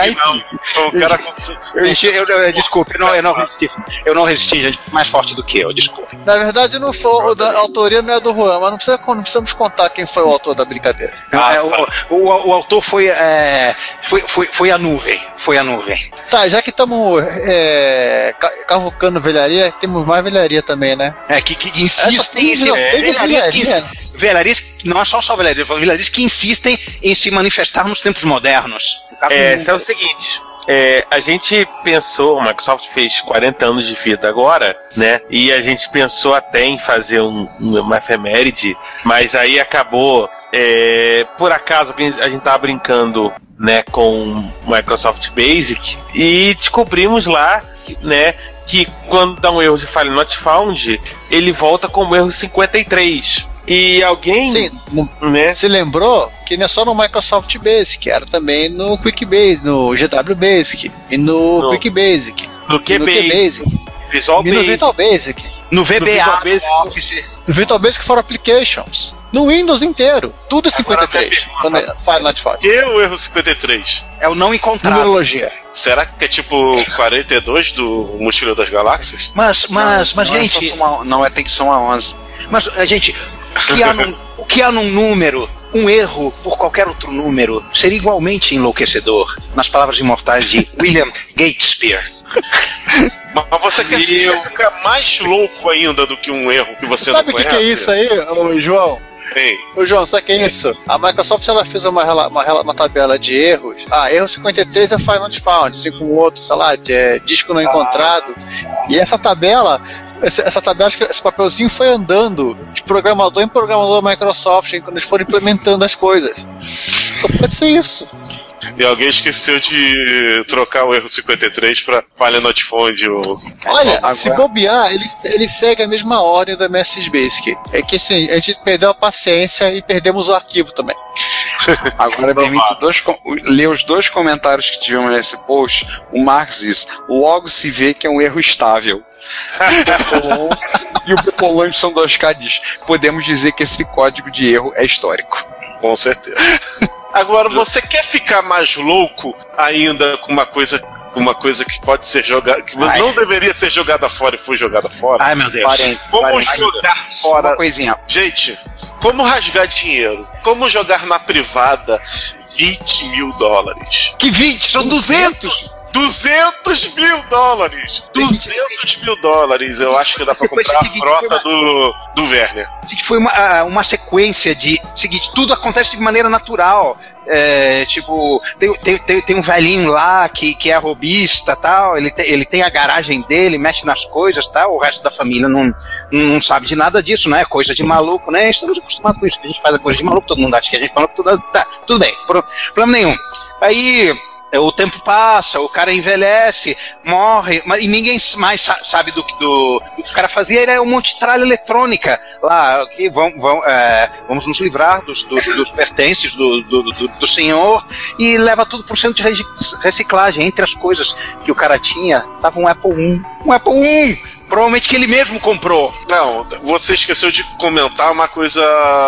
iPhone, não. o cara com- Eu, enchi- eu, eu- desculpe, eu não, eu não resisti. Eu não resisti, gente. Mais forte do que eu, desculpe. Na verdade, não foi, o da- a autoria não é do Juan, mas não, precisa, não precisamos contar quem foi o autor da brincadeira. Ah, É, tá. o, o, o autor foi, é, foi, foi, foi a nuvem. Foi a nuvem. Tá, já que estamos é, ca- cavucando velharia, temos mais velharia também, né? É, que, que insistem em filha se- teve velharias que- velharias, não é só só velharias, velharias que insistem em se manifestar nos tempos modernos. É, é o seguinte. é, a gente pensou, a Microsoft fez 40 anos de vida agora, né? E a gente pensou até em fazer um, uma efeméride, mas aí acabou, é, por acaso, a gente tava brincando, né, com Microsoft Basic e descobrimos lá, né, que quando dá um erro de file not found, ele volta como erro 53. E alguém, Sim, né? se lembrou que não é só no Microsoft Basic, era também no QuickBase, no GW Basic e no No Quick Basic, No no QBasic, Visual e no Basic, Visual Basic. No VBA, no Office. No Visual Basic for Applications. No Windows inteiro. Tudo é 53. Quando é File Not Found. Por que o erro 53? É o não encontrado. Numerologia. Será que é tipo 42 do Mochila das Galáxias? Mas, mas, mas, não, é gente, só somar- não é, tem que somar 11. mas, eh, gente, o que, há num, o que há num número, um erro por qualquer outro número, seria igualmente enlouquecedor, nas palavras imortais de William Gatespeare. Mas você quer, Meu. quer ficar mais louco ainda do que um erro que você Sabe o não que, conhece? que é isso aí, João? Hein? Ô João, sabe o que é isso? A Microsoft ela fez uma, uma, uma tabela de erros. Ah, erro 53 é File Not Found, assim como o outro, sei lá, de, é, disco não encontrado. E essa tabela, essa, essa tabela, acho que esse papelzinho foi andando de programador em programador da Microsoft quando eles foram implementando as coisas. Só pode ser isso. E alguém esqueceu de trocar o erro 53 pra falha not found. Ou... Olha, Agora- se bobear, ele, ele segue a mesma ordem do MS Basic. É que assim, a gente perdeu a paciência e perdemos o arquivo também. Agora permite dois, com- ler os dois comentários que tivemos nesse post. O Marx diz: logo se vê que é um erro estável. e o Pepolante são 2K diz: podemos dizer que esse código de erro é histórico. Com certeza. Agora, você quer ficar mais louco ainda com uma coisa, com uma coisa que pode ser jogada, que Ai. não deveria ser jogada fora e foi jogada fora? Ai, meu Deus. Vamos jogar Só uma fora. coisinha. Gente, como rasgar dinheiro? Como jogar na privada 20 mil dólares? Que 20? São 200! 200 mil dólares! 200 mil dólares! Eu acho que dá pra comprar a frota do, do Werner. foi uma, ah, uma sequência de. Seguinte, tudo acontece de maneira natural. É, tipo, tem, tem, tem, um velhinho lá que, que é robista tal, ele, tem ele tem a garagem dele, mexe nas coisas tal, o resto da família não, não sabe de nada disso, né? Coisa de maluco, né? Estamos acostumados com isso, que a gente faz a coisa de maluco, todo mundo acha que a gente é maluco, tudo, tá, tudo bem, pro- problema nenhum. Aí o tempo passa, o cara envelhece, morre, mas, e ninguém mais sa- sabe do que do, o que o cara fazia. Era um monte de tralha eletrônica lá, que vão, vão, é, vamos nos livrar dos, dos, dos pertences do, do, do, do senhor e leva tudo por centro de reciclagem. Entre as coisas que o cara tinha, tava um Apple I. Um Apple I! Provavelmente que ele mesmo comprou. Não, você esqueceu de comentar uma coisa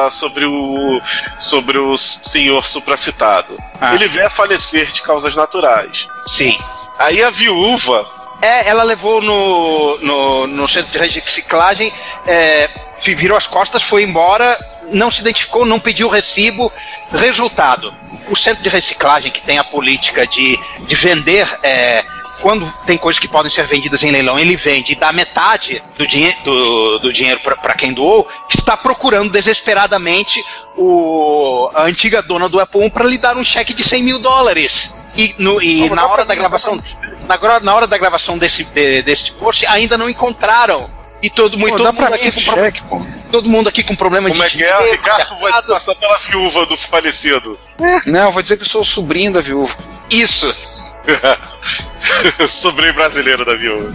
sobre o sobre o senhor supracitado. Ah. Ele veio a falecer de causas naturais. Sim. Aí a viúva É, ela levou no, no, no centro de reciclagem, é, virou as costas, foi embora, não se identificou, não pediu recibo. Resultado: o centro de reciclagem que tem a política de, de vender. é, quando tem coisas que podem ser vendidas em leilão, ele vende e dá metade do, dinhe do, do dinheiro para quem doou, está procurando desesperadamente o, a antiga dona do Apple para lhe dar um cheque de 100 mil dólares. E, no, e Não, na hora da gravação na, na hora da gravação desse, de, deste post, ainda não encontraram. E todo, Pô, todo mundo aqui com problema, cheque, pô. todo mundo aqui com problema Como de é que é? dinheiro, Ricardo vai se passar pela viúva do falecido. Não, eu vou dizer que eu sou o sobrinho da viúva. Isso. Sobrinho brasileiro da viúva.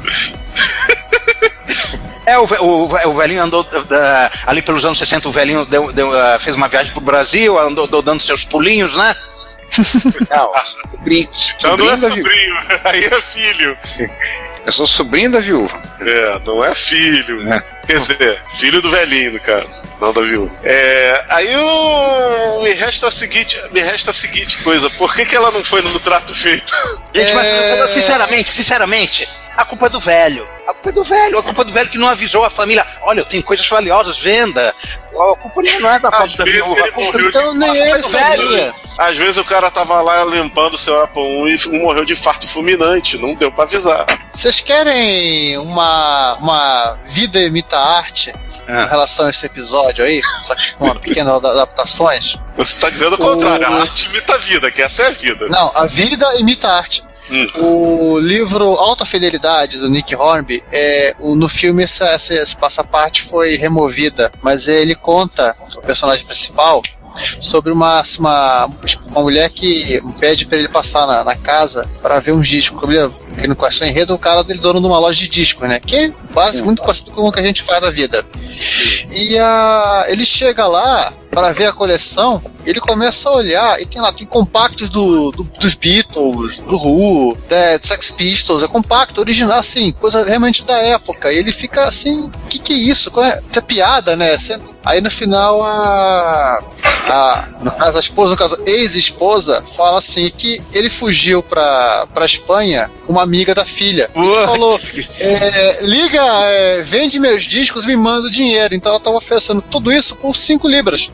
É, o, o, o velhinho andou da- ali pelos anos 60, o velhinho deu- deu, ah, fez uma viagem pro Brasil, andou, andou dando seus pulinhos, né? Não, sobrinho, Não, é sobrinho, aí é filho. Eu sou sobrinho da viúva. É, não é filho. É. Quer dizer, filho do velhinho, no caso, não da viúva. É, aí o, me resta a seguinte, me resta a seguinte coisa, por que, que ela não foi no trato feito? Gente, mas É. sinceramente, sinceramente, a culpa é do velho. A culpa é do velho, a culpa é do velho que não avisou a família. Olha, eu tenho coisas valiosas, venda. A culpa não é da falta da viúva. Então nem culpa ele sabia. Às vezes o cara tava lá limpando o seu Apple I e morreu de infarto fulminante, não deu pra avisar. Vocês querem uma, uma vida imita arte Ah. em relação a esse episódio aí? Só que com uma pequena ada- adaptações? Você tá dizendo o contrário, a arte imita a vida, que essa é a vida. Não, a vida imita arte. Hum. O livro Alta Fidelidade do Nick Hornby, é, o- no filme essa, essa, essa parte foi removida, mas ele conta, o personagem principal, sobre uma, uma, uma mulher que pede pra ele passar na, na casa para ver uns discos. Que no é enredo, o cara é dono de uma loja de discos, né? Que é quase muito parecido com o que a gente faz da vida. E a, ele chega lá para ver a coleção, ele começa a olhar e tem lá, tem compactos do, do- dos Beatles, do Who, da, do Sex Pistols, é compacto, original, assim, coisa realmente da época. E ele fica assim, o que, que é isso? É? Isso é piada, né? É- Aí no final a, a no caso a esposa, no caso ex-esposa, fala assim que ele fugiu pra, pra Espanha com uma amiga da filha. E falou, é, liga, é, vende meus discos e me manda o dinheiro. Então ela tava oferecendo tudo isso por 5 libras.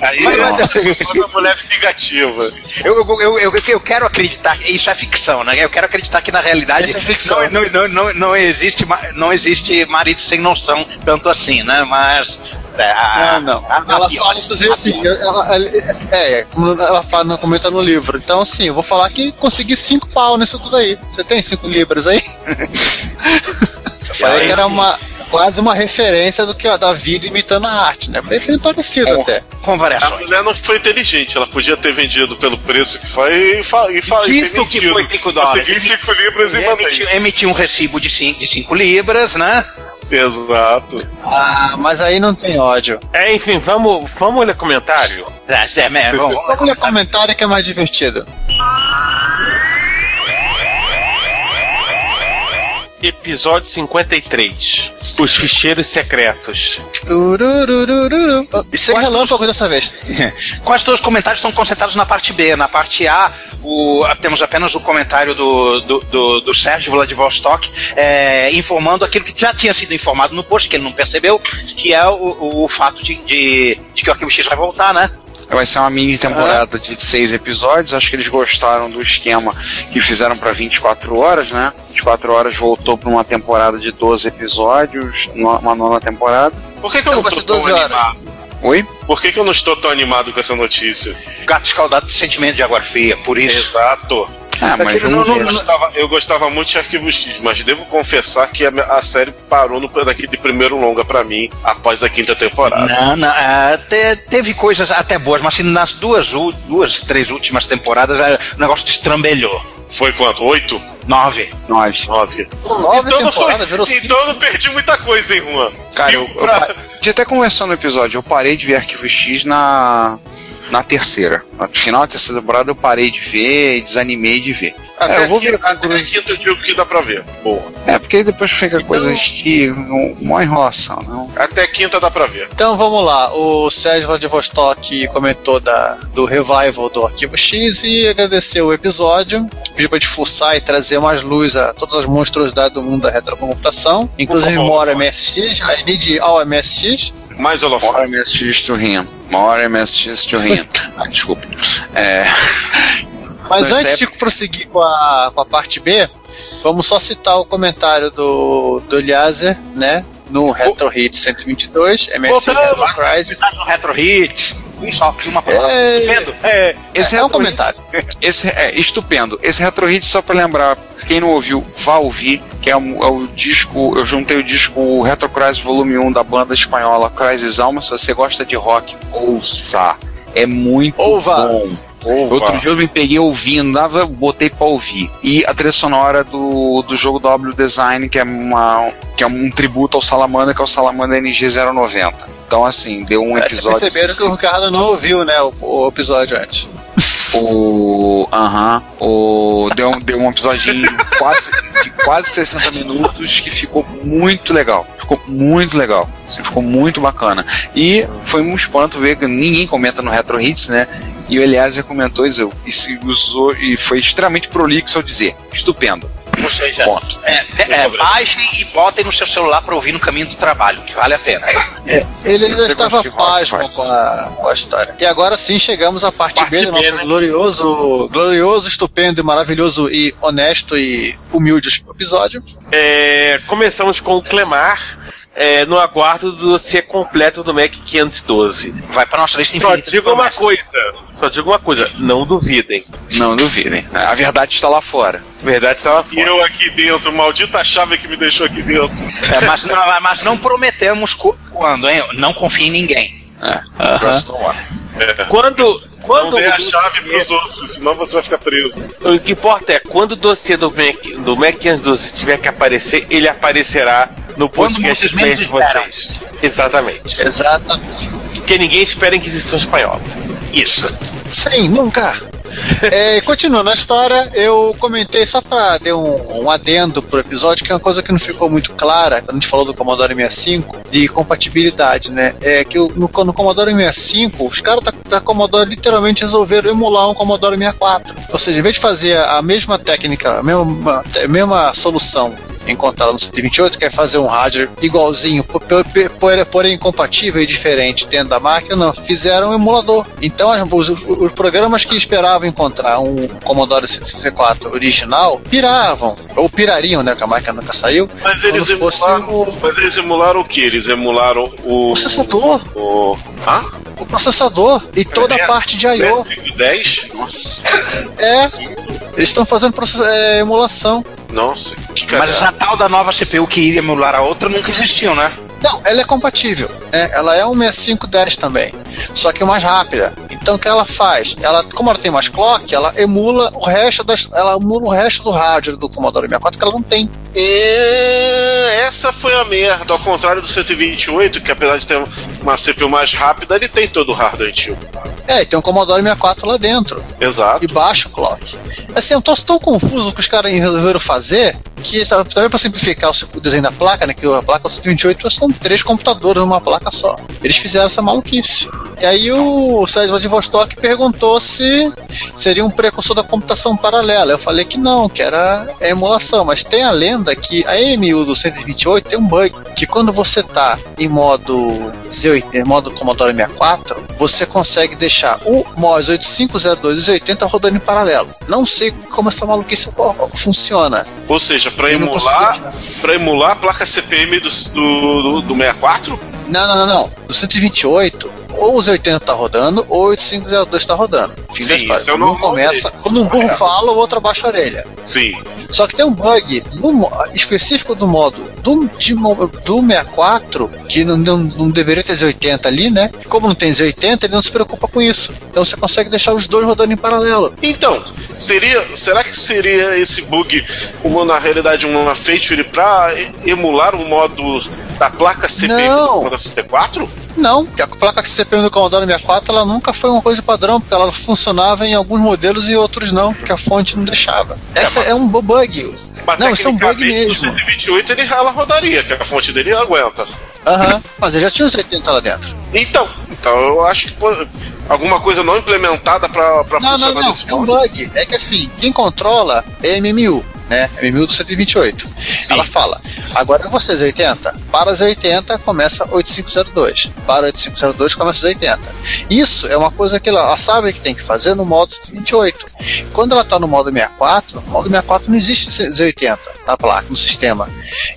Aí Mas- é uma mulher vingativa. Eu, eu, eu, eu, eu quero acreditar, que isso é ficção, né? Eu quero acreditar que na realidade Isso é ficção. não, não, não, não, existe, não existe marido sem noção tanto assim, né? Mas. é, a- Não, não. Ela fala, inclusive, assim, ela, ela- é, como ela fala, comenta no livro. Então, assim, eu vou falar que consegui 5 pau nisso tudo aí. Você tem 5 libras aí? Eu falei que era uma, quase uma referência do que a da vida imitando a arte, né? Foi bem parecido É. até. Com A variações. mulher não foi inteligente, ela podia ter vendido pelo preço que foi e, fa e, fa e ter Dito que foi 5 dólares. Consegui 5 libras e Emitiu, emitiu um recibo de 5 de cinco libras, né? Exato. Ah, mas aí não tem ódio. É, enfim, vamos, vamos ler comentário? É, é, é, vamos- Vamos ler comentário que é mais divertido. Episódio 53. Os ficheiros secretos. Turururururu. E sem relâmpago dessa vez. Quase todos os comentários estão concentrados na parte B. Na parte A, o- temos apenas o comentário do, do, do, do Sérgio Vladivostok é, informando aquilo que já tinha sido informado no post, que ele não percebeu, que é o, o, o fato de, de, de que o Arquivo X vai voltar, né? Vai ser uma mini temporada de seis episódios. Acho que eles gostaram do esquema que fizeram para 24 horas, né? 24 horas voltou para uma temporada de 12 episódios, uma nova temporada. Por que, que eu não ser tão 12 horas. animado? Oi? Por que, que eu não estou tão animado com essa notícia? Gato escaldado de sentimento de água fria, por isso. Exato. Ah, mas Aquele vamos não- não- Eu gostava, eu gostava muito de Arquivo X, mas devo confessar que a, a série parou no daquele primeiro longa pra mim após a quinta temporada. Não, não, é, te- teve coisas até boas, mas assim, nas duas, duas, três últimas temporadas é, o negócio destrambelhou. Foi quanto? Oito? Nove. Nós. Nove. Nove Então não, foi, então eu não perdi muita coisa, hein, Juan? Cara, eu, eu pra- a gente até conversou no episódio, eu parei de ver Arquivo X na, na terceira. No final da terceira temporada eu parei de ver e desanimei de ver. Até, É, eu vou ver até a eu digo que dá pra ver. Boa. É, porque aí depois fica coisas que. uma enrolação, não? Até a quinta dá pra ver. Então vamos lá, o Sérgio Vladivostok comentou da, do revival do Arquivo X e agradeceu o episódio, pediu pra gente fuçar e trazer mais luz a todas as monstruosidades do mundo da retrocomputação, inclusive favor, favor. MSX, I need all MSX. Mais holofote. MSX to him. Mora MSX to him. Ah, desculpa. É, Mas Nessa antes de prosseguir com a, com a parte B, vamos só citar o comentário do, do né? No Retro Hit 122, MSX. Retro Crisis. Tá no Retro Hit. Um só aqui, uma palavra. É. Vendo? É, esse É um retro- comentário. Esse é estupendo. Esse Retro Hit, só pra lembrar, quem não ouviu, vá ouvir, que é, um- é o disco, eu juntei o disco Retro Crisis Volume 1 da banda espanhola Crisis Alma. Se você gosta de rock, ouça. É muito Ouva. bom. Outro dia eu me peguei ouvindo, dava, botei pra ouvir. E a trilha sonora do, do jogo W Design, que é, uma, que é um tributo ao Salamander, que é o Salamander NG090. Então, assim, deu um É, Vocês episódio. perceberam que o Ricardo não ouviu, né, o, o episódio antes. O. Aham. o. Deu, um- deu um episódio de quase, de quase 60 minutos que ficou muito legal. Ficou muito legal. Assim, ficou muito bacana. E foi um espanto ver que ninguém comenta no Retro Hits, né? E o Eliezer comentou e disse- e se usou e foi extremamente prolixo ao dizer. Estupendo. Ou seja, Ponto. é, é, baixem e botem no seu celular pra ouvir no caminho do trabalho, que vale a pena. Ele ainda estava pasmo com a, com a história. E agora sim chegamos à parte, Parte B do nosso né? glorioso, glorioso, estupendo, e maravilhoso e honesto e humilde episódio. É, começamos com o Clemar, é, no aguardo do dossiê completo do Mac 512. Vai pra nossa lista Só infinita. de digo uma promessas. coisa, só digo uma coisa, não duvidem. Não duvidem. A verdade está lá fora. Verdade estava E eu aqui dentro, maldita chave que me deixou aqui dentro. É, mas, não, mas não prometemos quando, hein? Não confie em ninguém. É. Próximo ano. É. Quando, quando Não dê a chave dossiê- pros outros, senão você vai ficar preso. O que importa é quando o dossiê do Mac, do Mac 512 tiver que aparecer, ele aparecerá no Quando podcast vocês menos de esperam. vocês. Exatamente. Exatamente. Porque ninguém espera a Inquisição Espanhola. Isso. Sim, nunca. É, continuando a história, eu comentei só pra dar um, um adendo pro episódio, que é uma coisa que não ficou muito clara quando a gente falou do Commodore 65, de compatibilidade, né? É que o- no, no Commodore 65, os caras da, da Commodore literalmente resolveram emular um Commodore 64. Ou seja, em vez de fazer a mesma técnica, a mesma, a mesma solução encontrada no 128, que é fazer um hardware igualzinho, po- po- po- porém incompatível e diferente dentro da máquina, não, fizeram um emulador. Então os, os programas que esperavam encontrar um Commodore 64 original piravam, ou pirariam, né, que a máquina nunca saiu. Mas eles emularam. o- Mas eles emularam o que? Eles emularam o. Processador, O. Hã? o processador e toda a parte de I.O. 10? Nossa. É, eles estão fazendo process- é, emulação. Nossa, que Mas cara. a tal da nova CPU que iria emular a outra nunca existiu, né? Não, ela é compatível. né? Ela é um 6510 também, só que mais rápida. Então o que ela faz? Ela, como ela tem mais clock, ela emula o resto das, ela emula o resto do hardware do Commodore 64 que ela não tem. E essa foi a merda, ao contrário do 128, que apesar de ter uma CPU mais rápida, ele tem todo o hardware antigo. É, e tem um Commodore 64 lá dentro Exato. e baixo clock. Assim, é um troço tão confuso que os caras resolveram fazer que tá- também para simplificar o se- o desenho da placa, né? Que a placa do 128 são três computadores numa placa só. Eles fizeram essa maluquice. E aí o Sérgio Vladivostok perguntou se seria um precursor da computação paralela. Eu falei que não, que era a emulação. Mas tem a lenda que a EMU do 128 tem um bug. Que quando você tá em modo Z8, em modo Commodore 64, você consegue deixar o MOS 8502 e 80 rodando em paralelo. Não sei como essa maluquice funciona. Ou seja, para emular, para emular a placa CPM do, do, do, do 64, Não, não, não, não. No 128, ou os 80 tá rodando, ou o 8502 tá rodando. Fim da Sim, história. isso é um começa, dele. quando um burro fala, o outro abaixa a orelha. Sim. Só que tem um bug no específico do modo do, de do 64, que não, não, não deveria ter Z80 ali, né? Como não tem Z80, ele não se preocupa com isso. Então você consegue deixar os dois rodando em paralelo. Então, seria, será que seria esse bug uma, na realidade uma feature para emular o modo da placa CPU Não. do Commodore 64? Não, porque a placa CPU do Commodore 64 ela nunca foi uma coisa padrão, porque ela funcionava em alguns modelos e outros não, porque a fonte não deixava. Essa é, um bug. Mas Não, isso é um bug mesmo. No 128 ele ela rodaria, que a fonte dele aguenta. Aham. Mas ele já tinha os 80 lá dentro. Então, então eu acho que pô, alguma coisa não implementada para Não, não, funcionar não. nesse É um modo. bug. É que assim, quem controla é MMU, né? A MMU do 128. Ela fala, agora é vocês 80. Para as 80 começa 8502. Para 8502 começa as 80. Isso é uma coisa que ela, ela sabe que tem que fazer no modo 128. Quando ela está no modo 64, no modo 64 não existe Z80 na placa, no sistema.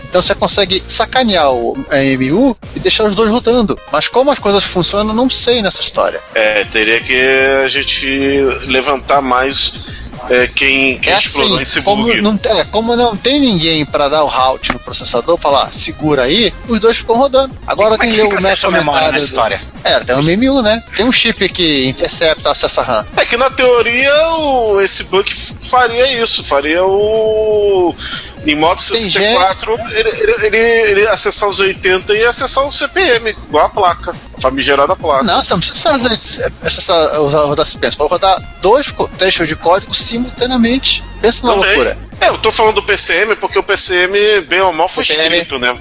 Então você consegue sacanear o a MMU e deixar os dois rodando. Mas como as coisas funcionam, não sei nessa história. É, teria que a gente levantar mais é, quem, quem É explorou assim, esse como bug. não, é, como não tem ninguém para dar o route no processador, falar segura aí, os dois ficam rodando. Agora Como quem que leu o meu memória comentário. do- história? É, tem um MMU, né? Tem um chip que intercepta acesso a RAM. É que na teoria o, esse bug faria isso, faria o. Em modo Tem 64, ele, ele, ele, ele acessar os 80 e acessar o CPM, igual a placa, a famigerada placa. Não, você não precisa acessar- acessar usar rodar CPM, você pode rodar dois trechos de código simultaneamente. Pensa numa Também. loucura. É, eu tô falando do PCM porque o PCM, bem ou mal, foi PCM. escrito, né?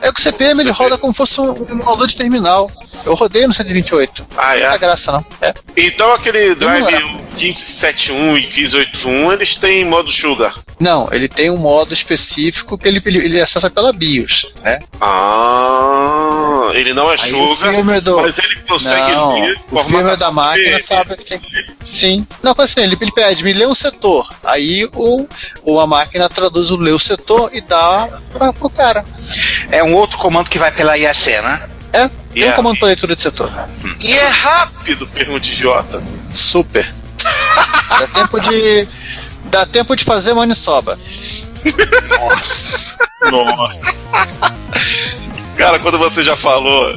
É que o CPM ele CPM. roda como se fosse um emulador de terminal. Eu rodei no 128. Ah, Não é? é graça, não. É. Então aquele drive Demorado. 1571 e 1581, eles têm modo Sugar. Não, ele tem um modo específico que ele, ele, ele acessa pela BIOS, né? Ah, ele não é Aí Sugar, do- mas ele consegue não, ler o firmware da máquina sabe que tem Sim. Não, assim, ele, ele pede, me lê um setor. Aí o, o, a máquina traduz o lê o setor e dá pra, pro cara. É um outro comando que vai pela IAC, né? É, tem Yeah. um comando para leitura de setor. E é rápido, pergunta idiota. Super. dá tempo de. Dá tempo de fazer manisoba. Nossa. Nossa. Cara, quando você já falou,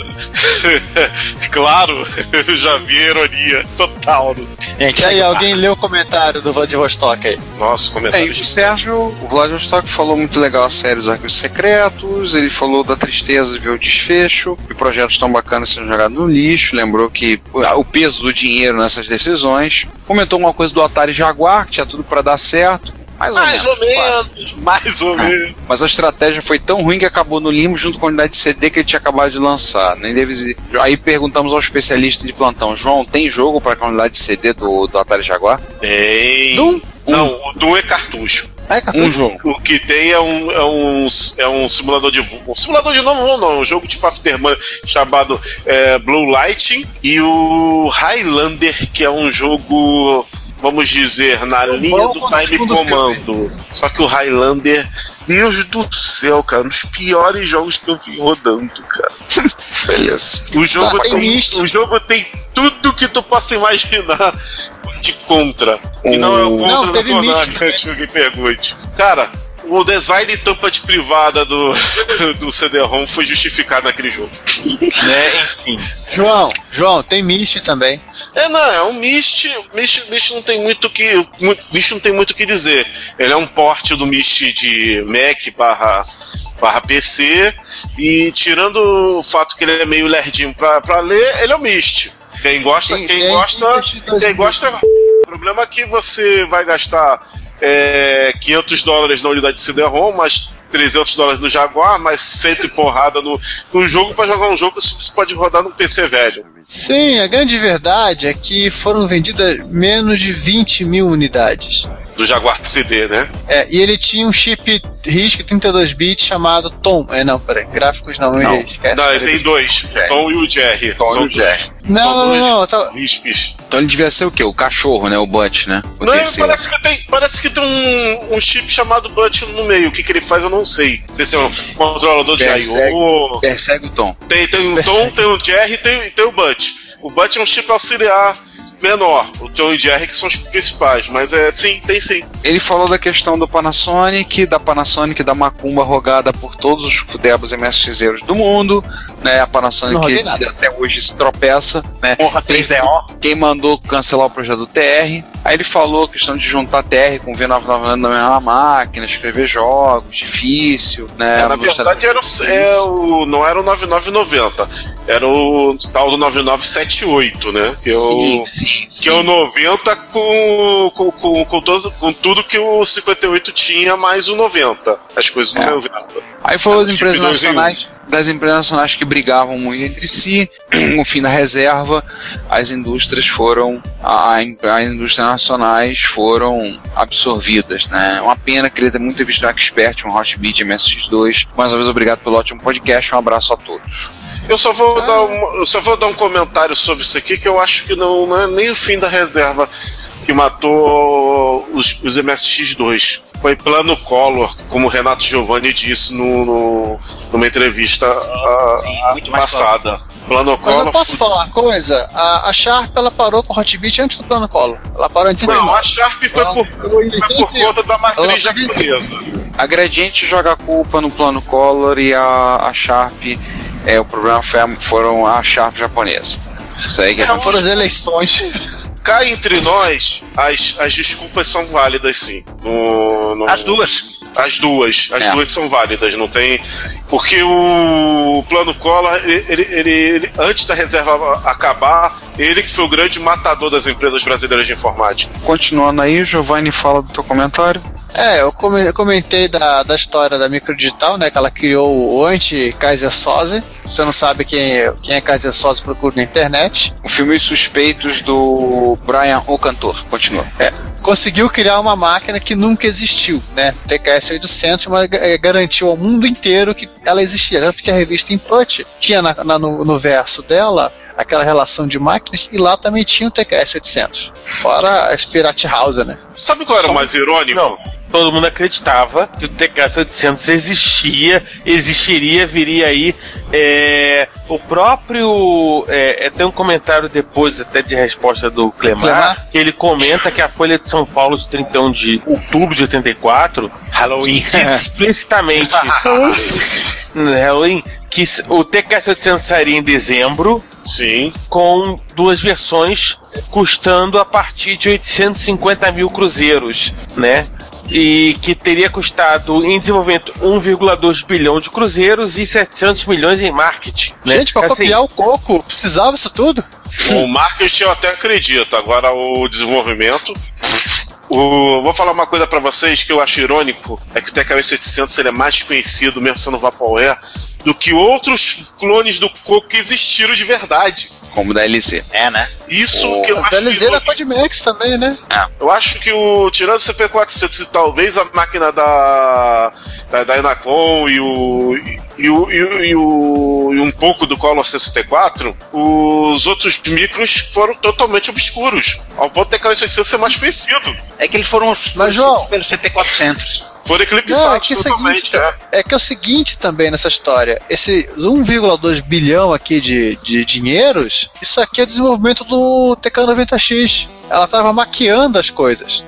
claro, eu já vi a ironia total. no- E aí, alguém leu o comentário do Vladivostok aí? Nosso É, comentário. e o Sérgio, o Vladivostok falou muito legal a série dos arquivos secretos, ele falou da tristeza de ver o desfecho, que projetos tão bacanas sendo jogados no lixo, lembrou que o peso do dinheiro nessas decisões, comentou uma coisa do Atari Jaguar, que tinha tudo para dar certo, mais ou mais menos. ou menos, mais ou menos. Mas a estratégia foi tão ruim que acabou no limbo junto com a unidade de CD que ele tinha acabado de lançar. Nem deve... Aí perguntamos ao especialista de plantão, João, tem jogo para a unidade de CD do, do Atari Jaguar? Tem. Doom? Não, o Doom é cartucho. É, cartucho. Um jogo. O que tem é um, é um, é um simulador de voo. Um simulador de novo, não, não. Um jogo tipo Afterman chamado é, Blue Lighting. E o Highlander, que é um jogo, vamos dizer, na linha do Time Commando. Só que o Highlander, Deus do céu, cara, um dos piores jogos que eu vi rodando, cara. Beleza. O jogo, Tá, tem o jogo tem tudo que tu possa imaginar de contra. E não é o contra Não, do Konami, antes que alguém pergunte. Cara, o design e tampa de privada do, do CD-ROM foi justificado naquele jogo. Né? Enfim. João, João, tem Mist também. É, não, é um Mist. Mist, Mist não tem muito que. Mist não tem muito o que dizer. Ele é um porte do Mist de Mac barra, barra PC. E tirando o fato que ele é meio lerdinho pra, pra ler, ele é o Mist. Quem gosta, quem gosta. Mist 2000. Quem gosta. O problema é que você vai gastar é, 500 dólares na unidade de CD-ROM, mais 300 dólares no Jaguar, mais 100 e porrada no, no jogo pra jogar um jogo que você pode rodar num PC velho. Sim, a grande verdade é que foram vendidas menos de 20 mil unidades. Do Jaguar CD, né? É, e ele tinha um chip RISC 32 bits chamado Tom. É, não, peraí, gráficos não, Não. esquece. Não, ele tem dois, o Tom e o Jerry. Tom e São o Jerry. Não, não, não, não, tá- RISPs. Então ele devia ser o quê? O cachorro, né? O Butch, né? O Não, terceiro. parece que, tem, parece que tem um, um chip chamado Butch no meio. O que, que ele faz eu não sei. Não sei se é um controlador de. I.O. Persegue o Tom. Tem, tem o Tom, tem o Jerry e tem, tem o Butch. O Butch é um chip auxiliar menor. O Tom e o Jerry que são os principais. Mas é, sim, tem sim. Ele falou da questão do Panasonic, da Panasonic da macumba rogada por todos os fudebos MSXeiros do mundo, né? A Panasonic nada. até hoje se tropeça, né? Porra, 3DO. Quem mandou cancelar o projeto do TR. Aí ele falou a questão de juntar TR com V990 na mesma máquina, escrever jogos, difícil, né? É, na verdade, era o, é o, não era o 9990. Era o tal do 9978, né? Que é o, Sim, sim, sim. que é o 90 com, com, com, com, todos- com tudo que o 58 tinha, mais o 90. As coisas do É. 90. Aí falou das tipo empresas um. nacionais, das empresas nacionais que brigavam muito entre si, o fim da reserva, as indústrias foram, a, a- as indústrias nacionais foram absorvidas, né? Uma pena, queria ter muito ter visto um Expert, um Hotbit, MSX2. Mais uma vez, obrigado pelo ótimo podcast, um abraço a todos. Eu só vou, dar um, eu só vou dar um comentário sobre isso aqui, que eu acho que não, não é nem o fim da reserva que matou os, os MSX2. Foi plano Collor, como o Renato Giovanni disse no, no- numa entrevista ah, Sim, muito mais passada. Plano Mas Collor. eu posso falar uma coisa? A, a Sharp ela parou com o Hotbit antes do plano Colo. Ela parou 39. Não, a Sharp foi Ela por, foi por 89. conta da matriz Ela- japonesa. A Gradiente joga a culpa no plano Collor e a, a Sharp, é, o problema foi a- foram a Sharp japonesa. Isso aí que É, aconteceu. Foram as eleições. Cá entre nós, as, as desculpas são válidas, sim. No- no- As duas. As duas, as É. duas são válidas, não tem. Porque o plano Collor, ele, ele- ele- ele- antes da reserva acabar, ele que foi o grande matador das empresas brasileiras de informática. Continuando aí, Giovanni fala do teu comentário. É, eu come- eu comentei da, da história da Microdigital, né? Que ela criou o anti-Kaiser Soze. Se você não sabe quem é, quem é Kaiser Soze, procura na internet. O filme Os Suspeitos do Brian O Cantor. Continua. Conseguiu criar uma máquina que nunca existiu, né? TKS 800, mas eh, garantiu ao mundo inteiro que ela existia. Tanto que a revista Input tinha na- na- no, no verso dela aquela relação de máquinas e lá também tinha o TKS 800. Fora a Spirit House, né? Sabe qual era o mais irônico? Não, todo mundo acreditava que o TKS 800 existia, existiria, viria aí. É, o próprio. É, é, tem um comentário depois, até de resposta do Clemar, que ele comenta que a Folha de São Paulo, de 31 de outubro de 84, Halloween. explicitamente. Halloween, que o TKS 800 sairia em dezembro, Sim. com duas versões custando a partir de 850 mil cruzeiros, né? E que teria custado em desenvolvimento 1,2 bilhão de cruzeiros e 700 milhões em marketing. né? Gente, pra Assim, copiar o coco, precisava isso tudo? O marketing eu até acredito, agora o desenvolvimento. O- vou falar uma coisa pra vocês que eu acho irônico: é que o TKS 800 ele é mais conhecido, mesmo sendo Vaporware, do que outros clones do Coco que existiram de verdade. Como da LZ. É, né? Isso Oh. que eu A acho DLZ era irônico. Codimax também, né? Eu acho que o. Tirando o CP400 e talvez a máquina da. da, da Enacom e o. E, o, e, o, e, o- e um pouco do Color 64, os outros micros foram totalmente obscuros. Ao ponto de TKS 800 ser mais conhecido. É que eles foram os Mas, João- pelo CT400. Foram Não, é eclipsados que é o totalmente, seguinte, né? é que é o seguinte também nessa história. Esse 1,2 bilhão aqui de, de dinheiros, isso aqui é o desenvolvimento do TK90X. Ela tava maquiando as coisas.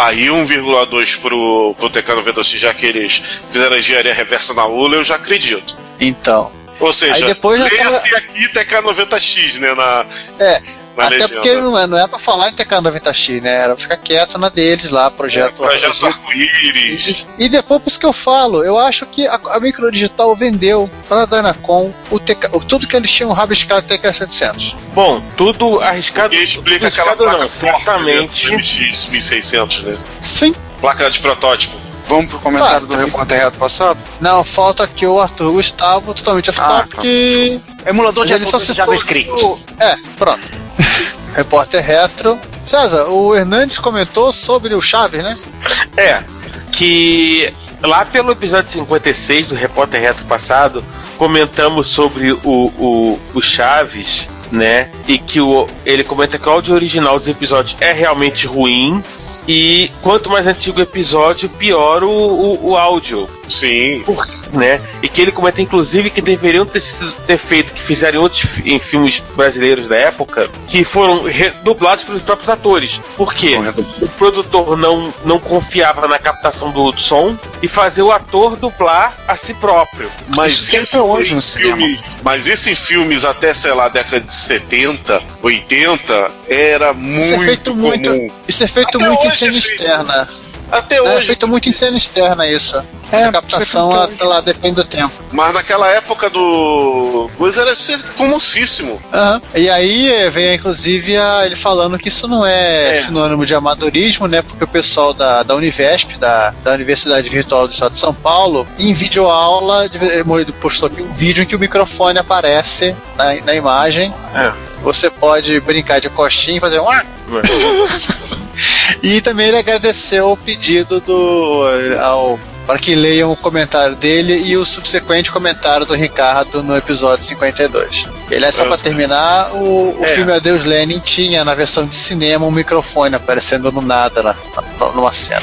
Aí 1,2 pro, pro TK90X, já que eles fizeram engenharia reversa na ULA, eu já acredito. Então. Ou seja, Aí depois já leia-se aqui TK90X, né? Na, É, na até legenda. porque não é, não é pra falar em TK90X, né? Era pra ficar quieto na deles lá, É, projeto. projeto arco-íris. E depois, por isso que eu falo, eu acho que a, a Microdigital vendeu para a Dynacom o TK, o- tudo que eles tinham rabiscado TK700. Bom, tudo arriscado. E explica aquela placa não, forte certamente. MX 1600, né? Sim. Placa de protótipo. Vamos pro comentário Tá. do repórter reto passado? Não, falta aqui o Arthur Gustavo, totalmente off-top, Ah, que Emulador de ele só de JavaScript. É, pronto. Repórter Retro César, o Hernandes comentou sobre o Chaves, né? É, que lá pelo episódio 56 do Repórter Reto passado, comentamos sobre o, o, o Chaves, né? E que o, ele comenta que o áudio original dos episódios é realmente ruim. E quanto mais antigo o episódio, pior o, o, o áudio. Sim. Por- né? E que ele comenta, inclusive, que deveriam ter, sido, ter feito que fizeram em outros em filmes brasileiros da época, que foram dublados pelos próprios atores. Por quê? O produtor não, não confiava na captação do som e fazer o ator dublar a si próprio. Mas Isso isso até hoje em no cinema. filme- Mas isso em filmes até, sei lá, década de 70, 80, era muito Isso é feito comum. muito. Isso é feito Até muito em cena é feito. externa. Até É hoje. feito muito em cena externa isso. É, a captação é ela, feito ela depende do tempo. Mas naquela época do. Coisa era ser comocíssimo. Aham. E aí vem inclusive a- ele falando que isso não é, É. sinônimo de amadorismo, né? Porque o pessoal da, da Univesp, da, da Universidade Virtual do Estado de São Paulo, em videoaula, postou aqui um vídeo em que o microfone aparece na, na imagem. É. Você pode brincar de coxinha e fazer um. E também ele agradeceu o pedido do ao para que leiam o comentário dele e o subsequente comentário do Ricardo no episódio 52. Ele é só para terminar, o, o É. filme Adeus Lenin tinha na versão de cinema um microfone aparecendo no nada na, na- numa cena.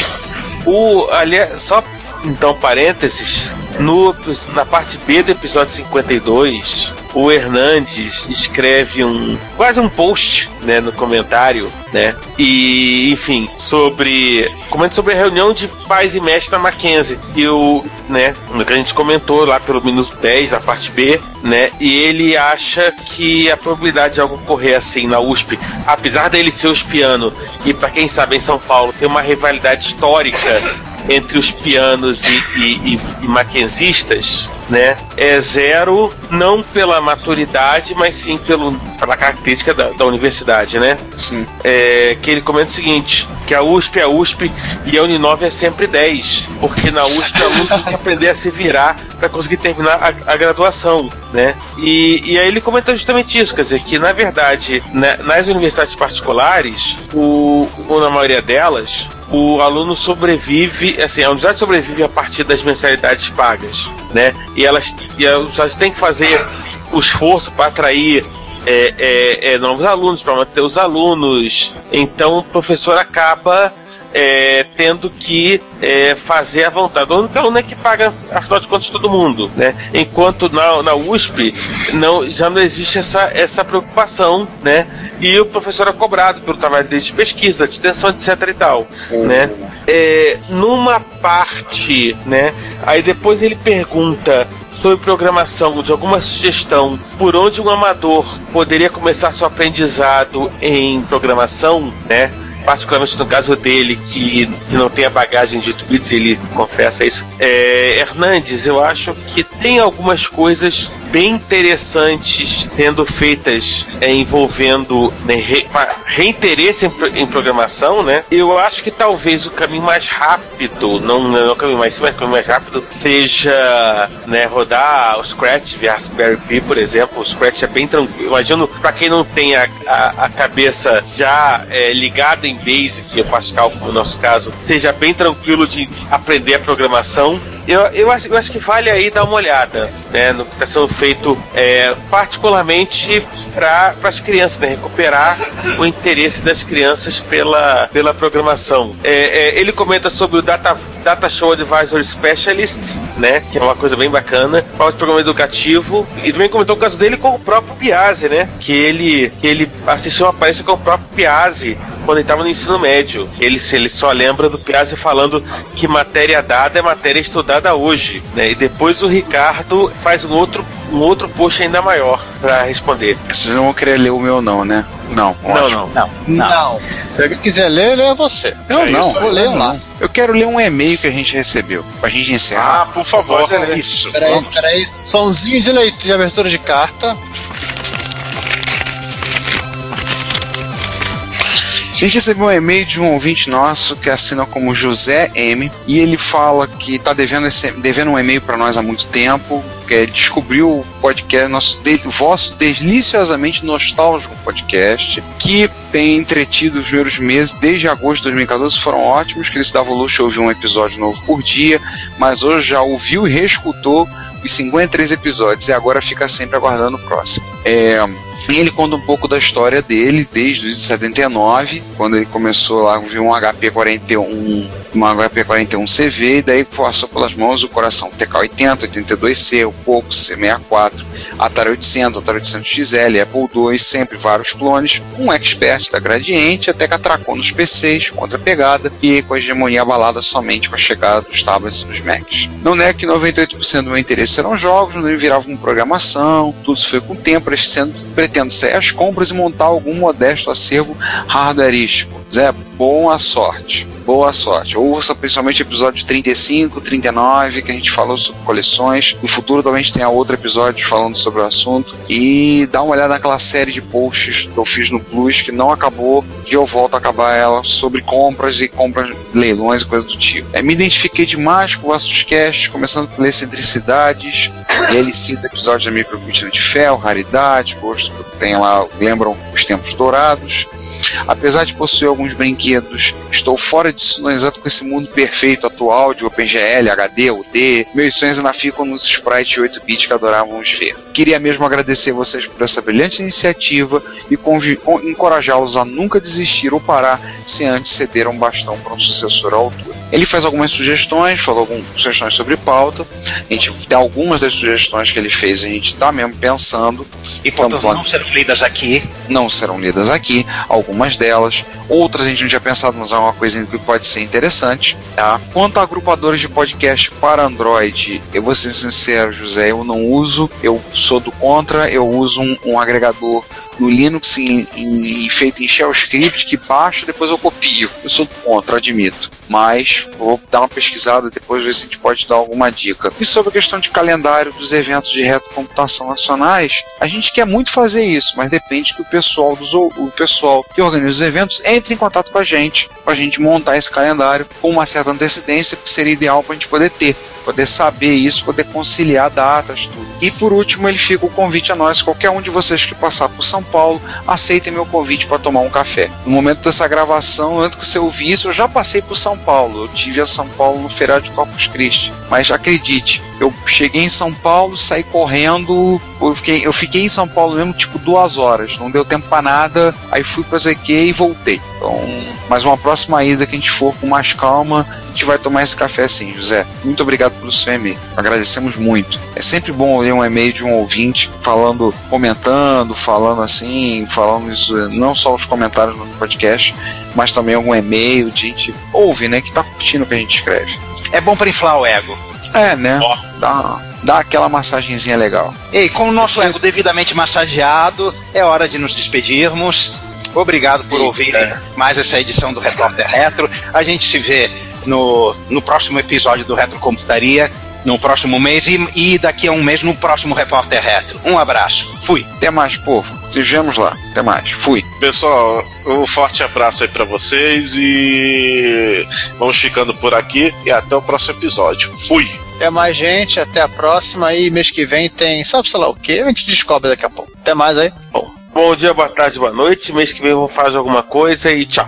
O, aliás, só então parênteses, no, na parte B do episódio 52, o Hernandes escreve um quase um post, né, no comentário, né? E, enfim, sobre comenta sobre a reunião de pais e mestres da Mackenzie. E o, né, no que a gente comentou lá pelo minuto 10 da parte B, né? E ele acha que a probabilidade de algo ocorrer assim na USP, apesar dele ser os piano e para quem sabe em São Paulo tem uma rivalidade histórica entre os pianos e, e, e, e maquenzistas, né? É zero, não pela maturidade, mas sim pelo, pela característica da, da universidade, né? Sim. É, que ele comenta o seguinte: que a USP é a USP e a Uninove é sempre 10, porque na USP o aluno tem que aprender a se virar para conseguir terminar a, a graduação, né? E, e aí ele comenta justamente isso, quer dizer, que na verdade, né, nas universidades particulares, o, ou na maioria delas, o aluno sobrevive, assim, a universidade sobrevive a partir das mensalidades pagas, né? E elas, e as universidades têm que fazer o esforço para atrair é, é, é, novos alunos, para manter os alunos. Então o professor acaba é, tendo que é, fazer a vontade. O único aluno é que paga, afinal de contas, todo mundo. Né? Enquanto na, na USP não, já não existe essa, essa preocupação, né? E o professor é cobrado pelo trabalho dele de pesquisa, de extensão, etc e tal. Né? É, numa parte, né? Aí depois ele pergunta sobre programação, de alguma sugestão por onde um amador poderia começar seu aprendizado em programação, né? Particularmente no caso dele, que, que não tem a bagagem de 8 bits, ele confessa isso. É, Hernandes, eu acho que tem algumas coisas bem interessantes sendo feitas é, envolvendo né, re, reinteresse em, em programação, né? Eu acho que talvez o caminho mais rápido, não, não é o caminho mais simples, mas o caminho mais rápido seja né, rodar o Scratch via Raspberry Pi, por exemplo. O Scratch é bem tranquilo. Imagino, para quem não tem a, a, a cabeça já é, ligada em Basic, Pascal, como no nosso caso, seja bem tranquilo de aprender a programação. Eu, eu, acho, eu acho que vale aí dar uma olhada né, no que está sendo feito, é, particularmente para as crianças, né, recuperar o interesse das crianças pela, pela programação. É, é, ele comenta sobre o Data, Data Show Advisor Specialist, né, que é uma coisa bem bacana, fala de programa educativo, e também comentou o caso dele com o próprio Piazzi, né, que ele, que ele assistiu uma palestra com o próprio Piazzi quando ele estava no ensino médio. Ele, ele só lembra do Piazzi falando que matéria dada é matéria estudada hoje. Né? E depois o Ricardo faz um outro, um outro post ainda maior para responder. Vocês não vão querer ler o meu, não, né? Não, Não, ótimo. não. Não. Se alguém quiser ler, leia você. Eu É não, eu leio Não. lá. Eu quero ler um e-mail que a gente recebeu. Pra gente encerrar. Ah, por favor. Pode ler. Isso. Peraí, peraí. Somzinho de leitura de abertura de carta. A gente recebeu um e-mail de um ouvinte nosso que assina como José M. E ele fala que tá devendo, esse, devendo um e-mail para nós há muito tempo. Ele descobriu o podcast, nosso de, vosso deliciosamente nostálgico podcast, que tem entretido os primeiros meses, desde agosto de 2014, foram ótimos, que ele se dava o luxo de ouvir um episódio novo por dia, mas hoje já ouviu e reescutou os 53 episódios e agora fica sempre aguardando o próximo. É, ele conta um pouco da história dele desde 79, quando ele começou lá, viu um HP 41, uma HP 41 CV, e daí passou pelas mãos o coração TK80, 82C, o Poco C64, Atari 800, Atari 800 XL, Apple II, sempre vários clones, um expert da Gradiente, até que atracou nos PCs contra pegada e com a hegemonia abalada somente com a chegada dos tablets e dos Macs. Não é que 98% do meu interesse eram jogos, não virava uma programação, tudo isso foi com o tempo, sendo, pretendo sair às compras e montar algum modesto acervo hardwareístico. Zé, boa sorte. Boa sorte. Ouça principalmente o episódio 35, 39, que a gente falou sobre coleções. No futuro talvez tenha outro episódio falando sobre o assunto. E dá uma olhada naquela série de posts que eu fiz no Plus, que não acabou, que eu volto a acabar ela, sobre compras e compras, leilões e coisas do tipo. É, me identifiquei demais com vossos casts, começando por excentricidades. E ele cita episódios da microcortina de ferro, raridade, gosto que tem lá, lembram os tempos dourados. Apesar de possuir alguns brinquedos, estou fora de sintonizado com esse mundo perfeito atual de OpenGL, HD, UD. Meus sonhos ainda ficam nos sprites de 8 bits que adorávamos ver. Queria mesmo agradecer vocês por essa brilhante iniciativa e encorajá-los a nunca desistir ou parar sem antes ceder um bastão para um sucessor à altura. Ele faz algumas sugestões, falou algumas sugestões sobre pauta. A gente tem algumas das sugestões que ele fez, a gente está mesmo pensando. E portanto não serão lidas aqui. Não serão lidas aqui, algumas delas. Outras a gente não tinha pensado, mas é uma coisa que pode ser interessante. Tá? Quanto a agrupadores de podcast para Android, eu vou ser sincero, José, eu não uso, eu sou do contra, eu uso um, um agregador no Linux em, em, feito em shell script que baixo depois eu copio. Eu sou contra, admito. Mas vou dar uma pesquisada depois ver se a gente pode dar alguma dica. E sobre a questão de calendário dos eventos de retrocomputação nacionais, a gente quer muito fazer isso, mas depende que o pessoal dos o pessoal que organiza os eventos entre em contato com a gente, para a gente montar esse calendário com uma certa antecedência, que seria ideal para a gente poder ter poder saber isso, poder conciliar datas, tudo. E por último, ele fica o convite a nós, qualquer um de vocês que passar por São Paulo, aceitem meu convite para tomar um café. No momento dessa gravação, antes que você ouvir isso, eu já passei por São Paulo. Eu tive a São Paulo no feriado de Corpus Christi. Mas acredite, eu cheguei em São Paulo, saí correndo, eu fiquei, eu fiquei em São Paulo mesmo tipo duas horas, não deu tempo para nada, aí fui para ZQ e voltei. Então, mais uma próxima ida que a gente for com mais calma, a gente vai tomar esse café sim, José. Muito obrigado pelo seu e-mail. Agradecemos muito. É sempre bom ler um e-mail de um ouvinte falando, comentando, falando assim, falando isso, não só os comentários no podcast, mas também algum e-mail de gente ouve, né, que tá curtindo o que a gente escreve. É bom para inflar o ego. É, né? Oh. Dá, dá aquela massagenzinha legal. Ei, com o nosso ego devidamente massageado, é hora de nos despedirmos. Obrigado por ouvir é. mais essa edição do Repórter Retro. A gente se vê no, no próximo episódio do Retro Computaria, no próximo mês e, e, daqui a um mês no próximo Repórter Retro. Um abraço. Fui. Até mais, povo. Sejamos lá. Até mais. Fui. Pessoal, um forte abraço aí para vocês e vamos ficando por aqui e até o próximo episódio. Fui. Até mais, gente. Até a próxima. E mês que vem tem, sabe sei lá o que? A gente descobre daqui a pouco. Até mais aí. Bom. Bom dia, boa tarde, boa noite. Mês que vem eu vou fazer alguma coisa e tchau.